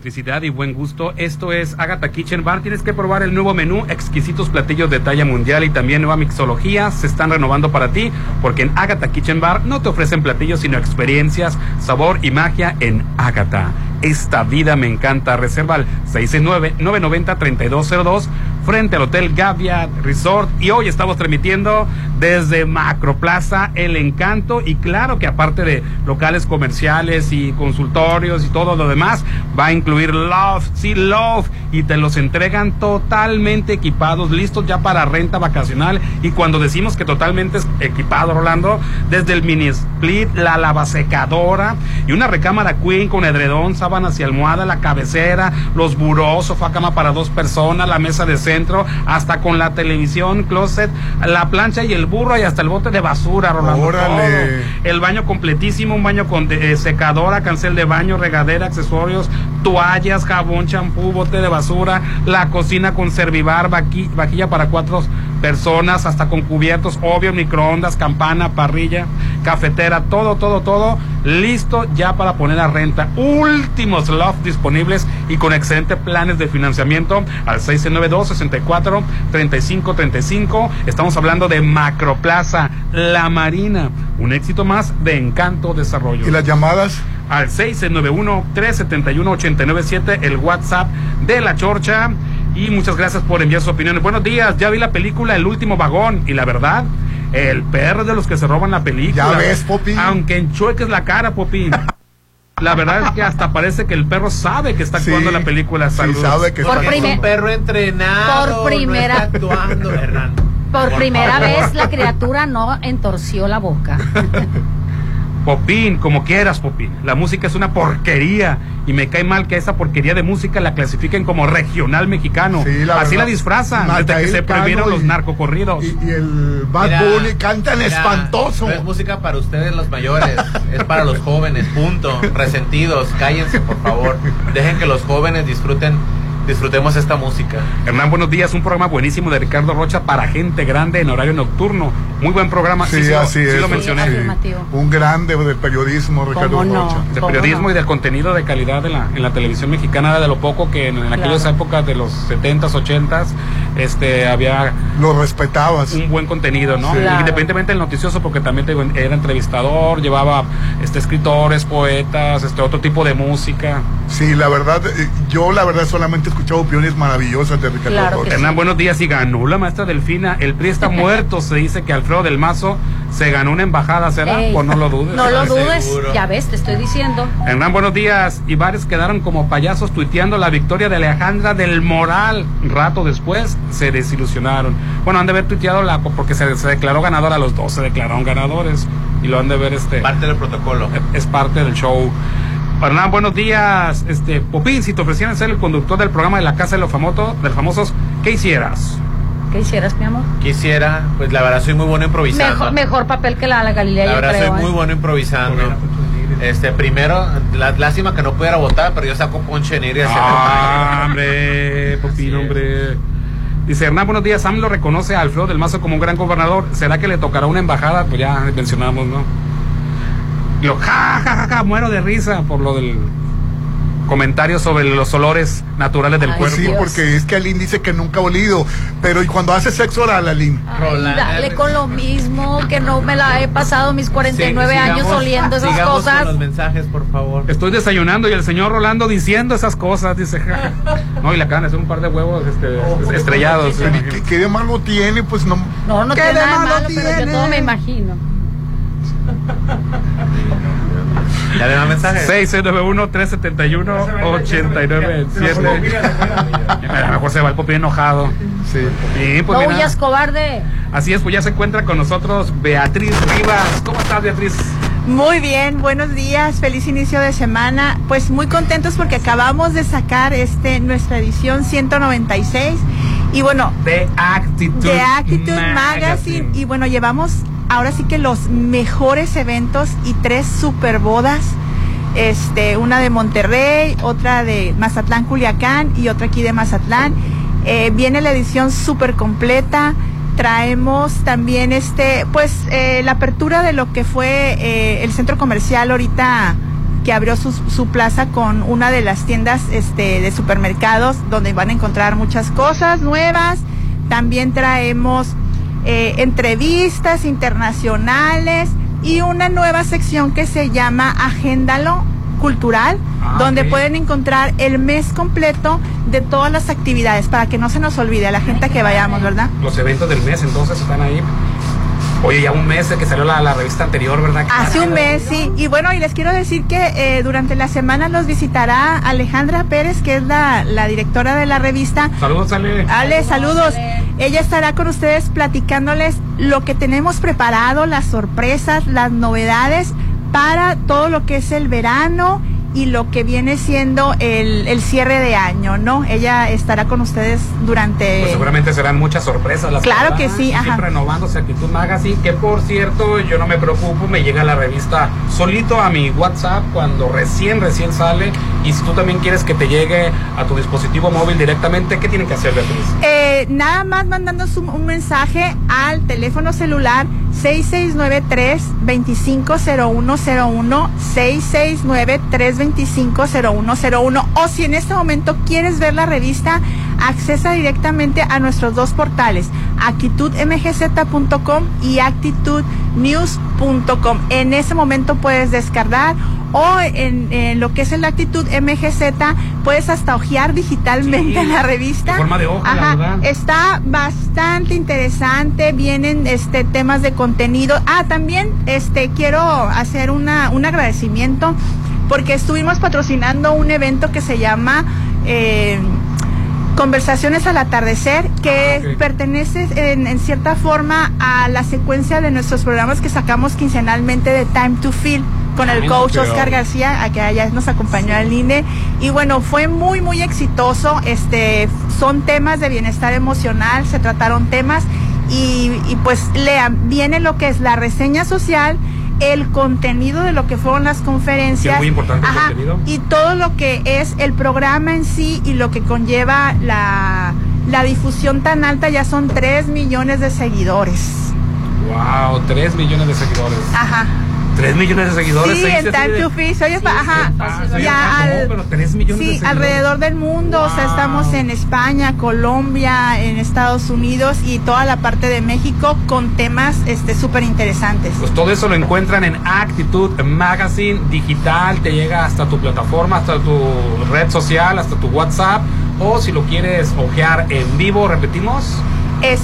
excentricidad y buen gusto. Esto es Agatha Kitchen Bar. Tienes que probar el nuevo menú, exquisitos platillos de talla mundial y también nueva mixología. Se están renovando para ti porque en Agatha Kitchen Bar no te ofrecen platillos sino experiencias, sabor y magia en Agatha. Esta vida me encanta. Reserva al 669-990-3202 frente al Hotel Gavia Resort. Y hoy estamos transmitiendo desde Macroplaza El Encanto. Y claro que aparte de locales comerciales y consultorios y todo lo demás, va a incluir Love, sí, Love. Y te los entregan totalmente equipados, listos ya para renta vacacional. Y cuando decimos que totalmente equipado, Rolando, desde el mini split, la lavasecadora y una recámara queen con edredón, sábanas y almohada, la cabecera, los burós, sofá cama para dos personas, la mesa de centro, hasta con la televisión, closet, la plancha y el burro y hasta el bote de basura, Rolando. Órale. El baño completísimo, un baño con eh, secadora, cancel de baño, regadera, accesorios, toallas, jabón, champú, bote de basura, la cocina con servivar, vaqui- vajilla para cuatro personas, hasta con cubiertos, obvio, microondas, campana, parrilla, cafetera, todo, todo, todo listo ya para poner a renta. Últimos loft disponibles y con excelentes planes de financiamiento al 692-64-3535. Estamos hablando de Macroplaza La Marina, un éxito más de Encanto Desarrollo. ¿Y las llamadas? Al 691-371-897, el WhatsApp de La Chorcha. Y muchas gracias por enviar sus opiniones. Buenos días, ya vi la película El último vagón y la verdad, el perro es de los que se roban la película. Ya ves, Popín. Aunque enchueques la cara, Popín. La verdad es que hasta parece que el perro sabe que está actuando en la película. Saludos. sabe que Por está Es un perro entrenado. Por primera- No está actuando, Hernán. Por primera favor. vez la criatura no entorció la boca. Popín, como quieras, Popín. La música es una porquería y me cae mal que esa porquería de música la clasifiquen como regional mexicano. Sí, la Así verdad. la disfrazan desde que se prohibieron los narcocorridos. Y, y el Bad Mira, Bunny cantan mira, espantoso. No es música para ustedes los mayores, es para los jóvenes, punto. Resentidos, cállense por favor. Dejen que los jóvenes disfruten, disfrutemos esta música. Hernán, buenos días. Un programa buenísimo de Ricardo Rocha para gente grande en horario nocturno. Muy buen programa. Sí, sí, lo- así sí es. lo mencioné. sí. Un grande del periodismo, Ricardo ¿Cómo no? Rocha. De ¿Cómo periodismo no? y del contenido de calidad de la, en la televisión mexicana de lo poco que en, en aquellas épocas de los 70s, 80s este, había Lo respetabas. un buen contenido, ¿no? Sí. Claro. Independientemente del noticioso, porque también te era entrevistador, llevaba este, escritores, poetas, este, otro tipo de música. Sí, la verdad, eh, yo la verdad solamente escuchado opiniones maravillosas de Ricardo Claro. Hernán, buenos días. Y ganó la maestra Delfina. El PRI está muerto. Se dice que Alfredo del Mazo se ganó una embajada, ¿será? Ey, Pues no lo dudes. No lo dudes. seguro. Ya ves, te estoy diciendo. Hernán, buenos días. Y varios quedaron como payasos tuiteando la victoria de Alejandra del Moral. Rato después se desilusionaron. Bueno, han de haber tuiteado la porque se, se declaró ganadora. Los dos se declararon ganadores. Y lo han de ver este. Parte del protocolo. es parte del show. Hernán, buenos días. Este, Popín, si te ofrecieran ser el conductor del programa de la Casa de los Famosos, del Famosos, ¿qué hicieras? ¿Qué hicieras, mi amor? Quisiera, pues la verdad soy muy bueno improvisando. Mejor, mejor papel que la, la Galilea, La yo verdad creo. soy ¿eh? muy bueno improvisando. Este, primero, la, lástima que no pudiera votar, pero yo saco ponche en ir y hacer Ah, hombre, Popín, hombre. Dice Hernán, buenos días. Sam lo reconoce a Alfredo del Mazo como un gran gobernador. ¿Será que le tocará una embajada? Pues ya mencionamos, ¿no? Y Yo, ja, ja, ja, ja, muero de risa por lo del comentario sobre los olores naturales del cuerpo. Sí, porque es que Aline dice que nunca ha olido. Pero ¿y cuando hace sexo oral, Aline? Ay, dale con lo mismo, que no me la he pasado mis 49 años oliendo esas sigamos cosas. con los mensajes, por favor. Estoy desayunando y el señor Rolando diciendo esas cosas, dice. ja, ja. No, y le acaban de hacer un par de huevos este, estrellados. Pero ¿y ¿Qué, qué de malo tiene? Pues no. No, no ¿Qué tiene de malo malo, pero yo todo me imagino. ¿Ya le da mensaje? 691-371-897. A lo mejor se va el Popín enojado. Sí. pues no mira, huyas, cobarde. Así es, pues ya se encuentra con nosotros Beatriz Rivas. ¿Cómo estás, Beatriz? Muy bien, buenos días, feliz inicio de semana. Pues muy contentos porque acabamos de sacar este nuestra edición 196 y bueno, The Actitude, de Actitude Magazine. y bueno, llevamos ahora sí que los mejores eventos y tres super bodas. Este, una de Monterrey, otra de Mazatlán, Culiacán y otra aquí de Mazatlán. Eh, viene la edición súper completa. Traemos también este, pues eh, la apertura de lo que fue eh, el centro comercial ahorita que abrió su, plaza con una de las tiendas este, de supermercados donde van a encontrar muchas cosas nuevas. También traemos eh, entrevistas internacionales y una nueva sección que se llama Agéndalo Cultural, Ah, donde pueden encontrar el mes completo de todas las actividades para que no se nos olvide a la gente que vayamos, ¿verdad? Los eventos del mes entonces están ahí. Oye, ya un mes de que salió la, la revista anterior, ¿verdad? Hace un mes, sí. Y bueno, y les quiero decir que eh, durante la semana los visitará Alejandra Pérez, que es la, la directora de la revista. Saludos, Ale. Ale, saludos. Ella estará con ustedes platicándoles lo que tenemos preparado, las sorpresas, las novedades para todo lo que es el verano y lo que viene siendo el, el cierre de año, ¿no? Ella estará con ustedes durante... Pues seguramente serán muchas sorpresas las Claro que habrá, sí, ajá. Siempre renovándose Actitud Magazine, que por cierto, yo no me preocupo, me llega la revista solito a mi WhatsApp cuando recién, recién sale. Y si tú también quieres que te llegue a tu dispositivo móvil directamente, ¿qué tienen que hacer, Beatriz? Eh, nada más mandándonos un, un mensaje al teléfono celular 6693-250101, 6693-250101 o si en este momento quieres ver la revista, accesa directamente a nuestros dos portales, actitudmgz.com y actitudnews.com. En ese momento puedes descargar o en, en lo que es el actitud MGZ puedes hasta ojear digitalmente Sí, la revista. forma de hoja, la verdad. está bastante interesante, vienen este temas de contenido. Ah, también este quiero hacer una, un agradecimiento porque estuvimos patrocinando un evento que se llama eh, Conversaciones al atardecer, que Ah, pertenece en, en cierta forma a la secuencia de nuestros programas que sacamos quincenalmente de Time to Feel con el Ay, coach Oscar García, a que allá nos acompañó al INE. Y bueno, fue muy, muy exitoso. Este, son temas de bienestar emocional, se trataron temas y, y pues lean, viene lo que es la reseña social, el contenido de lo que fueron las conferencias. Muy importante el Ajá, contenido. y todo lo que es el programa en sí y lo que conlleva la, la difusión tan alta, ya son 3 millones de seguidores. Wow, 3 millones de seguidores. Ajá. 3 millones de seguidores. Sí, se en dice así Time de- to Fish, oye, pa- ajá, Ah, sí, ya al- no, pero 3 millones de sí, seguidores. alrededor del mundo, o sea, estamos en España, Colombia, en Estados Unidos y toda la parte de México con temas este súper interesantes. Pues todo eso lo encuentran en Actitud Magazine Digital, te llega hasta tu plataforma, hasta tu red social, hasta tu WhatsApp, o si lo quieres ojear en vivo, repetimos. Es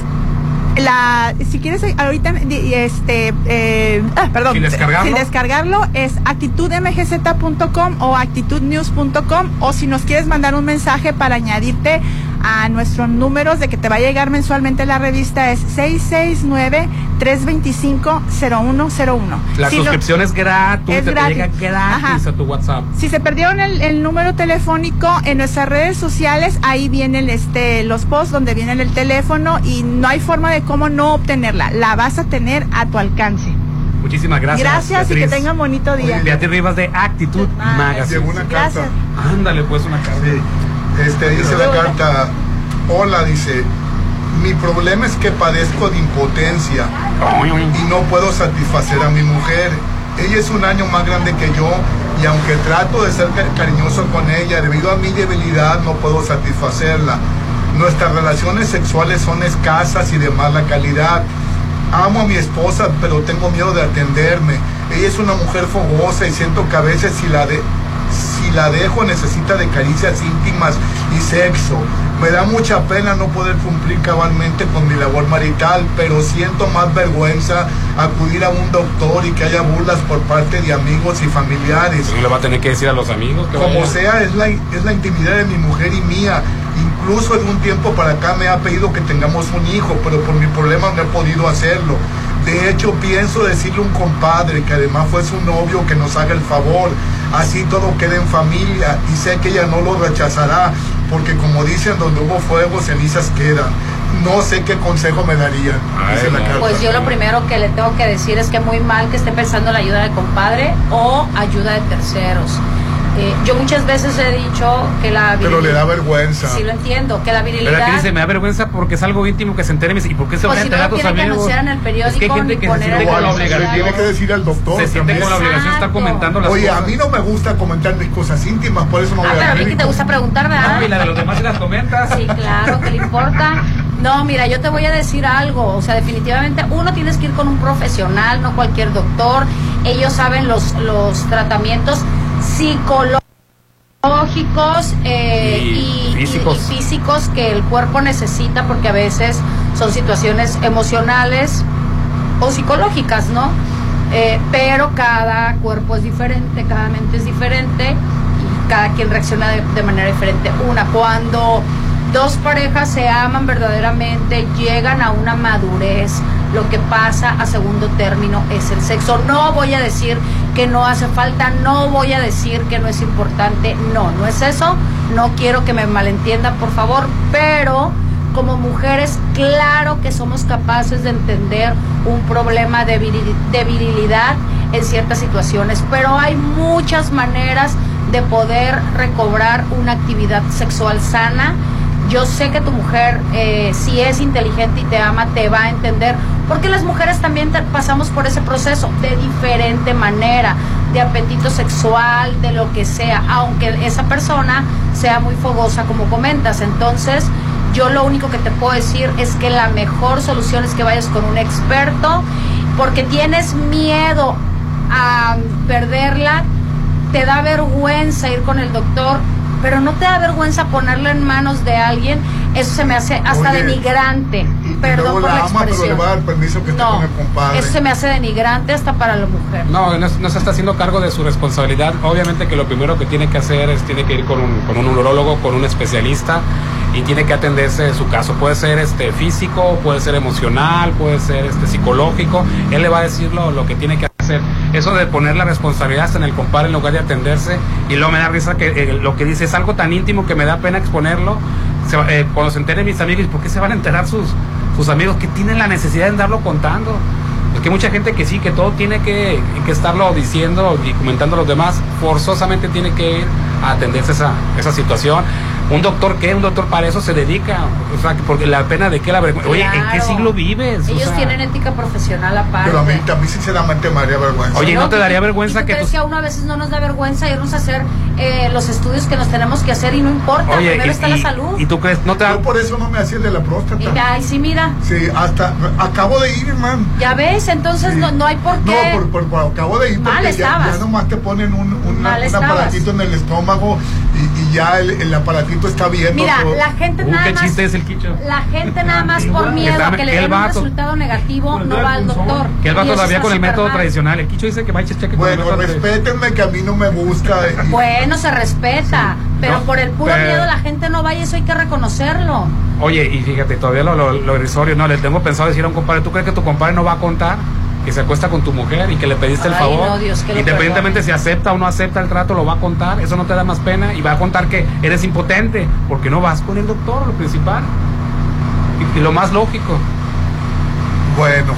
la si quieres ahorita este eh, ah, perdón Sin descargarlo. sin descargarlo es actitudmgz.com o actitudnews.com o si nos quieres mandar un mensaje para añadirte a nuestros números de que te va a llegar mensualmente la revista es 669-325-0101. La Si lo- suscripción es gratuita, es te gratis. llega gratis Ajá. a tu WhatsApp. Si se perdieron el, el número telefónico en nuestras redes sociales, ahí vienen este, los posts donde viene el teléfono y no hay forma de cómo no obtenerla. La vas a tener a tu alcance. Muchísimas gracias. Gracias y que tengan bonito día. Beatriz Rivas de Actitud Magazine. Llegó una carta. Ándale, pues una carta. Este, dice la carta, hola, dice, mi problema es que padezco de impotencia y no puedo satisfacer a mi mujer. Ella es un año más grande que yo y aunque trato de ser ca- cariñoso con ella, debido a mi debilidad no puedo satisfacerla. Nuestras relaciones sexuales son escasas y de mala calidad. Amo a mi esposa, pero tengo miedo de atenderme. Ella es una mujer fogosa y siento que a veces si la, de, si la dejo necesita de caricias íntimas y sexo. Me da mucha pena no poder cumplir cabalmente con mi labor marital, pero siento más vergüenza acudir a un doctor y que haya burlas por parte de amigos y familiares. No le va a tener que decir a los amigos que Como vayan. sea, es la, es la intimidad de mi mujer y mía. Incluso de un tiempo para acá me ha pedido que tengamos un hijo, pero por mi problema no he podido hacerlo. De hecho, pienso decirle a un compadre que además fue su novio que nos haga el favor. Así todo queda en familia y sé que ella no lo rechazará, porque como dicen, donde hubo fuego, cenizas quedan. No sé qué consejo me darían. dice la carta. Pues yo lo primero que le tengo que decir es que muy mal que esté pensando en la ayuda de compadre o ayuda de terceros. Eh, yo muchas veces he dicho que la Pero le virilidad- da vergüenza. Sí, lo entiendo, que la Pero aquí virilidad... dice, me da vergüenza porque es algo íntimo que se entere. ¿Y por qué se van a enterar lo tus tiene que amigos? en el Es que hay periódico gente que se poner siente en con la obligación. tiene que decir al doctor. Se siente con la obligación de estar comentando las Oye, cosas. a mí no me gusta comentar mis cosas íntimas, por eso no Ah, voy pero a mí que te gusta preguntar, ¿verdad? No, y la de los demás si las comentas. Sí, claro, que le importa. No, mira, yo te voy a decir algo. O sea, definitivamente uno tienes que ir con un profesional, no cualquier doctor. Ellos saben los, los tratamientos psicológicos eh, Y y, físicos. y- y físicos que el cuerpo necesita porque a veces son situaciones emocionales o psicológicas, ¿no? Eh, pero cada cuerpo es diferente, cada mente es diferente y cada quien reacciona de, de manera diferente. Una, cuando dos parejas se aman verdaderamente, llegan a una madurez, lo que pasa a segundo término es el sexo. No voy a decir que no hace falta, no voy a decir que no es importante, no, no es eso, no quiero que me malentiendan, por favor, pero como mujeres, claro que somos capaces de entender un problema de, de virilidad en ciertas situaciones, pero hay muchas maneras de poder recobrar una actividad sexual sana. Yo sé que tu mujer, eh, si es inteligente y te ama, te va a entender, porque las mujeres también te- pasamos por ese proceso de diferente manera, de apetito sexual, de lo que sea, aunque esa persona sea muy fogosa, como comentas. Entonces, yo lo único que te puedo decir es que la mejor solución es que vayas con un experto, porque tienes miedo a perderla, te da vergüenza ir con el doctor, pero no te da vergüenza ponerlo en manos de alguien, eso se me hace hasta Oye, denigrante. Perdón Luego por la la ama, pero le expresión. va a dar permiso que esté No, con el compadre. eso se me hace denigrante hasta para la mujer. No, no, no se está haciendo cargo de su responsabilidad. Obviamente que lo primero que tiene que hacer es tiene que ir con un, con un urólogo, con un especialista y tiene que atenderse su caso. Puede ser este físico, puede ser emocional, puede ser este psicológico. Él le va a decir lo, lo que tiene que hacer. Eso de poner la responsabilidad en el compadre en lugar de atenderse y luego me da risa que eh, lo que dice es algo tan íntimo que me da pena exponerlo. Se eh, cuando se enteren mis amigos, ¿por qué se van a enterar sus, sus amigos que tienen la necesidad de andarlo contando? Porque mucha gente que sí, que todo tiene que, que estarlo diciendo y comentando a los demás, forzosamente tiene que ir a atenderse esa, esa situación. ¿Un doctor qué? Un doctor para eso se dedica. O sea, porque la pena de qué la vergüenza. Oye, ¿en qué siglo vives? O Ellos sea, tienen ética profesional aparte. Pero a mí, a mí sinceramente me haría vergüenza. Oye, ¿no te ¿Y daría vergüenza que tus- que a uno a veces no nos da vergüenza irnos a hacer eh, los estudios que nos tenemos que hacer y no importa, Oye, primero y, está la salud. y tú crees, no te da- Yo por eso no me hacía el de la próstata. Y, ay, sí, mira, Sí, hasta acabo de ir, man. ya ves, entonces no, no hay por No, qué. por, por- por- acabo de ir Mal porque ya, estabas. ya nomás te ponen un, un aparatito en el estómago y, y ya el, el aparatito está viendo. Mira, todo. la gente Uh, nada qué más. chiste es el quicho. La gente nada más por miedo a que le Que el den un resultado negativo no va al doctor. Que él va todavía con el método mal. tradicional. El quicho dice que va a cheque con el Bueno, método tradicional. respétenme que a mí no me gusta. y- Bueno, se respeta, pero No, por el puro pero- miedo la gente no va y eso hay que reconocerlo. Oye, y fíjate, todavía lo, lo, lo irrisorio, no, le tengo pensado decir a un compadre, ¿tú crees que tu compadre no va a contar? Que se acuesta con tu mujer y que le pediste el Ay, favor. no, Dios, que lo Independientemente si acepta o no acepta el trato, lo va a contar. Eso no te da más pena y va a contar que eres impotente porque no vas con el doctor, lo principal. Y, y lo más lógico. Bueno,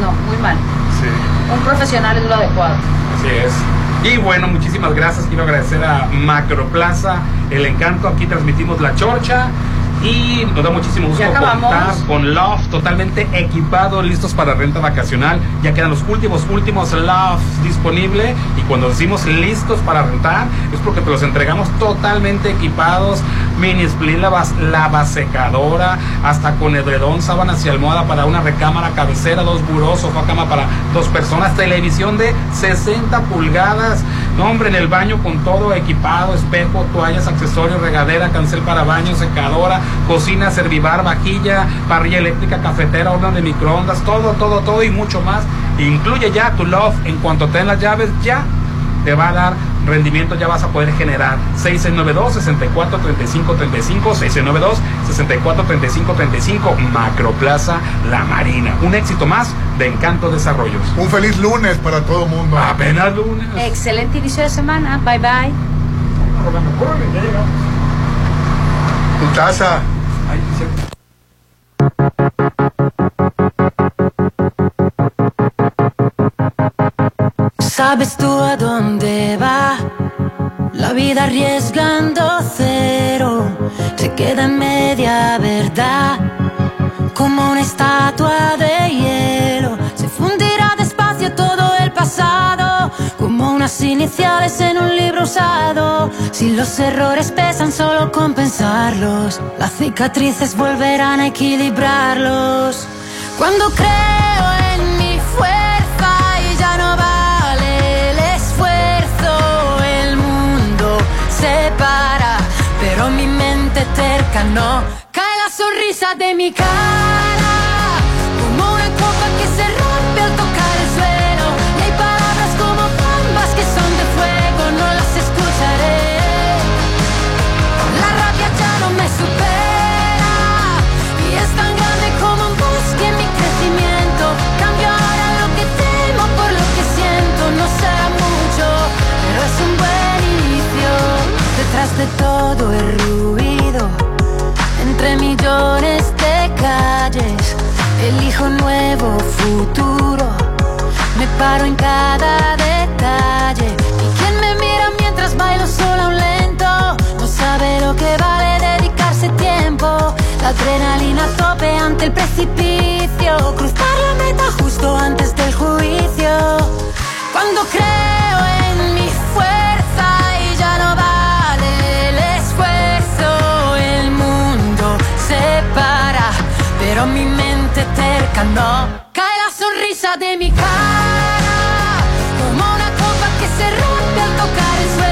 No, muy mal. sí. Un profesional es lo adecuado. Así es. Y bueno, muchísimas gracias. Quiero agradecer a Macroplaza, El Encanto. Aquí transmitimos la chorcha. Y nos da muchísimo gusto contar con Loft totalmente equipados, listos para renta vacacional. Ya quedan los últimos, últimos Lofts disponibles. Y cuando decimos listos para rentar, es porque te los entregamos totalmente equipados. Mini split, lavas- lava secadora, hasta con edredón, sábanas y almohada para una recámara, cabecera, dos burós, sofá, cama para dos personas, televisión de 60 pulgadas. No, hombre, en el baño con todo equipado, espejo, toallas, accesorios, regadera, cancel para baño, secadora, cocina, servivar, vajilla, parrilla eléctrica, cafetera, horno de microondas, todo, todo, todo y mucho más. Incluye ya tu love. En cuanto te den las llaves, ya te va a dar rendimiento, ya vas a poder generar 6692 64 35 35 6692 64 35 35 Macroplaza La Marina. Un éxito más de Encanto Desarrollos. Un feliz lunes para todo el mundo. Apenas lunes. Excelente inicio de semana. Bye bye. Tu taza. ¿Sabes tú a dónde va? La vida arriesgando cero se queda en media verdad. Como una estatua de hielo se fundirá despacio todo el pasado. Como unas iniciales en un libro usado. Si los errores pesan solo con pensarlos, las cicatrices volverán a equilibrarlos. Cuando creo en no cae la sonrisa de mi cara, como una copa que se rompe al tocar el suelo. Y hay palabras como bombas que son de fuego, no las escucharé. La rabia ya no me supera y es tan grande como un bosque en mi crecimiento. Cambio ahora lo que temo por lo que siento. No será mucho, pero es un buen inicio. Detrás de todo el ruido, entre millones de calles, elijo un nuevo futuro. Me paro en cada detalle. Y quien me mira mientras bailo sola un lento, no sabe lo que vale dedicarse tiempo. La adrenalina tope ante el precipicio. Cruzar la meta justo antes del juicio. Cuando creo en mi fuerza pero mi mente terca no cae la sonrisa de mi cara, como una copa que se rompe al tocar el suelo.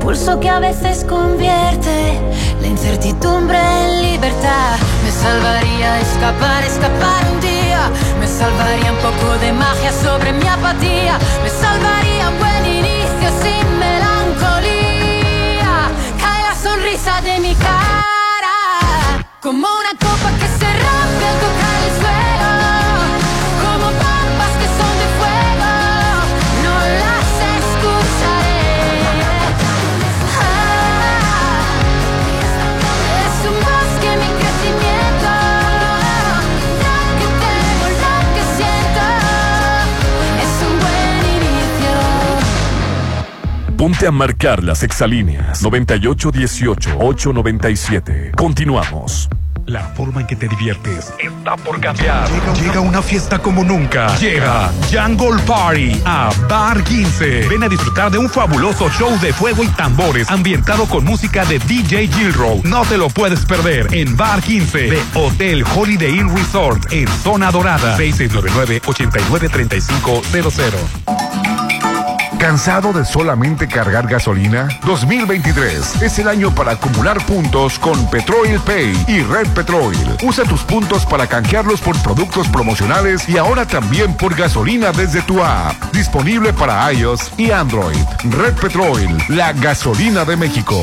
Impulso que a veces convierte la incertidumbre en libertad. Me salvaría escapar, escapar un día. Me salvaría un poco de magia sobre mi apatía. Me salvaría un buen inicio sin melancolía. Cae la sonrisa de mi cara. Como una copa que se rompe al tocar el suelo. Ponte a marcar las exalíneas 9818-897. Continuamos. La forma en que te diviertes está por cambiar. Llega, llega una fiesta como nunca. Llega Jungle Party a Bar 15. Ven a disfrutar de un fabuloso show de fuego y tambores ambientado con música de DJ Gilrow. No te lo puedes perder en Bar 15 de Hotel Holiday Inn Resort en Zona Dorada. 6699-893500. ¿Cansado de solamente cargar gasolina? 2023 es el año para acumular puntos con Petrol Pay y Red Petrol. Usa tus puntos para canjearlos por productos promocionales y ahora también por gasolina desde tu app. Disponible para iOS y Android. Red Petrol, la gasolina de México.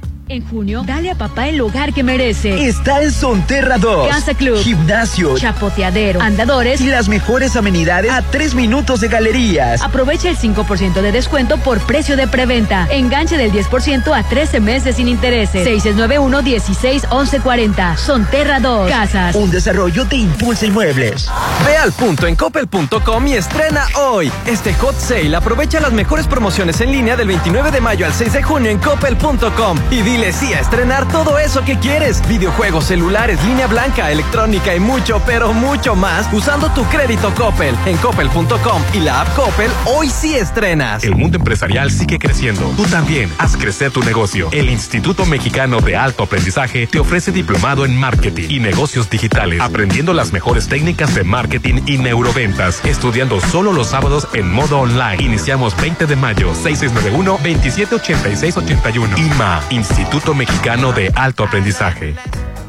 En junio, dale a papá el hogar que merece. Está en Sonterra 2. Casa Club. Gimnasio. Chapoteadero. Andadores. Y las mejores amenidades a tres minutos de galerías. Aprovecha el 5% de descuento por precio de preventa. Enganche del 10% a 13 meses sin intereses. 691-16-1140. Sonterra 2. Casas. Un desarrollo de Impulsa Inmuebles. Ve al punto en coppel.com y estrena hoy. Este hot sale aprovecha las mejores promociones en línea del 29 de mayo al 6 de junio en coppel.com y dile a estrenar todo eso que quieres. Videojuegos, celulares, línea blanca, electrónica y mucho, pero mucho más usando tu crédito Coppel. En coppel.com y la app Coppel, hoy sí estrenas. El mundo empresarial sigue creciendo. Tú también haz crecer tu negocio. El Instituto Mexicano de Alto Aprendizaje te ofrece diplomado en marketing y negocios digitales, aprendiendo las mejores técnicas de marketing y neuroventas, estudiando solo los sábados en modo online. Iniciamos 20 de mayo, 6691 278681. IMA, Instituto Mexicano de Alto Aprendizaje.